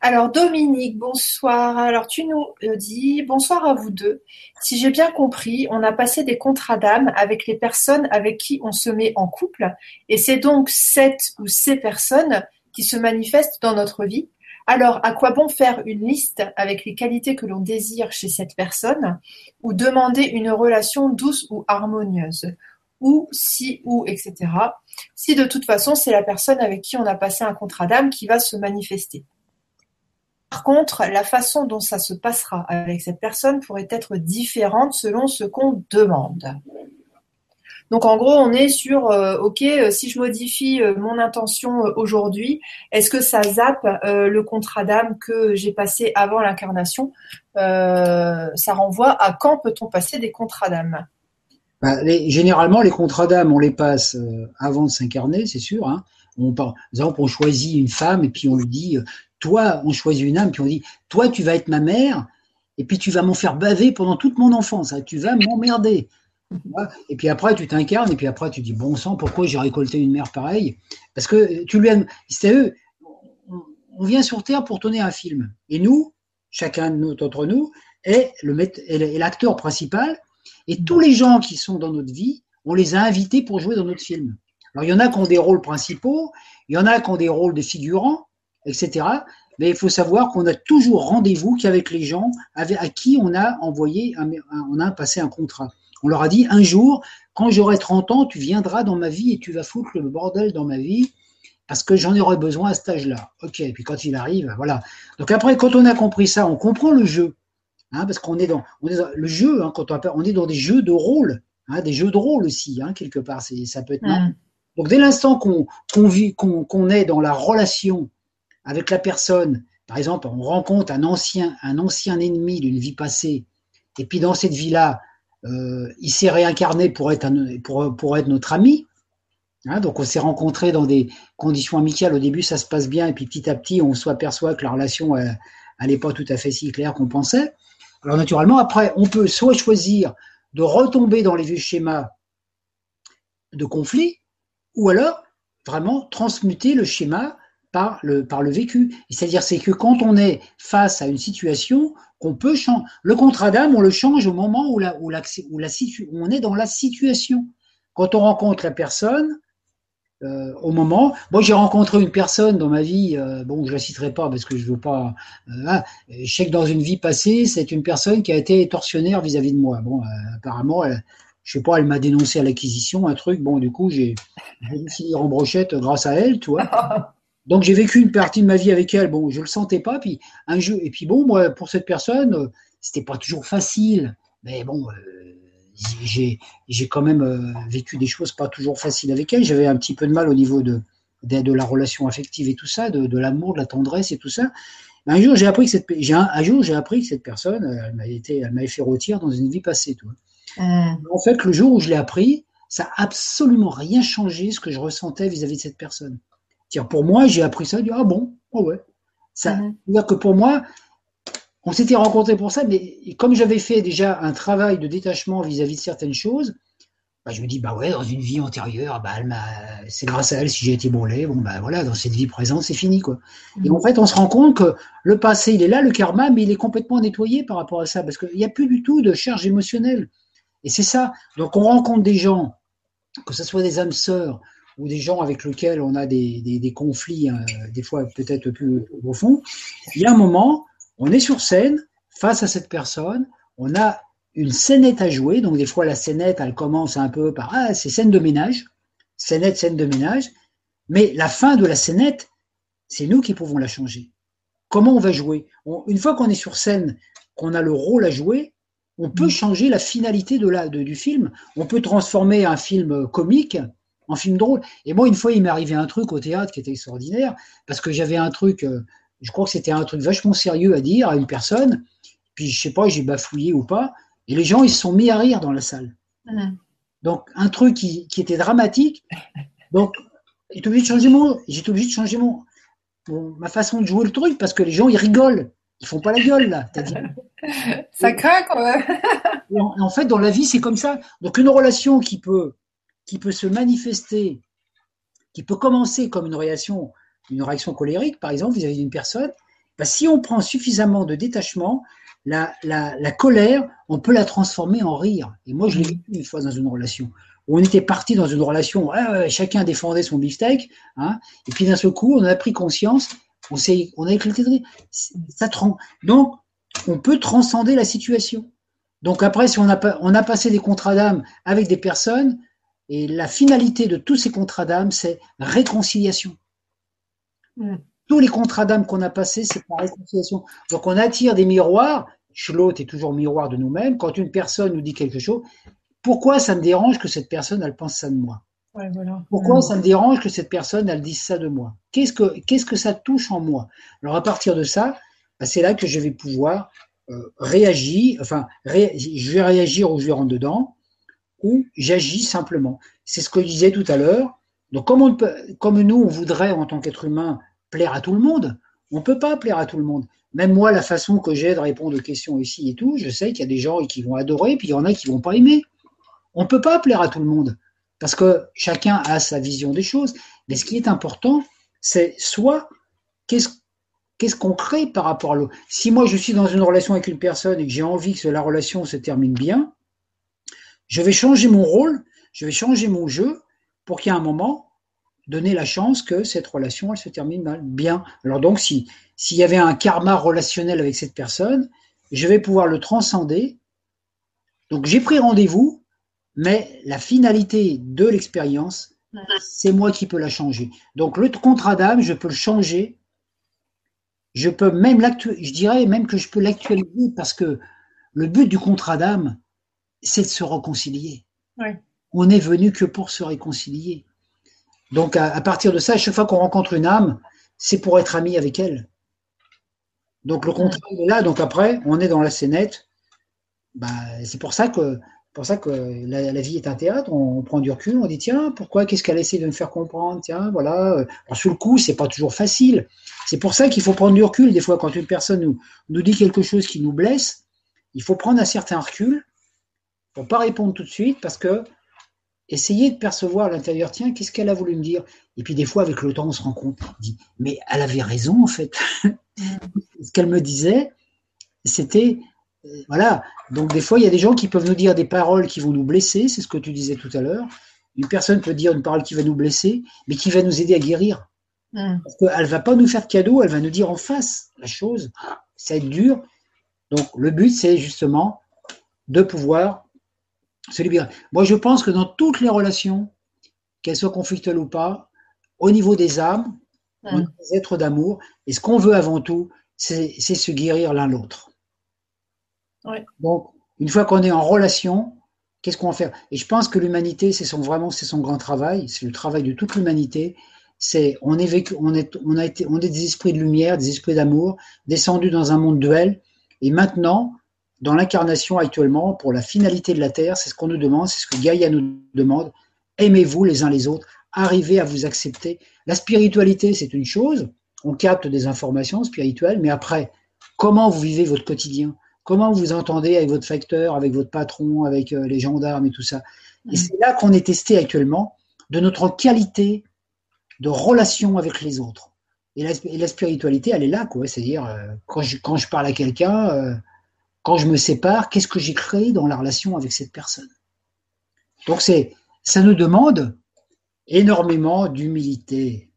A: Alors, Dominique, bonsoir. Alors, tu nous dis bonsoir à vous deux. Si j'ai bien compris, on a passé des contrats d'âme avec les personnes avec qui on se met en couple, et c'est donc cette ou ces personnes qui se manifestent dans notre vie. Alors, à quoi bon faire une liste avec les qualités que l'on désire chez cette personne ou demander une relation douce ou harmonieuse? Ou si ou etc. Si de toute façon c'est la personne avec qui on a passé un contrat d'âme qui va se manifester. Par contre, la façon dont ça se passera avec cette personne pourrait être différente selon ce qu'on demande. Donc en gros, on est sur, euh, ok, euh, si je modifie euh, mon intention aujourd'hui, est-ce que ça zappe le contrat d'âme que j'ai passé avant l'incarnation? Ça renvoie à quand peut-on passer des contrats d'âme?
B: Bah, Généralement, les contrats d'âme, on les passe avant de s'incarner, c'est sûr. Hein. On, par exemple, on choisit une femme et puis on lui dit, toi, on choisit une âme, puis on dit, toi, tu vas être ma mère, et puis tu vas m'en faire baver pendant toute mon enfance, hein. tu vas m'emmerder. Et puis après, tu t'incarnes, et puis après, tu dis bon sang, pourquoi j'ai récolté une mère pareille? Parce que tu lui as. C'est eux. On vient sur Terre pour tourner un film. Et nous, chacun d'entre nous, est l'acteur principal. Et tous les gens qui sont dans notre vie, on les a invités pour jouer dans notre film. Alors, il y en a qui ont des rôles principaux, il y en a qui ont des rôles de figurants, etc. Mais il faut savoir qu'on a toujours rendez-vous qu'avec les gens à qui on a envoyé, on a passé un contrat. On leur a dit un jour, quand j'aurai 30 ans, tu viendras dans ma vie et tu vas foutre le bordel dans ma vie parce que j'en aurai besoin à cet âge-là. Ok, et puis quand il arrive, voilà. Donc après, quand on a compris ça, on comprend le jeu. Hein, parce qu'on est dans, on est dans le jeu, hein, quand on, on, est dans des jeux de rôle, hein, des jeux de rôle aussi, quelque part, ça peut être. Mm. Donc dès l'instant qu'on qu'on est dans la relation avec la personne, par exemple, on rencontre un ancien, un ancien ennemi d'une vie passée, et puis dans cette vie-là, euh, il s'est réincarné pour être, pour, pour être notre ami. Hein, donc on s'est rencontrés dans des conditions amicales. Au début, ça se passe bien, et puis petit à petit, on s'aperçoit que la relation n'est pas tout à fait si claire qu'on pensait. Alors naturellement, après, on peut soit choisir de retomber dans les vieux schémas de conflit, ou alors vraiment transmuter le schéma par le, par le vécu. C'est-à-dire, c'est que quand on est face à une situation, qu'on peut changer. Le contrat d'âme, on le change au moment où, la, où, la, où, la on est dans la situation. Quand on rencontre la personne, euh, au moment. Moi, j'ai rencontré une personne dans ma vie, euh, bon, je la citerai pas parce que je veux pas. Euh, je sais que dans une vie passée, c'est une personne qui a été tortionnaire vis-à-vis de moi. Bon, apparemment, elle, je sais pas, elle m'a dénoncé à l'acquisition, un truc. Bon, du coup, j'ai fini en brochette grâce à elle, tu vois. Donc j'ai vécu une partie de ma vie avec elle. Bon, je le sentais pas. Puis un jeu. Et puis bon, moi, pour cette personne, euh, c'était pas toujours facile. Mais bon, euh, j'ai j'ai quand même euh, vécu des choses pas toujours faciles avec elle. J'avais un petit peu de mal au niveau de de, la relation affective et tout ça, de, de l'amour, de la tendresse et tout ça. Mais un jour, j'ai appris que cette un, un, jour j'ai appris que cette personne, elle m'avait été, elle m'avait fait rôtir dans une vie passée. Toi. Mmh. En fait, le jour où je l'ai appris, ça a absolument rien changé ce que je ressentais vis-à-vis -vis de cette personne pour moi, j'ai appris ça, dit, ah bon, oh ouais. Ça, mhm. dire que pour moi, on s'était rencontrés pour ça, mais comme j'avais fait déjà un travail de détachement vis-à-vis de certaines choses, bah, je me dis, bah ouais, dans une vie antérieure, bah, c'est grâce à elle si j'ai été brûlé, bon, bah voilà, dans cette vie présente, c'est fini, quoi. Et en fait, on se rend compte que le passé, il est là, le karma, mais il est complètement nettoyé par rapport à ça, parce qu'il n'y a plus du tout de charge émotionnelle. Et c'est ça. Donc, on rencontre des gens, que ce soit des âmes sœurs, ou des gens avec lesquels on a des, conflits, euh, des fois peut-être plus profonds, il y a un moment, on est sur scène, face à cette personne, on a une scénette à jouer, donc des fois la scénette, elle commence un peu par ah c'est scène de ménage, scénette, scène de ménage, mais la fin de la scénette, c'est nous qui pouvons la changer. Comment on va jouer? Une fois qu'on est sur scène, qu'on a le rôle à jouer, on peut mm. changer la finalité de la, du film. On peut transformer un film comique en film drôle. Et moi, une fois, il m'est arrivé un truc au théâtre qui était extraordinaire, parce que j'avais un truc, euh, je crois que c'était un truc vachement sérieux à dire à une personne, puis je sais pas, j'ai bafouillé ou pas, et les gens, ils se sont mis à rire dans la salle. Donc, un truc qui, était dramatique. Donc, j'étais obligé de changer mon, j'étais obligé de changer mon, ma façon de jouer le truc parce que les gens, ils rigolent. Ils font pas la gueule, là.
A: ça craque,
B: en, en fait, dans la vie, c'est comme ça. Donc, une relation qui peut, qui peut se manifester, qui peut commencer comme une réaction, une réaction colérique, par exemple, vis-à-vis d'une personne, bah, si on prend suffisamment de détachement, la, colère, on peut la transformer en rire. Et moi, je l'ai vécu une fois dans une relation on était parti dans une relation, chacun défendait son beefsteak, hein, et puis d'un seul coup, on a pris conscience, on, on a éclaté de rire. Ça Donc, on peut transcender la situation. Donc après, si on a passé des contrats d'âme avec des personnes, et la finalité de tous ces contrats d'âme, c'est réconciliation. Mm tous les contrats d'âme qu'on a passés, c'est par réconciliation. Donc on attire des miroirs. L'autre est toujours miroir de nous-mêmes. Quand une personne nous dit quelque chose, pourquoi ça me dérange que cette personne, elle pense ça de moi? Pourquoi ça me dérange que cette personne, elle dise ça de moi? Qu'est-ce que qu'est-ce que ça touche en moi? Alors à partir de ça, bah, c'est là que je vais pouvoir euh, réagir. Enfin, je vais réagir ou je vais rentrer dedans, ou j'agis simplement. C'est ce que je disais tout à l'heure. Donc comme, nous, on voudrait en tant qu'être humain plaire à tout le monde. On ne peut pas plaire à tout le monde. Même moi, la façon que j'ai de répondre aux questions ici et tout, je sais qu'il y a des gens qui vont adorer, puis il y en a qui vont pas aimer. On ne peut pas plaire à tout le monde, parce que chacun a sa vision des choses. Mais ce qui est important, c'est soit qu'est-ce qu'on crée par rapport à l'autre. Si moi je suis dans une relation avec une personne et que j'ai envie que la relation se termine bien, je vais changer mon rôle, je vais changer mon jeu pour qu'il y ait un moment donner la chance que cette relation elle se termine bien. Alors donc si s'il y avait un karma relationnel avec cette personne, je vais pouvoir le transcender. Donc j'ai pris rendez-vous, mais la finalité de l'expérience, c'est moi qui peux la changer. Donc le contrat d'âme, je peux le changer. Je peux même je dirais même que je peux l'actualiser parce que le but du contrat d'âme, c'est de se réconcilier. On n'est venu que pour se réconcilier. Donc à, partir de ça, à chaque fois qu'on rencontre une âme, c'est pour être ami avec elle. Donc le contrat est là. Donc après, on est dans la scénette. Bah, c'est pour ça que pour ça que la, vie est un théâtre. On, prend du recul, on dit tiens, pourquoi Qu'est-ce qu'elle essaie de me faire comprendre? Tiens, voilà. Alors, sous le coup, c'est pas toujours facile. C'est pour ça qu'il faut prendre du recul. Des fois, quand une personne nous, dit quelque chose qui nous blesse, il faut prendre un certain recul pour pas répondre tout de suite parce que Essayez de percevoir à l'intérieur, tiens, qu'est-ce qu'elle a voulu me dire? Et puis des fois, avec le temps, on se rend compte, on dit, mais elle avait raison en fait. Ce qu'elle me disait, c'était, euh, voilà. Donc des fois, il y a des gens qui peuvent nous dire des paroles qui vont nous blesser, c'est ce que tu disais tout à l'heure. Une personne peut dire une parole qui va nous blesser, mais qui va nous aider à guérir. Mm. Parce qu'elle va pas nous faire de cadeau, elle va nous dire en face la chose. Ça va être dur. Donc le but, c'est justement de pouvoir moi, je pense que dans toutes les relations, qu'elles soient conflictuelles ou pas, au niveau des âmes, des êtres d'amour, et ce qu'on veut avant tout, c'est se guérir l'un l'autre. Donc, une fois qu'on est en relation, qu'est-ce qu'on va faire? Et je pense que l'humanité, c'est son vraiment, c'est son grand travail, c'est le travail de toute l'humanité. C'est on est vécu, on est, on a été, on est des esprits de lumière, des esprits d'amour, descendus dans un monde duel, et maintenant, dans l'incarnation actuellement, pour la finalité de la Terre, c'est ce qu'on nous demande, c'est ce que Gaïa nous demande. Aimez-vous les uns les autres, arrivez à vous accepter. La spiritualité, c'est une chose, on capte des informations spirituelles, mais après, comment vous vivez votre quotidien? Comment vous entendez avec votre facteur, avec votre patron, avec euh, les gendarmes et tout ça? Et c'est là qu'on est testé actuellement de notre qualité de relation avec les autres. Et la, spiritualité, elle est là, quoi. C'est-à-dire, euh, quand, je, quand je parle à quelqu'un, euh, quand je me sépare, qu'est-ce que j'ai créé dans la relation avec cette personne? Donc c'est, ça nous demande énormément d'humilité.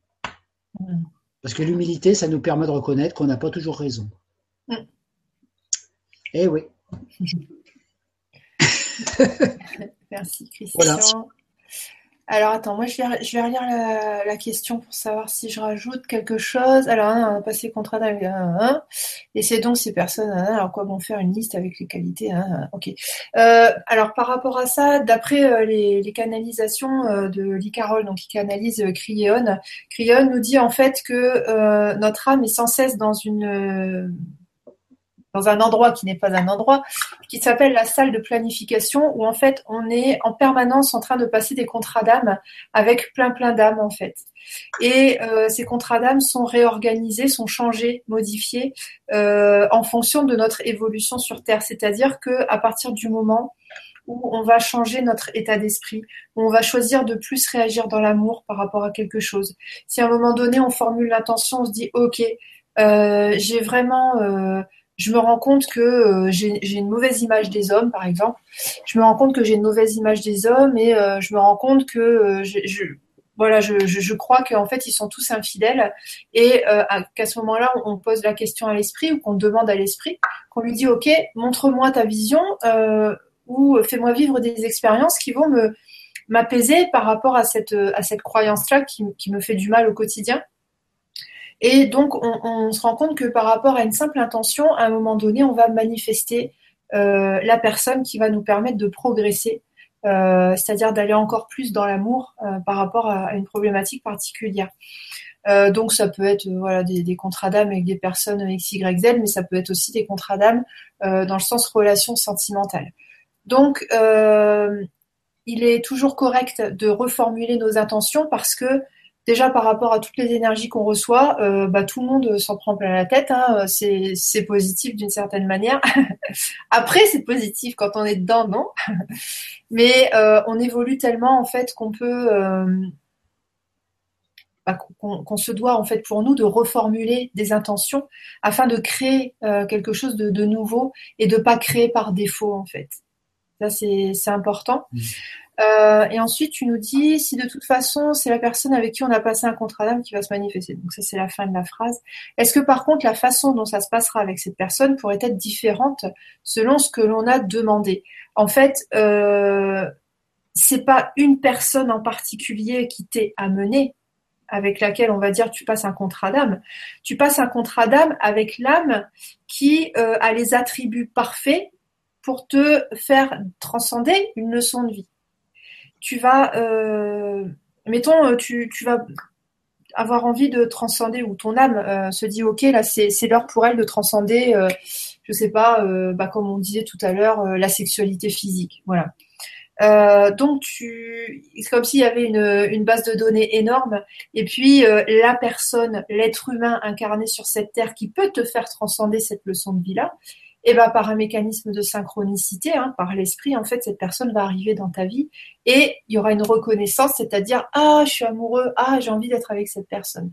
B: Mm. Parce que l'humilité, ça nous permet de reconnaître qu'on n'a pas toujours raison. Mm. Eh oui.
A: Merci Christian. Alors attends, moi je vais, je vais relire la, question pour savoir si je rajoute quelque chose. Alors, on a passé contrat d'un et c'est donc ces personnes. alors quoi bon faire une liste avec les qualités Ok. Euh, alors par rapport à ça, d'après euh, les, les, canalisations euh, de l'Icarol, donc qui canalise Cryon, Cryon nous dit en fait que notre âme est sans cesse dans une dans un endroit qui n'est pas un endroit, qui s'appelle la salle de planification, où en fait on est en permanence en train de passer des contrats d'âme avec plein plein d'âmes en fait. Et euh, ces contrats d'âme sont réorganisés, sont changés, modifiés euh, en fonction de notre évolution sur Terre. C'est-à-dire que à partir du moment où on va changer notre état d'esprit, où on va choisir de plus réagir dans l'amour par rapport à quelque chose. Si à un moment donné on formule l'intention, on se dit ok, euh, j'ai vraiment je me rends compte que euh, j'ai une mauvaise image des hommes, par exemple. Je me rends compte que j'ai une mauvaise image des hommes et euh, je me rends compte que euh, je, voilà, je, je, crois qu'en fait ils sont tous infidèles et qu'à ce moment-là on pose la question à l'esprit ou qu'on demande à l'esprit, qu'on lui dit ok, montre-moi ta vision ou fais-moi vivre des expériences qui vont me m'apaiser par rapport à cette à cette croyance-là qui me fait du mal au quotidien. Et donc, on, se rend compte que par rapport à une simple intention, à un moment donné, on va manifester euh, la personne qui va nous permettre de progresser, euh, c'est-à-dire d'aller encore plus dans l'amour euh, par rapport à, une problématique particulière. donc, ça peut être voilà des, contrats d'âme avec des personnes X, Y, Z, mais ça peut être aussi des contrats d'âme dans le sens relation sentimentale. Donc, il est toujours correct de reformuler nos intentions parce que déjà par rapport à toutes les énergies qu'on reçoit, euh, bah, tout le monde s'en prend plein la tête. Hein. C'est positif d'une certaine manière. Après, c'est positif quand on est dedans, non? Mais euh, on évolue tellement en fait qu'on peut, euh, bah, qu'on se doit en fait pour nous de reformuler des intentions afin de créer quelque chose de, nouveau et de pas créer par défaut en fait. Ça c'est important. Mmh. Euh, et ensuite, tu nous dis si de toute façon c'est la personne avec qui on a passé un contrat d'âme qui va se manifester. Donc ça c'est la fin de la phrase. Est-ce que par contre la façon dont ça se passera avec cette personne pourrait être différente selon ce que l'on a demandé? En fait, euh, c'est pas une personne en particulier qui t'est amené avec laquelle on va dire tu passes un contrat d'âme. Tu passes un contrat d'âme avec l'âme qui euh, a les attributs parfaits pour te faire transcender une leçon de vie tu vas, euh, mettons, euh, tu, vas avoir envie de transcender ou ton âme euh, se dit ok là c'est l'heure pour elle de transcender je sais pas bah, comme on disait tout à l'heure la sexualité physique. Voilà. Donc tu c'est comme s'il y avait une, une, base de données énorme et puis la personne l'être humain incarné sur cette terre qui peut te faire transcender cette leçon de vie là et ben par un mécanisme de synchronicité, hein, par l'esprit, en fait, cette personne va arriver dans ta vie et il y aura une reconnaissance, c'est-à-dire ah je suis amoureux, ah j'ai envie d'être avec cette personne.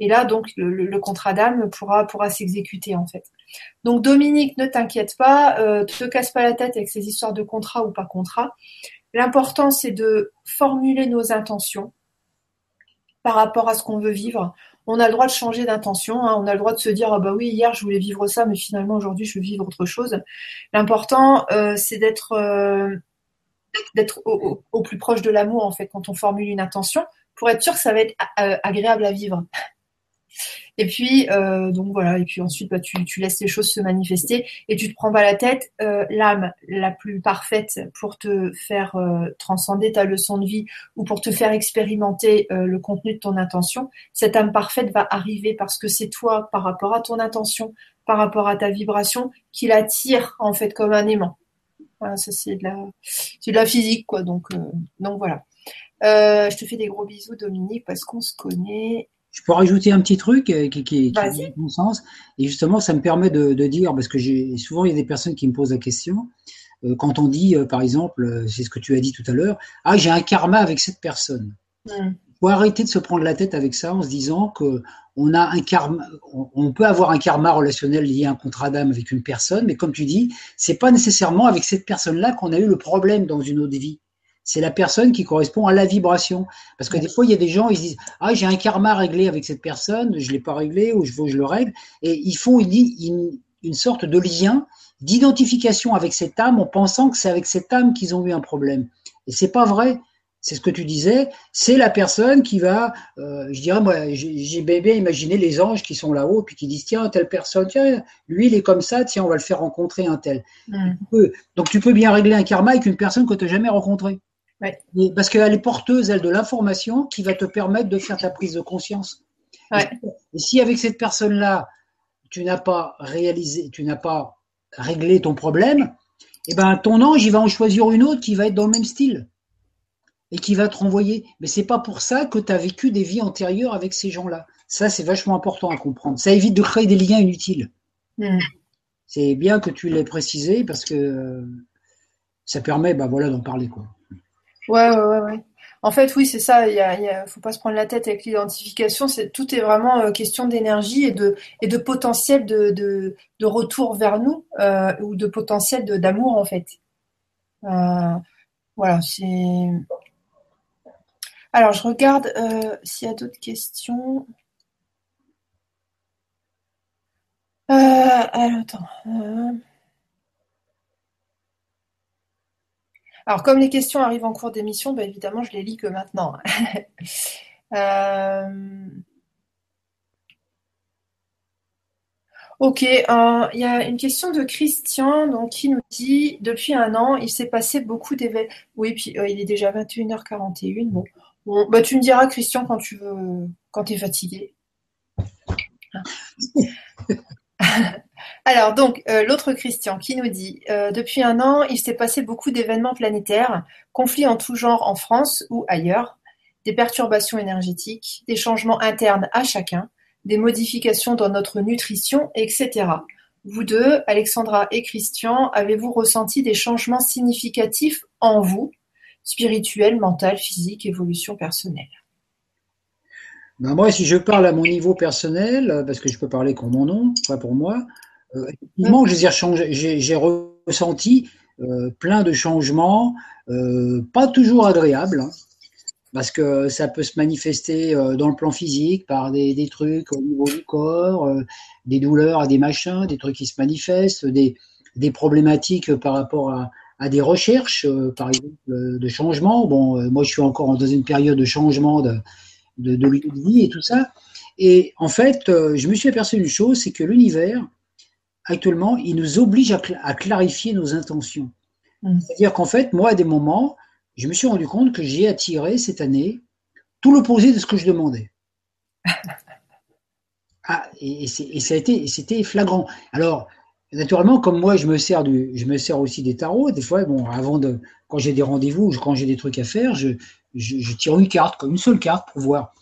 A: Et là donc le, contrat d'âme pourra pourra s'exécuter en fait. Donc Dominique, ne t'inquiète pas, euh, te casse pas la tête avec ces histoires de contrat ou pas contrat. L'important c'est de formuler nos intentions par rapport à ce qu'on veut vivre on a le droit de changer d'intention, hein. on a le droit de se dire ah bah oui hier je voulais vivre ça mais finalement aujourd'hui je veux vivre autre chose. L'important euh, c'est d'être euh, au, plus proche de l'amour en fait quand on formule une intention pour être sûr que ça va être euh, agréable à vivre. Et puis, euh, donc voilà, et puis ensuite, bah, tu, tu, laisses les choses se manifester et tu te prends pas la tête. Euh, L'âme la plus parfaite pour te faire euh, transcender ta leçon de vie ou pour te faire expérimenter le contenu de ton intention, cette âme parfaite va arriver parce que c'est toi, par rapport à ton intention, par rapport à ta vibration, qui l'attire en fait comme un aimant. Voilà, ça c'est de la, de la physique quoi. Donc, euh, donc voilà. je te fais des gros bisous, Dominique, parce qu'on se connaît.
B: Je peux rajouter un petit truc euh, qui, qui, qui bon sens. Et justement, ça me permet de, de dire, parce que j'ai souvent il y a des personnes qui me posent la question, euh, quand on dit, euh, par exemple, c'est ce que tu as dit tout à l'heure, ah j'ai un karma avec cette personne. Il faut arrêter de se prendre la tête avec ça en se disant que on a un karma, on, peut avoir un karma relationnel lié à un contrat d'âme avec une personne, mais comme tu dis, c'est pas nécessairement avec cette personne-là qu'on a eu le problème dans une autre vie. C'est la personne qui correspond à la vibration. Parce que des fois, il y a des gens, ils disent Ah, j'ai un karma réglé avec cette personne, je ne l'ai pas réglé, ou je veux que je le règle. Et ils font une, une, sorte de lien, d'identification avec cette âme en pensant que c'est avec cette âme qu'ils ont eu un problème. Et c'est pas vrai. C'est ce que tu disais, c'est la personne qui va, euh, je dirais, moi, j'ai bien imaginé les anges qui sont là-haut, puis qui disent, tiens, telle personne, tiens, lui, il est comme ça, tiens, on va le faire rencontrer un tel. Mm. Donc, tu peux bien régler un karma avec une personne que tu n'as jamais rencontrée. Parce qu'elle est porteuse, elle, de l'information qui va te permettre de faire ta prise de conscience. Et si avec cette personne-là, tu n'as pas réalisé, tu n'as pas réglé ton problème, eh ben ton ange, il va en choisir une autre qui va être dans le même style et qui va te renvoyer. Mais c'est pas pour ça que tu as vécu des vies antérieures avec ces gens-là. Ça, c'est vachement important à comprendre. Ça évite de créer des liens inutiles. Mm. C'est bien que tu l'aies précisé parce que ça permet, bah voilà, d'en parler quoi.
A: Ouais, ouais, ouais, En fait, oui, c'est ça. Il y faut pas se prendre la tête avec l'identification. C'est tout est vraiment euh, question d'énergie et de et de potentiel de de, retour vers nous euh, ou de potentiel d'amour en fait. Euh, voilà, c'est. Alors, je regarde s'il y a d'autres questions. alors, attends. Alors, comme les questions arrivent en cours d'émission, bah, évidemment, je les lis que maintenant. Euh, ok, il y a une question de Christian donc, qui nous dit Depuis un an, il s'est passé beaucoup d'événements. Oui, puis euh, il est déjà 21h41. Bon, bon bah, tu me diras, Christian, quand tu veux, quand tu es fatigué. Alors donc euh, l'autre Christian qui nous dit euh, depuis un an il s'est passé beaucoup d'événements planétaires, conflits en tout genre en France ou ailleurs, des perturbations énergétiques, des changements internes à chacun, des modifications dans notre nutrition, etc. Vous deux, Alexandra et Christian, avez-vous ressenti des changements significatifs en vous, spirituel, mental, physique, évolution personnelle?
B: Ben moi, si je parle à mon niveau personnel, parce que je peux parler comme mon nom, pas pour moi, euh, j'ai ressenti euh, plein de changements, euh, pas toujours agréables, hein, parce que ça peut se manifester dans le plan physique par des, trucs au niveau du corps, des douleurs, des machins, des trucs qui se manifestent, des, problématiques par rapport à, des recherches, par exemple, de changement. Bon, moi, je suis encore dans une période de changement de, de, de et tout ça. Et en fait, je me suis aperçu d'une chose, c'est que l'univers, actuellement, il nous oblige à, clarifier nos intentions. Mm. C'est-à-dire qu'en fait, moi, à des moments, je me suis rendu compte que j'ai attiré cette année tout l'opposé de ce que je demandais. Ah, et, ça a été, c'était flagrant. Alors, naturellement, comme moi, je me sers du, je me sers aussi des tarots. Des fois, bon, avant de, quand j'ai des rendez-vous, quand j'ai des trucs à faire, je, je, tire une carte, comme une seule carte pour voir.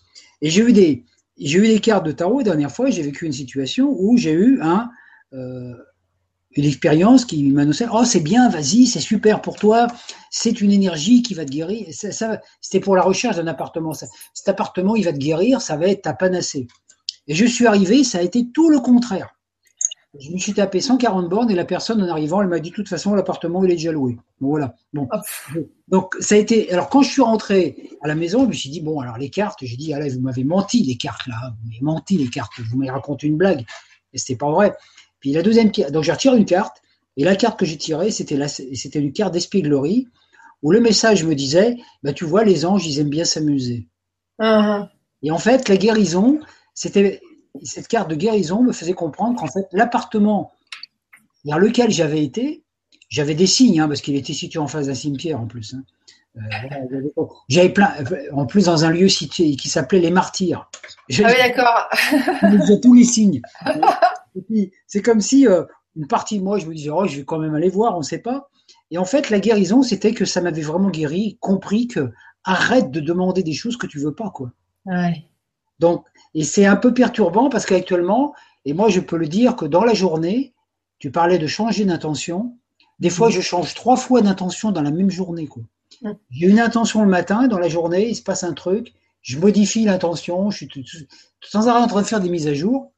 B: Et j'ai eu des, j'ai eu des cartes de tarot. La dernière fois, j'ai vécu une situation où j'ai eu un, une expérience qui m'annonçait Oh, c'est bien, vas-y, c'est super pour toi, c'est une énergie qui va te guérir. Ça, C'était pour la recherche d'un appartement. cet appartement, il va te guérir, ça va être ta panacée. Et je suis arrivé, ça a été tout le contraire. Je me suis tapé 140 bornes et la personne en arrivant, elle m'a dit de toute façon l'appartement il est déjà loué. Bon, voilà. Bon. Donc ça a été. Alors quand je suis rentré à la maison, je me suis dit bon alors les cartes, j'ai dit allez vous m'avez menti les cartes là, vous m'avez menti les cartes, vous m'avez raconté une blague et c'était pas vrai. Puis la deuxième donc j'ai retiré une carte et la carte que j'ai tirée c'était la... c'était une carte d'espièglerie où le message me disait bah tu vois les anges ils aiment bien s'amuser. Uh-huh. Et en fait la guérison c'était cette carte de guérison me faisait comprendre qu'en fait, l'appartement vers lequel j'avais été, j'avais des signes, hein, parce qu'il était situé en face d'un cimetière en plus. Hein. Euh, j'avais plein, en plus dans un lieu situé, qui s'appelait les Martyrs.
A: Ah oui, d'accord.
B: J'ai tous les signes. c'est comme si euh, une partie de moi, je me disais, oh, je vais quand même aller voir, on ne sait pas. Et en fait, la guérison, c'était que ça m'avait vraiment guéri, compris que arrête de demander des choses que tu veux pas, quoi. Ouais. Donc, et c'est un peu perturbant parce qu'actuellement, et moi je peux le dire que dans la journée, tu parlais de changer d'intention. Des fois, mm. je change trois fois d'intention dans la même journée. Mm. J'ai une intention le matin, dans la journée, il se passe un truc, je modifie l'intention, je suis tout, sans arrêt en train de faire des mises à jour.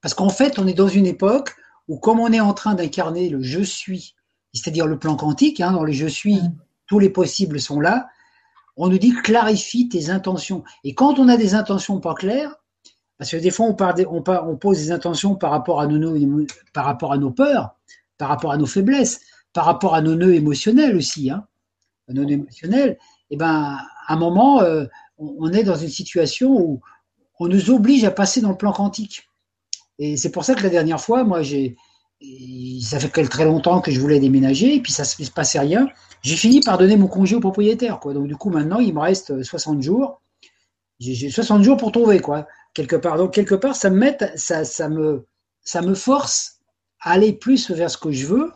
B: Parce qu'en fait, on est dans une époque où, comme on est en train d'incarner le je suis, c'est-à-dire le plan quantique, hein, dans les je suis, mm. tous les possibles sont là, on nous dit clarifie tes intentions. Et quand on a des intentions pas claires, parce que des fois on, on, on pose des intentions par rapport, à nos, par rapport à nos peurs, par rapport à nos faiblesses, par rapport à nos nœuds émotionnels aussi, hein, nos nœuds émotionnels, et eh ben à un moment, euh, on est dans une situation où on nous oblige à passer dans le plan quantique. Et c'est pour ça que la dernière fois, moi, j'ai, ça fait très longtemps que je voulais déménager, et puis ça ne se passait rien. J'ai fini par donner mon congé au propriétaire, quoi. Donc du coup, maintenant, il me reste 60 jours. J'ai 60 jours pour trouver, quoi, quelque part. Donc quelque part, ça me met, ça, ça me, ça me force à aller plus vers ce que je veux,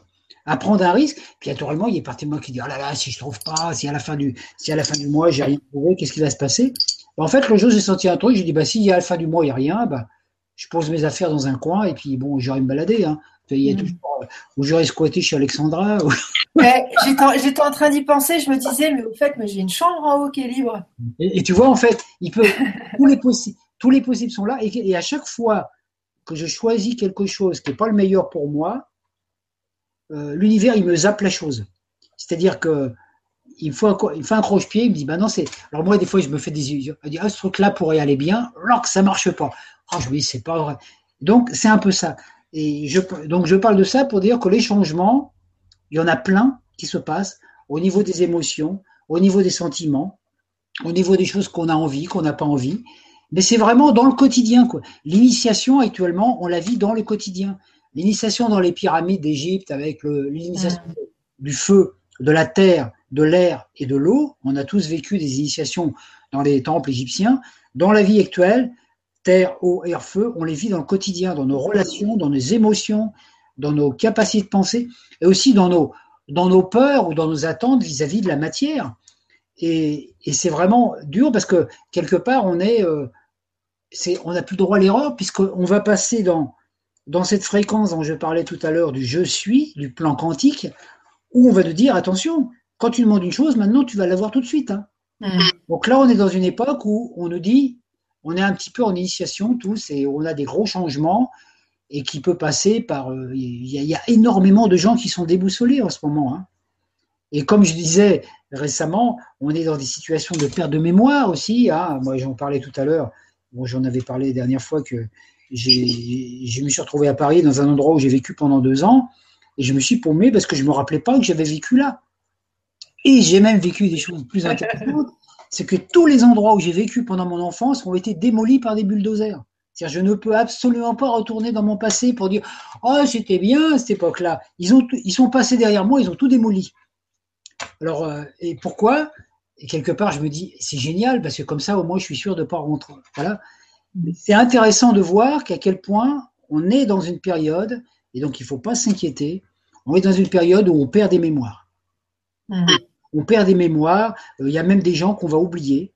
B: à prendre un risque. Puis naturellement, il y a partie de moi qui dit, oh là là, si je trouve pas, si à la fin du, si à la fin du mois, j'ai rien trouvé, qu'est-ce qui va se passer? En fait, le jour j'ai senti un truc, j'ai dit, bah, a à la fin du mois, il n'y a rien, bah, je pose mes affaires dans un coin et puis bon, j'irai me balader. Hein. Il y a toujours, ou j'irai squatter chez Alexandra.
A: J'étais en train d'y penser, je me disais, mais au fait, j'ai une chambre en haut qui est libre.
B: Et, tu vois, en fait, il peut, tous, les tous les possibles sont là. Et, à chaque fois que je choisis quelque chose qui n'est pas le meilleur pour moi, euh, l'univers, il me zappe la chose. C'est-à-dire que il faut un, il fait un croche-pied, il me dit, bah non, c'est. Alors moi, des fois, je me fais des illusions. Je dis, ah, ce truc-là pourrait aller bien, alors que ça marche pas. Ah, je me dis, c'est pas vrai. Donc, c'est un peu ça. Et je, donc, je parle de ça pour dire que les changements, il y en a plein qui se passent au niveau des émotions, au niveau des sentiments, au niveau des choses qu'on a envie, qu'on n'a pas envie. Mais c'est vraiment dans le quotidien, quoi. L'initiation, actuellement, on la vit dans le quotidien. L'initiation dans les pyramides d'Égypte avec l'initiation mmh. du feu, de la terre, de l'air et de l'eau. On a tous vécu des initiations dans les temples égyptiens. Dans la vie actuelle, terre, eau, air, feu, on les vit dans le quotidien, dans nos relations, dans nos émotions, dans nos capacités de penser, et aussi dans nos, peurs ou dans nos attentes vis-à-vis de la matière. Et, c'est vraiment dur parce que quelque part, on est, euh, on n'a plus droit à l'erreur puisqu'on va passer dans, dans cette fréquence dont je parlais tout à l'heure du je suis, du plan quantique, où on va nous dire attention, quand tu demandes une chose, maintenant tu vas l'avoir tout de suite. Hein. Mm. Donc là, on est dans une époque où on nous dit, on est un petit peu en initiation tous et on a des gros changements et qui peut passer par. Euh, il y, a énormément de gens qui sont déboussolés en ce moment. Hein. Et comme je disais récemment, on est dans des situations de perte de mémoire aussi. Hein. Moi, j'en parlais tout à l'heure. Bon, j'en avais parlé la dernière fois que je me suis retrouvé à Paris dans un endroit où j'ai vécu pendant deux ans et je me suis paumé parce que je me rappelais pas que j'avais vécu là. Et j'ai même vécu des choses plus intéressantes, c'est que tous les endroits où j'ai vécu pendant mon enfance ont été démolis par des bulldozers. C'est-à-dire, je ne peux absolument pas retourner dans mon passé pour dire Oh, c'était bien à cette époque-là. Ils, ont, ils sont passés derrière moi, ils ont tout démoli. Alors, euh, et pourquoi? Et quelque part, je me dis C'est génial, parce que comme ça, au moins, je suis sûr de ne pas rentrer. Voilà. C'est intéressant de voir qu'à quel point on est dans une période, et donc il ne faut pas s'inquiéter, on est dans une période où on perd des mémoires. Mmh on perd des mémoires, euh, il y a même des gens qu'on va oublier.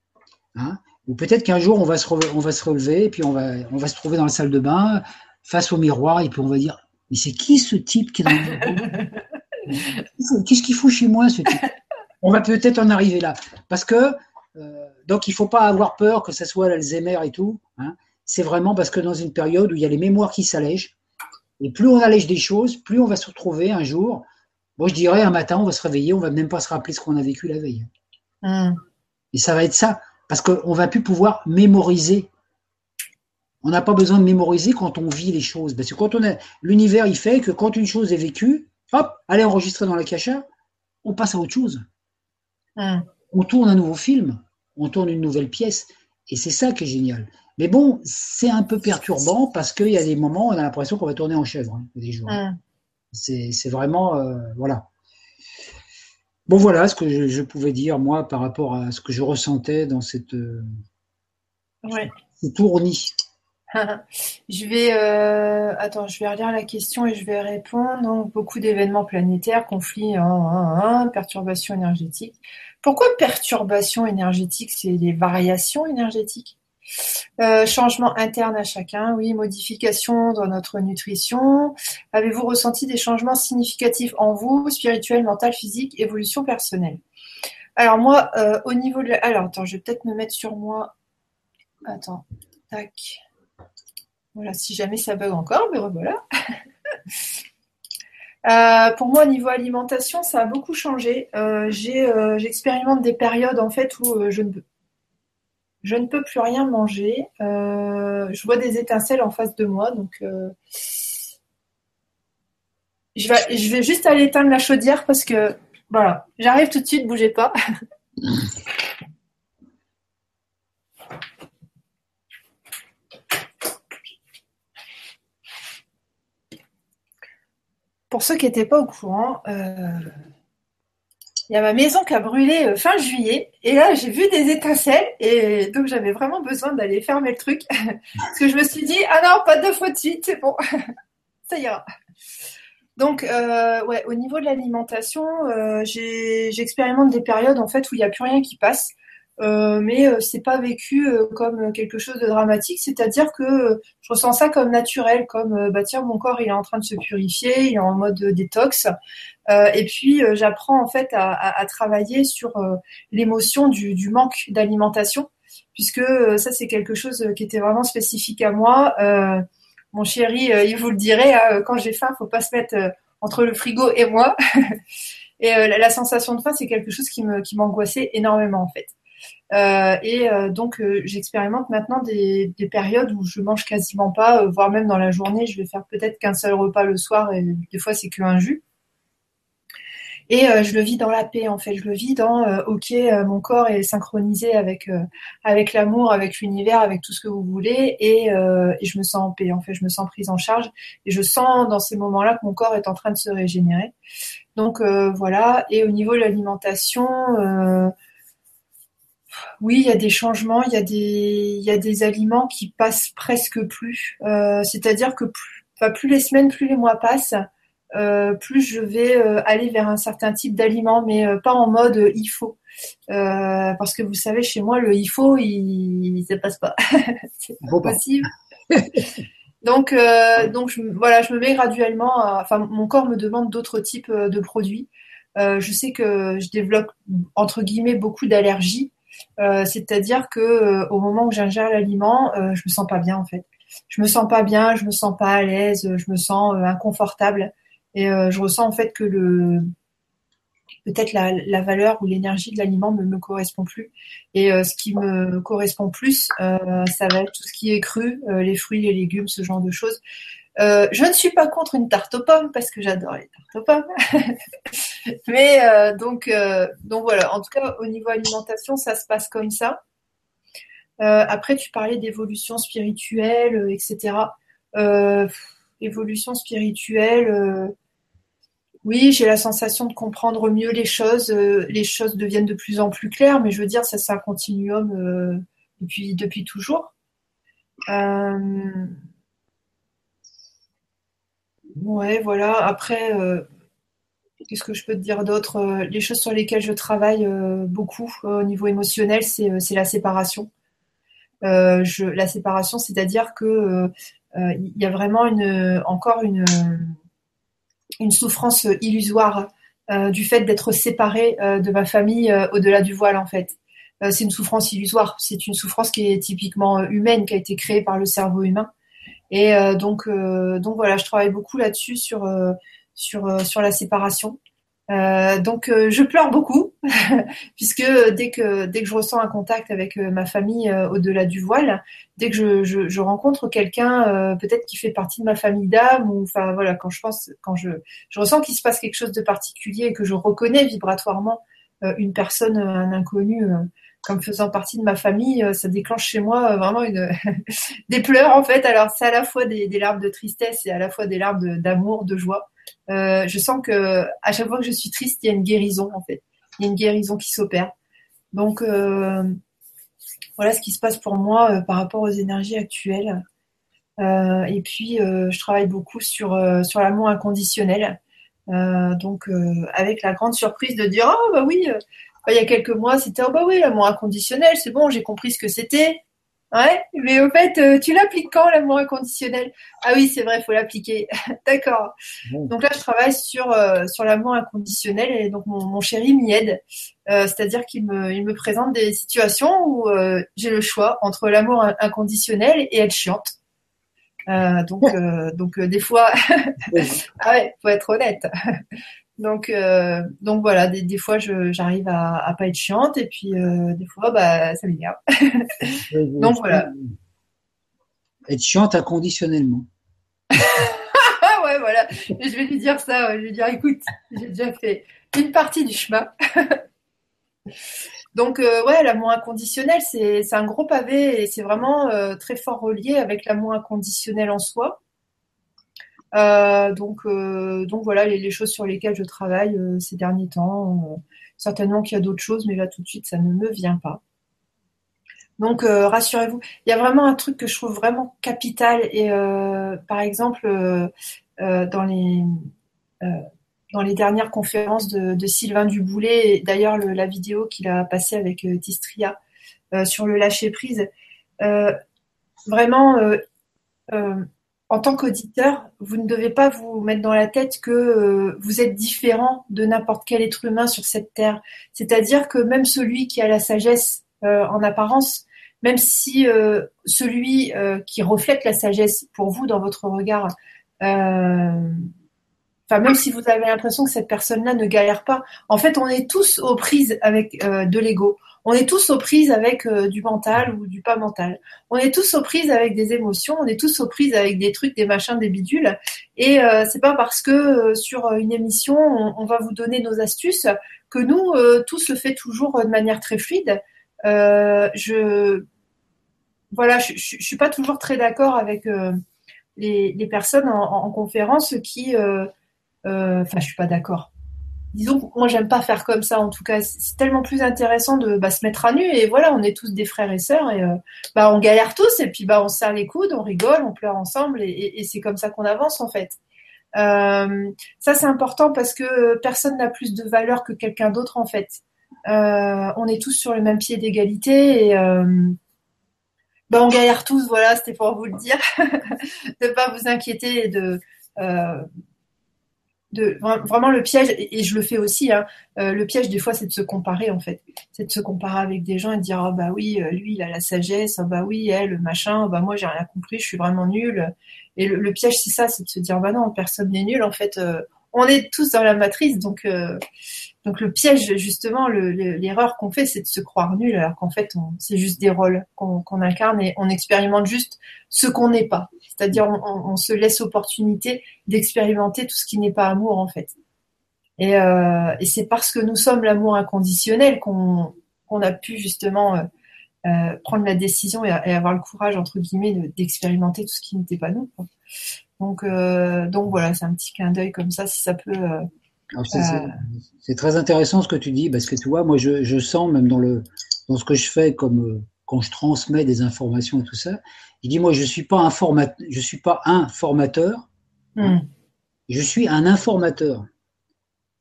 B: Hein, ou peut-être qu'un jour on va, se on va se relever et puis on va, on va se trouver dans la salle de bain face au miroir et puis on va dire mais c'est qui ce type qui est dans le Qu'est-ce qu'il fout chez moi ce type? On va peut-être en arriver là parce que euh, donc il faut pas avoir peur que ce soit l'Alzheimer et tout. Hein. c'est vraiment parce que dans une période où il y a les mémoires qui s'allègent et plus on allège des choses, plus on va se retrouver un jour moi, je dirais, un matin, on va se réveiller, on va même pas se rappeler ce qu'on a vécu la veille. Hmm. Et ça va être ça, parce qu'on va plus pouvoir mémoriser. On n'a pas besoin de mémoriser quand on vit les choses. Parce que quand on a l'univers, il fait que quand une chose est vécue, hop, allez enregistrer dans la cacha, on passe à autre chose. Hmm. On tourne un nouveau film, on tourne une nouvelle pièce, et c'est ça qui est génial. Mais bon, c'est un peu perturbant parce qu'il y a des moments où on a l'impression qu'on va tourner en chèvre hein, des jours. Hmm. C'est vraiment, euh, voilà. Bon, voilà ce que je, pouvais dire, moi, par rapport à ce que je ressentais dans cette, euh,
A: ouais.
B: tournis.
A: je vais, euh, attends, je vais relire la question et je vais répondre. Donc, beaucoup d'événements planétaires, conflits, hein, hein, hein, perturbations énergétiques. Pourquoi perturbations énergétiques? C'est les variations énergétiques? Euh, changement interne à chacun, oui, modification dans notre nutrition. Avez-vous ressenti des changements significatifs en vous, spirituel, mental, physique, évolution personnelle? Alors moi, euh, au niveau de... Alors attends, je vais peut-être me mettre sur moi. Attends, tac. Voilà, si jamais ça bug encore, mais voilà. pour moi, au niveau alimentation, ça a beaucoup changé. J'expérimente des périodes en fait où je ne je ne peux plus rien manger. je vois des étincelles en face de moi, donc je vais, je vais juste aller éteindre la chaudière parce que voilà, j'arrive tout de suite, bougez pas. Pour ceux qui n'étaient pas au courant, euh, il y a ma maison qui a brûlé euh, fin juillet. Et là j'ai vu des étincelles et donc j'avais vraiment besoin d'aller fermer le truc. Parce que je me suis dit ah non pas deux fois de suite c'est bon. Ça ira. Donc, euh, ouais, au niveau de l'alimentation, euh, j'expérimente des périodes en fait où il n'y a plus rien qui passe, mais euh, c'est pas vécu euh, comme quelque chose de dramatique. C'est-à-dire que je ressens ça comme naturel, comme bah tiens, mon corps il est en train de se purifier, il est en mode détox, et puis j'apprends en fait à, à, à travailler sur l'émotion du, du, manque d'alimentation, puisque ça c'est quelque chose qui était vraiment spécifique à moi mon chéri, euh, il vous le dirait, hein, quand j'ai faim, faut pas se mettre euh, entre le frigo et moi. et euh, la, sensation de faim, c'est quelque chose qui qui m'angoissait énormément en fait. Et donc j'expérimente maintenant des, des, périodes où je mange quasiment pas, voire même dans la journée, je vais faire peut-être qu'un seul repas le soir et des fois c'est qu'un jus. Et euh, je le vis dans la paix, en fait. Je le vis dans, euh, ok, euh, mon corps est synchronisé avec avec l'amour, avec l'univers, avec tout ce que vous voulez, et, et, je me sens en paix. En fait, je me sens prise en charge, et je sens dans ces moments-là que mon corps est en train de se régénérer. Donc voilà. Et au niveau de l'alimentation. Oui, il y a des changements, il y a des, il y a des aliments qui passent presque plus. C'est-à-dire que plus, plus les semaines, plus les mois passent, euh, plus je vais euh, aller vers un certain type d'aliment, mais euh, pas en mode il faut. parce que vous savez, chez moi, le il faut, il ne passe pas. c'est pas possible. donc, donc je, voilà, je me mets graduellement. enfin, mon corps me demande d'autres types de produits. je sais que je développe entre guillemets beaucoup d'allergies. C'est-à-dire que au moment où j'ingère l'aliment, je me sens pas bien en fait. Je me sens pas bien, je me sens pas à l'aise, je me sens inconfortable. Et euh, je ressens en fait que peut-être la, valeur ou l'énergie de l'aliment ne me correspond plus. Et euh, ce qui me correspond plus, euh, ça va être tout ce qui est cru, les fruits, les légumes, ce genre de choses. Je ne suis pas contre une tarte aux pommes parce que j'adore les tartes aux pommes. Mais donc, donc voilà, en tout cas au niveau alimentation, ça se passe comme ça. après, tu parlais d'évolution spirituelle, etc. évolution spirituelle oui, j'ai la sensation de comprendre mieux les choses. Euh, les choses deviennent de plus en plus claires, mais je veux dire, ça c'est un continuum euh, depuis, depuis toujours. Euh... Ouais, voilà. Après, euh, qu'est-ce que je peux te dire d'autre Les choses sur lesquelles je travaille beaucoup au niveau émotionnel, c'est la séparation. La séparation, c'est-à-dire que il y a vraiment une, encore une souffrance illusoire euh, du fait d'être séparée euh, de ma famille euh, au-delà du voile en fait. c'est une souffrance illusoire, c'est une souffrance qui est typiquement humaine, qui a été créée par le cerveau humain. Et donc, donc voilà, je travaille beaucoup là-dessus sur sur sur la séparation. Euh, donc euh, je pleure beaucoup puisque dès que dès que je ressens un contact avec euh, ma famille au-delà du voile, dès que je, je, je rencontre quelqu'un peut-être qui fait partie de ma famille d'âme ou enfin voilà quand je pense quand je je ressens qu'il se passe quelque chose de particulier et que je reconnais vibratoirement une personne un inconnu comme faisant partie de ma famille, ça déclenche chez moi vraiment une des pleurs en fait. Alors c'est à la fois des, larmes de tristesse et à la fois des larmes d'amour, de joie. Euh, je sens que à chaque fois que je suis triste, il y a une guérison en fait. Il y a une guérison qui s'opère. Donc euh, voilà ce qui se passe pour moi euh, par rapport aux énergies actuelles. et puis je travaille beaucoup sur l'amour inconditionnel. donc avec la grande surprise de dire oh bah oui, il y a quelques mois c'était oh bah oui l'amour inconditionnel, c'est bon, j'ai compris ce que c'était. Ouais, mais au fait, euh, tu l'appliques quand l'amour inconditionnel? Ah oui, c'est vrai, il faut l'appliquer. D'accord. Donc là, je travaille sur euh, sur l'amour inconditionnel et donc mon, mon chéri m'y aide. Euh, c'est-à-dire qu'il me il me présente des situations où j'ai le choix entre l'amour inconditionnel et être chiante. donc, donc des fois, ah ouais, faut être honnête. Donc, donc voilà, des, fois, j'arrive à, à pas être chiante et puis des fois, bah, ça m'énerve. donc voilà.
B: Être chiante inconditionnellement.
A: ouais, voilà. je vais lui dire ça. Je vais lui dire, écoute, j'ai déjà fait une partie du chemin. Donc euh, ouais, l'amour inconditionnel, c'est un gros pavé et c'est vraiment euh, très fort relié avec l'amour inconditionnel en soi. Euh, donc, donc voilà les, choses sur lesquelles je travaille ces derniers temps. certainement qu'il y a d'autres choses, mais là tout de suite ça ne me vient pas. Donc rassurez-vous, il y a vraiment un truc que je trouve vraiment capital et par exemple dans les dernières conférences de, Sylvain Duboulet, d'ailleurs la vidéo qu'il a passée avec euh, Tistria euh, sur le lâcher prise. Euh, vraiment, en tant qu'auditeur, vous ne devez pas vous mettre dans la tête que vous êtes différent de n'importe quel être humain sur cette terre. C'est-à-dire que même celui qui a la sagesse en apparence, même si celui qui reflète la sagesse pour vous dans votre regard Enfin, même si vous avez l'impression que cette personne-là ne galère pas, en fait, on est tous aux prises avec euh, de l'ego. On est tous aux prises avec euh, du mental ou du pas mental. On est tous aux prises avec des émotions. On est tous aux prises avec des trucs, des machins, des bidules. Et euh, c'est pas parce que euh, sur une émission on, va vous donner nos astuces que nous tout se fait toujours de manière très fluide. je voilà, je, suis pas toujours très d'accord avec les, personnes en, en conférence qui euh, enfin, je suis pas d'accord. Disons moi, j'aime pas faire comme ça. En tout cas, c'est tellement plus intéressant de bah, se mettre à nu et voilà, on est tous des frères et sœurs et euh, bah, on galère tous et puis bah, on serre les coudes, on rigole, on pleure ensemble et, c'est comme ça qu'on avance en fait. Euh, ça, c'est important parce que personne n'a plus de valeur que quelqu'un d'autre en fait. on est tous sur le même pied d'égalité et on galère tous. Voilà, c'était pour vous le dire, de pas vous inquiéter et de vraiment le piège, et, je le fais aussi, hein, euh, le piège des fois c'est de se comparer en fait. C'est de se comparer avec des gens et de dire oh, bah oui, euh, lui il a la sagesse, oh, bah oui, elle, le machin, oh, bah moi j'ai rien compris, je suis vraiment nul. Et le, piège c'est ça, c'est de se dire bah non, personne n'est nul en fait. Euh, on est tous dans la matrice, donc donc le piège justement, l'erreur qu'on fait, c'est de se croire nul alors qu'en fait c'est juste des rôles qu'on incarne et on expérimente juste ce qu'on n'est pas. C'est-à-dire, on, se laisse opportunité d'expérimenter tout ce qui n'est pas amour, en fait. Et, euh, c'est parce que nous sommes l'amour inconditionnel qu'on a pu justement euh, euh, prendre la décision et, avoir le courage, entre guillemets, d'expérimenter tout ce qui n'était pas nous. Donc, donc voilà, c'est un petit clin d'œil comme ça, si ça peut.
B: c'est très intéressant ce que tu dis, parce que tu vois, moi, je, je sens même dans le dans ce que je fais comme quand je transmets des informations et tout ça, il dit, moi, je ne suis, pas un je suis pas un formateur, hmm. je suis un informateur.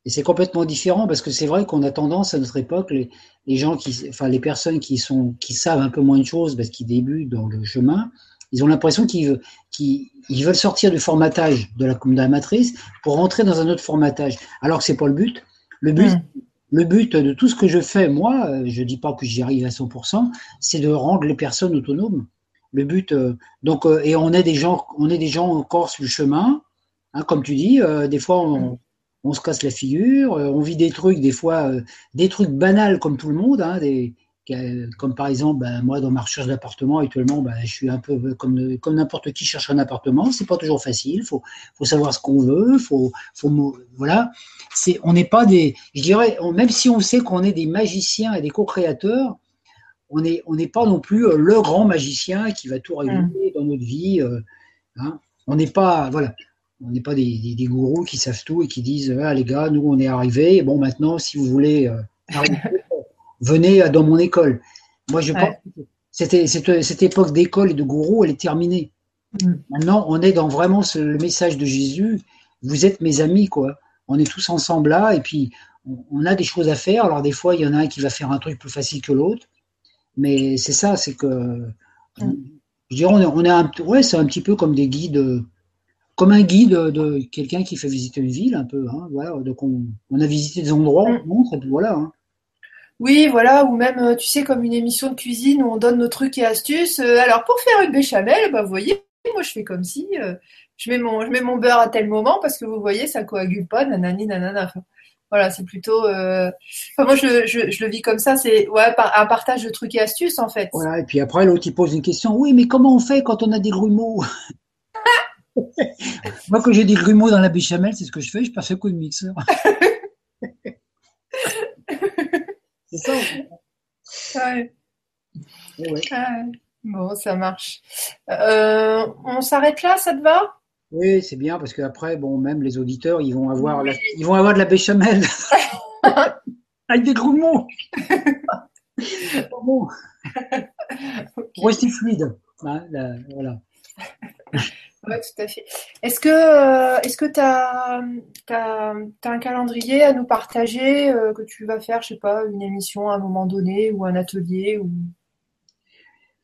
B: Et c'est complètement différent parce que c'est vrai qu'on a tendance à notre époque, les, gens qui, enfin, les personnes qui sont, qui savent un peu moins de choses parce qu'ils débutent dans le chemin, ils ont l'impression qu'ils veulent sortir du formatage de la, de la matrice pour rentrer dans un autre formatage. Alors que c'est pas le but. Le but, le but de tout ce que je fais, moi, je dis pas que j'y arrive à 100%, c'est de rendre les personnes autonomes le but, euh, donc, euh, et on est des gens, on est des gens encore sur le chemin, hein, comme tu dis. Euh, des fois, on, se casse la figure, on vit des trucs, des fois, des trucs banals comme tout le monde, hein, des, comme par exemple, ben, moi, dans ma recherche d'appartement, actuellement, ben, je suis un peu comme, comme n'importe qui cherche un appartement. C'est pas toujours facile. Faut, faut savoir ce qu'on veut. Faut, faut, voilà. C'est, on n'est pas des, je dirais, même si on sait qu'on est des magiciens et des co-créateurs, on n'est on pas non plus euh, le grand magicien qui va tout régler mm. dans notre vie. Euh, hein. On n'est pas, voilà, on n'est pas des, gourous qui savent tout et qui disent ah, les gars, nous on est arrivés. Bon maintenant, si vous voulez euh, venez dans mon école. Moi je pense c'était cette, époque d'école et de gourou, elle est terminée. Mm. Maintenant, on est dans vraiment le message de Jésus. Vous êtes mes amis, quoi. On est tous ensemble là, et puis on a des choses à faire. Alors des fois, il y en a un qui va faire un truc plus facile que l'autre. Mais c'est ça, c'est que. Je dirais, on est, on est un, ouais, c'est un petit peu comme des guides, comme un guide de quelqu'un qui fait visiter une ville, un peu. Hein, voilà, donc on, on, a visité des endroits, on montre, et puis voilà. Hein.
A: Oui, voilà, ou même, euh, tu sais, comme une émission de cuisine où on donne nos trucs et astuces. Euh, alors, pour faire une béchamel, bah, vous voyez, moi je fais comme si je mets mon je mets mon beurre à tel moment parce que vous voyez ça coagule pas nanani nanana. voilà, c'est plutôt. moi je, je, le vis comme ça, c'est ouais un partage de trucs et astuces en fait.
B: Voilà, et puis après l'autre il pose une question. Oui, mais comment on fait quand on a des grumeaux Moi, quand j'ai des grumeaux dans la béchamel, c'est ce que je fais, je passe un coup de mixeur. c'est ça.
A: Ouais. ouais. Bon, ça marche. Euh, on s'arrête là, ça te va?
B: Oui, c'est bien parce qu'après, bon, même les auditeurs, ils vont avoir, ils vont avoir de la béchamel avec des grumeaux. bon. okay. Rester fluide. Hein, voilà.
A: Oui, tout à fait. Est-ce que est-ce que tu as, un calendrier à nous partager euh, que tu vas faire, je sais pas, une émission à un moment donné ou un atelier ou?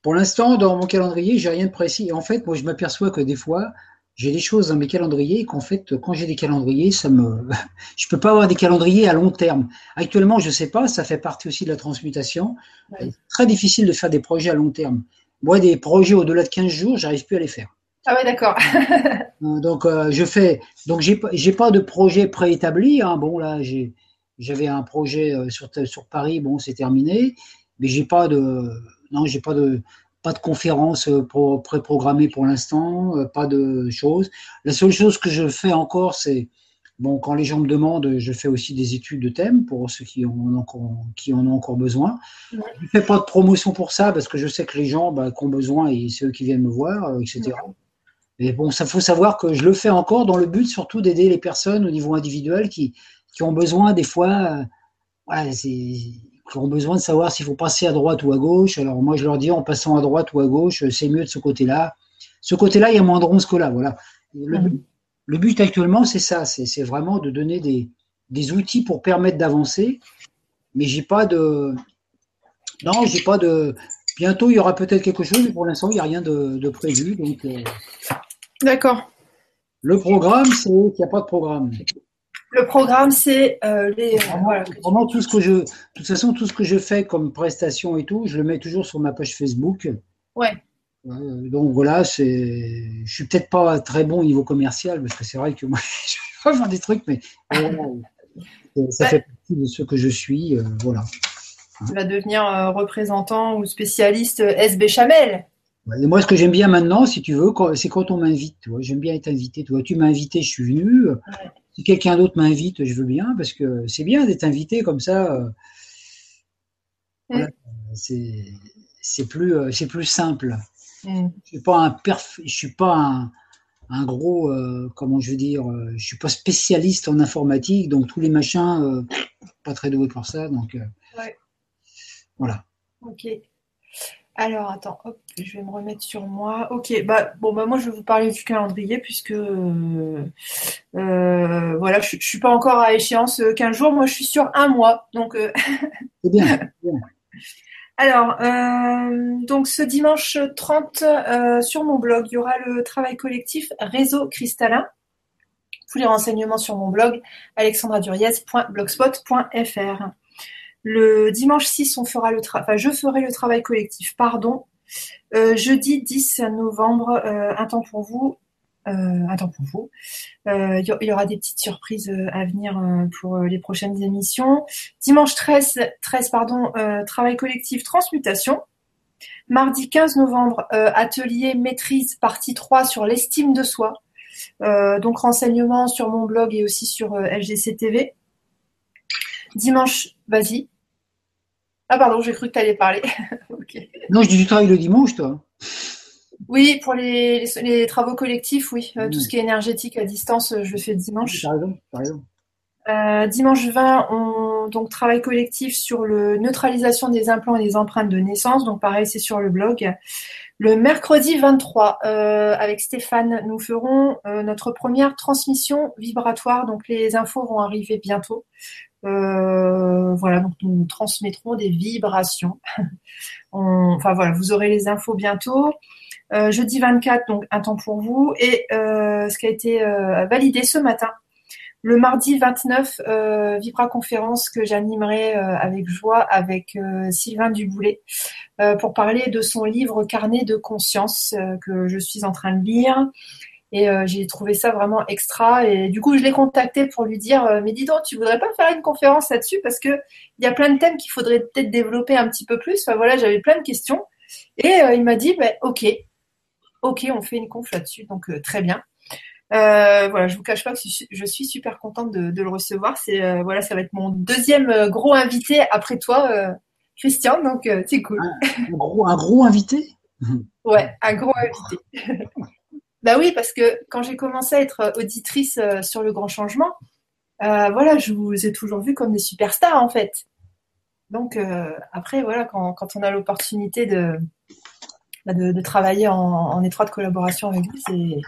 B: Pour l'instant, dans mon calendrier, j'ai rien de précis. En fait, moi, je m'aperçois que des fois, j'ai des choses dans mes calendriers et qu'en fait, quand j'ai des calendriers, ça me, je peux pas avoir des calendriers à long terme. Actuellement, je sais pas, ça fait partie aussi de la transmutation. C'est très difficile de faire des projets à long terme. Moi, des projets au-delà de 15 jours, j'arrive plus à les faire.
A: Ah ouais, d'accord.
B: Euh, donc euh, je fais, donc j'ai j'ai pas de projet préétabli. Hein. Bon là, j'ai j'avais un projet euh, sur sur Paris, bon c'est terminé, mais j'ai pas de, non j'ai pas de pas de conférence pré-programmée pour l'instant, pas de choses. La seule chose que je fais encore, c'est bon quand les gens me demandent, je fais aussi des études de thème pour ceux qui en ont encore, qui en ont encore besoin. Je ne fais pas de promotion pour ça parce que je sais que les gens bah, qui ont besoin et c'est eux qui viennent me voir, etc. Mais bon, ça faut savoir que je le fais encore dans le but surtout d'aider les personnes au niveau individuel qui, qui ont besoin des fois, euh, qui ont besoin de savoir s'il faut passer à droite ou à gauche. Alors moi je leur dis en passant à droite ou à gauche, c'est mieux de ce côté-là. Ce côté-là, il y a moins de ronces que là. Voilà. Le, mmh. le but actuellement, c'est ça, c'est vraiment de donner des, des outils pour permettre d'avancer. Mais j'ai pas de, non, j'ai pas de. Bientôt, il y aura peut-être quelque chose, mais pour l'instant, il n'y a rien de, de prévu. Donc, euh,
A: D'accord.
B: Le programme, c'est qu'il n'y a pas de programme.
A: Le programme, c'est euh, les.
B: Vraiment, tout ce que je, de toute façon, tout ce que je fais comme prestation et tout, je le mets toujours sur ma page Facebook.
A: Ouais.
B: Euh, donc voilà, c'est, je suis peut-être pas très bon au niveau commercial parce que c'est vrai que moi, je vais faire des trucs, mais ça fait partie de ce que je suis, euh, voilà.
A: Tu vas devenir représentant ou spécialiste SB Chamel
B: moi, ce que j'aime bien maintenant, si tu veux, c'est quand on m'invite. J'aime bien être invité. Tu, vois, tu m'as invité, je suis venu. Si quelqu'un d'autre m'invite, je veux bien, parce que c'est bien d'être invité comme ça. Euh, c'est plus, euh, c'est plus simple. Je suis pas un je suis pas un, gros, euh, comment je veux dire, je suis pas spécialiste en informatique, donc tous les machins, pas très doué pour ça, donc voilà.
A: Ok. Alors, attends, hop, je vais me remettre sur moi. Ok, bah bon, bah moi je vais vous parler du calendrier puisque euh, euh, voilà, je, ne suis pas encore à échéance 15 jours. Moi, je suis sur un mois, donc.
B: Euh, C'est bien.
A: Alors, donc ce dimanche 30 sur mon blog, il y aura le travail collectif Réseau Cristallin. Tous les renseignements sur mon blog alexandraduriez.blogspot.fr. Le dimanche 6, on fera le enfin, je ferai le travail collectif, pardon. Euh, jeudi 10 novembre, euh, un temps pour vous. Euh, un temps pour vous. il y aura des petites surprises à venir pour les prochaines émissions. Dimanche 13, 13 pardon, travail collectif transmutation. Mardi 15 novembre, atelier maîtrise partie 3 sur l'estime de soi. donc renseignements sur mon blog et aussi sur LGC TV. Dimanche, vas-y. Ah pardon, j'ai cru que tu allais parler.
B: Non, je dis du travail le dimanche, toi.
A: Oui, pour les, travaux collectifs, oui. Euh, tout ce qui est énergétique à distance, je le fais le dimanche. Euh, dimanche 20, on donc travail collectif sur le neutralisation des implants et des empreintes de naissance. Donc pareil, c'est sur le blog. Le mercredi 23, euh, avec Stéphane, nous ferons notre première transmission vibratoire. Donc les infos vont arriver bientôt. Euh, voilà, donc nous transmettrons des vibrations. enfin voilà, vous aurez les infos bientôt. Euh, jeudi 24, donc un temps pour vous. Et euh, ce qui a été validé ce matin, le mardi 29, euh, Vibra conférence que j'animerai euh, avec joie avec euh, Sylvain Duboulet pour parler de son livre Carnet de conscience que je suis en train de lire. Et j'ai trouvé ça vraiment extra. Et du coup, je l'ai contacté pour lui dire, mais dis donc, tu voudrais pas faire une conférence là-dessus? Parce que il y a plein de thèmes qu'il faudrait peut-être développer un petit peu plus. Enfin voilà, j'avais plein de questions. Et il m'a dit, ben, ok, ok, on fait une conf là-dessus, donc très bien. Euh, voilà, je vous cache pas que je suis super contente de, le recevoir. C'est euh, voilà, ça va être mon deuxième euh, gros invité après toi, Christian. Donc c'est cool.
B: Un, gros, un gros invité?
A: ouais, un gros invité. bah oui, parce que quand j'ai commencé à être auditrice sur le grand changement, voilà, je vous ai toujours vu comme des superstars en fait. Donc après, voilà, quand, on a l'opportunité de, bah, de, travailler en, en étroite collaboration avec vous,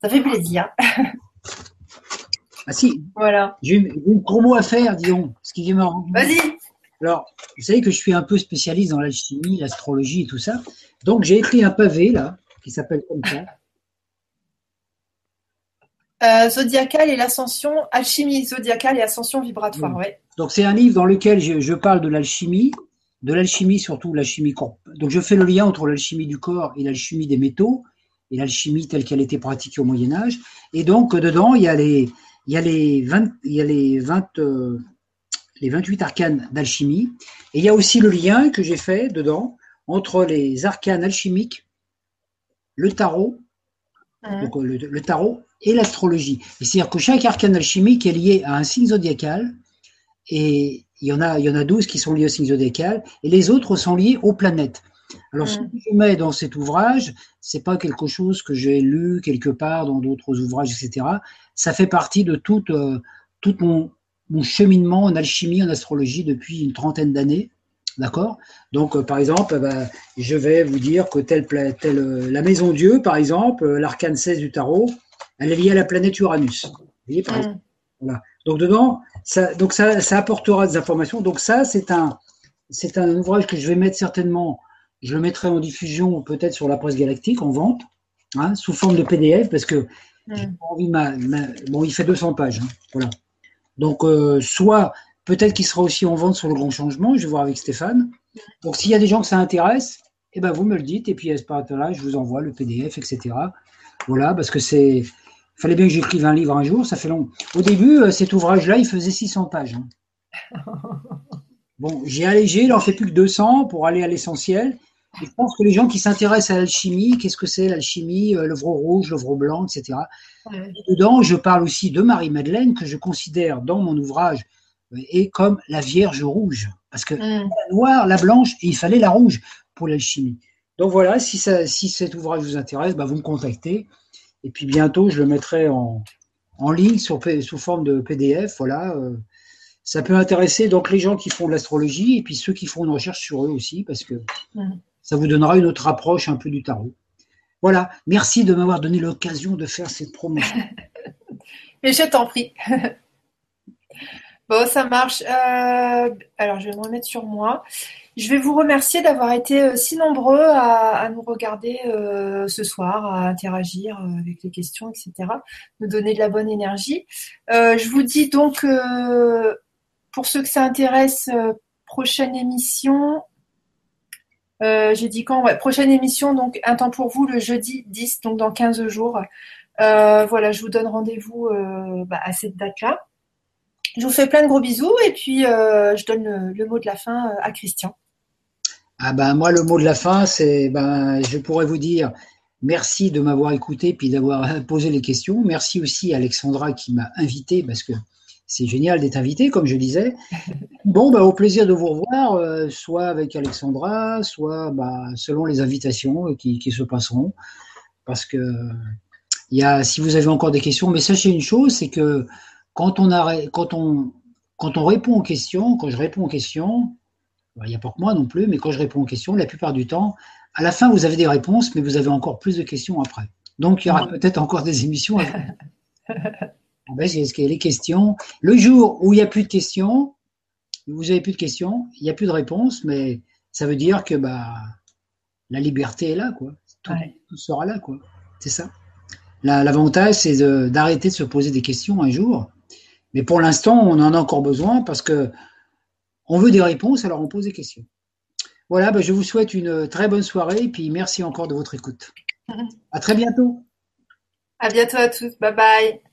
A: ça fait plaisir.
B: Ah si.
A: Voilà.
B: J'ai une, promo à faire, disons. Ce qui est marrant.
A: Vas-y.
B: Alors, vous savez que je suis un peu spécialiste dans l'alchimie, l'astrologie et tout ça. Donc, j'ai écrit un pavé, là, qui s'appelle comme ça.
A: Euh, zodiacal et l'ascension, alchimie zodiacale et ascension vibratoire, ouais.
B: Donc, c'est un livre dans lequel je, je parle de l'alchimie, de l'alchimie surtout, l'alchimie. Donc, je fais le lien entre l'alchimie du corps et l'alchimie des métaux et l'alchimie telle qu'elle était pratiquée au Moyen Âge. Et donc dedans, il y a les, il y a les 20, il y a les 20, euh, les 28 arcanes d'alchimie. Et il y a aussi le lien que j'ai fait dedans entre les arcanes alchimiques, le tarot, donc le, tarot et l'astrologie. C'est-à-dire que chaque arcane alchimique est lié à un signe zodiacal et il y en a, il y en a 12 qui sont liés au signe zodiacal et les autres sont liés aux planètes. Alors, ce que je mets dans cet ouvrage, c'est pas quelque chose que j'ai lu quelque part dans d'autres ouvrages, etc. Ça fait partie de tout, euh, tout mon, mon, cheminement en alchimie, en astrologie depuis une trentaine d'années. D'accord? Donc, euh, par exemple, bah, je vais vous dire que telle, telle, euh, la maison Dieu, par exemple, l'arcane 16 du tarot, elle est liée à la planète Uranus. Vous voyez, par exemple. Voilà. Donc, dedans, ça, donc ça, ça apportera des informations. Donc, ça, c'est un, c'est un ouvrage que je vais mettre certainement je le mettrai en diffusion peut-être sur la presse galactique en vente, hein, sous forme de PDF, parce que j'ai pas envie ma, bon, il fait 200 pages, hein, voilà. Donc, euh, soit peut-être qu'il sera aussi en vente sur le Grand Changement, je vais voir avec Stéphane. Donc, s'il y a des gens que ça intéresse, eh ben vous me le dites, et puis à ce moment-là, je vous envoie le PDF, etc. Voilà, parce que c'est, il fallait bien que j'écrive un livre un jour, ça fait long. Au début, euh, cet ouvrage-là, il faisait 600 pages. Hein. Bon, j'ai allégé, il en fait plus que 200 pour aller à l'essentiel je pense que les gens qui s'intéressent à l'alchimie, qu'est-ce que c'est l'alchimie, euh, l'œuvre rouge, l'œuvre blanc, etc. dedans, je parle aussi de Marie-Madeleine, que je considère dans mon ouvrage et comme la Vierge rouge. Parce que mm. la noire, la blanche, et il fallait la rouge pour l'alchimie. Donc voilà, si, ça, si cet ouvrage vous intéresse, bah vous me contactez. Et puis bientôt, je le mettrai en, en ligne sur, sous forme de PDF. Voilà. Euh, ça peut intéresser donc les gens qui font de l'astrologie et puis ceux qui font une recherche sur eux aussi, parce que mm ça vous donnera une autre approche un peu du tarot. Voilà, merci de m'avoir donné l'occasion de faire cette promotion.
A: Mais je t'en prie. bon, ça marche. Euh, alors, je vais me remettre sur moi. Je vais vous remercier d'avoir été euh, si nombreux à, nous regarder euh, ce soir, à interagir avec les questions, etc. Nous donner de la bonne énergie. je vous dis donc, pour ceux que ça intéresse, prochaine émission j'ai dit quand Prochaine émission, donc un temps pour vous, le jeudi 10, donc dans 15 jours. Voilà, je vous donne rendez-vous bah, à cette date-là. Je vous fais plein de gros bisous et puis je donne le, mot de la fin à Christian.
B: Ah ben moi le mot de la fin c'est ben je pourrais vous dire merci de m'avoir écouté puis d'avoir posé les questions. Merci aussi à Alexandra qui m'a invité parce que c'est génial d'être invité, comme je disais. Bon, bah, au plaisir de vous revoir, euh, soit avec Alexandra, soit bah, selon les invitations qui, se passeront. Parce que il y a, si vous avez encore des questions, mais sachez une chose, c'est que quand on, quand, on, quand on répond aux questions, quand je réponds aux questions, bah, il n'y a pas que moi non plus, mais quand je réponds aux questions, la plupart du temps, à la fin, vous avez des réponses, mais vous avez encore plus de questions après. Donc, il y aura peut-être encore des émissions. Ah ben, les questions. Le jour où il n'y a plus de questions, vous n'avez plus de questions, il n'y a plus de réponses, mais ça veut dire que bah, la liberté est là, quoi. Tout, sera là, quoi. C'est ça. L'avantage, c'est d'arrêter de, se poser des questions un jour Mais pour l'instant, on en a encore besoin parce que on veut des réponses, alors on pose des questions. Voilà, ben, je vous souhaite une très bonne soirée et puis merci encore de votre écoute. À très bientôt.
A: À bientôt à tous. Bye bye.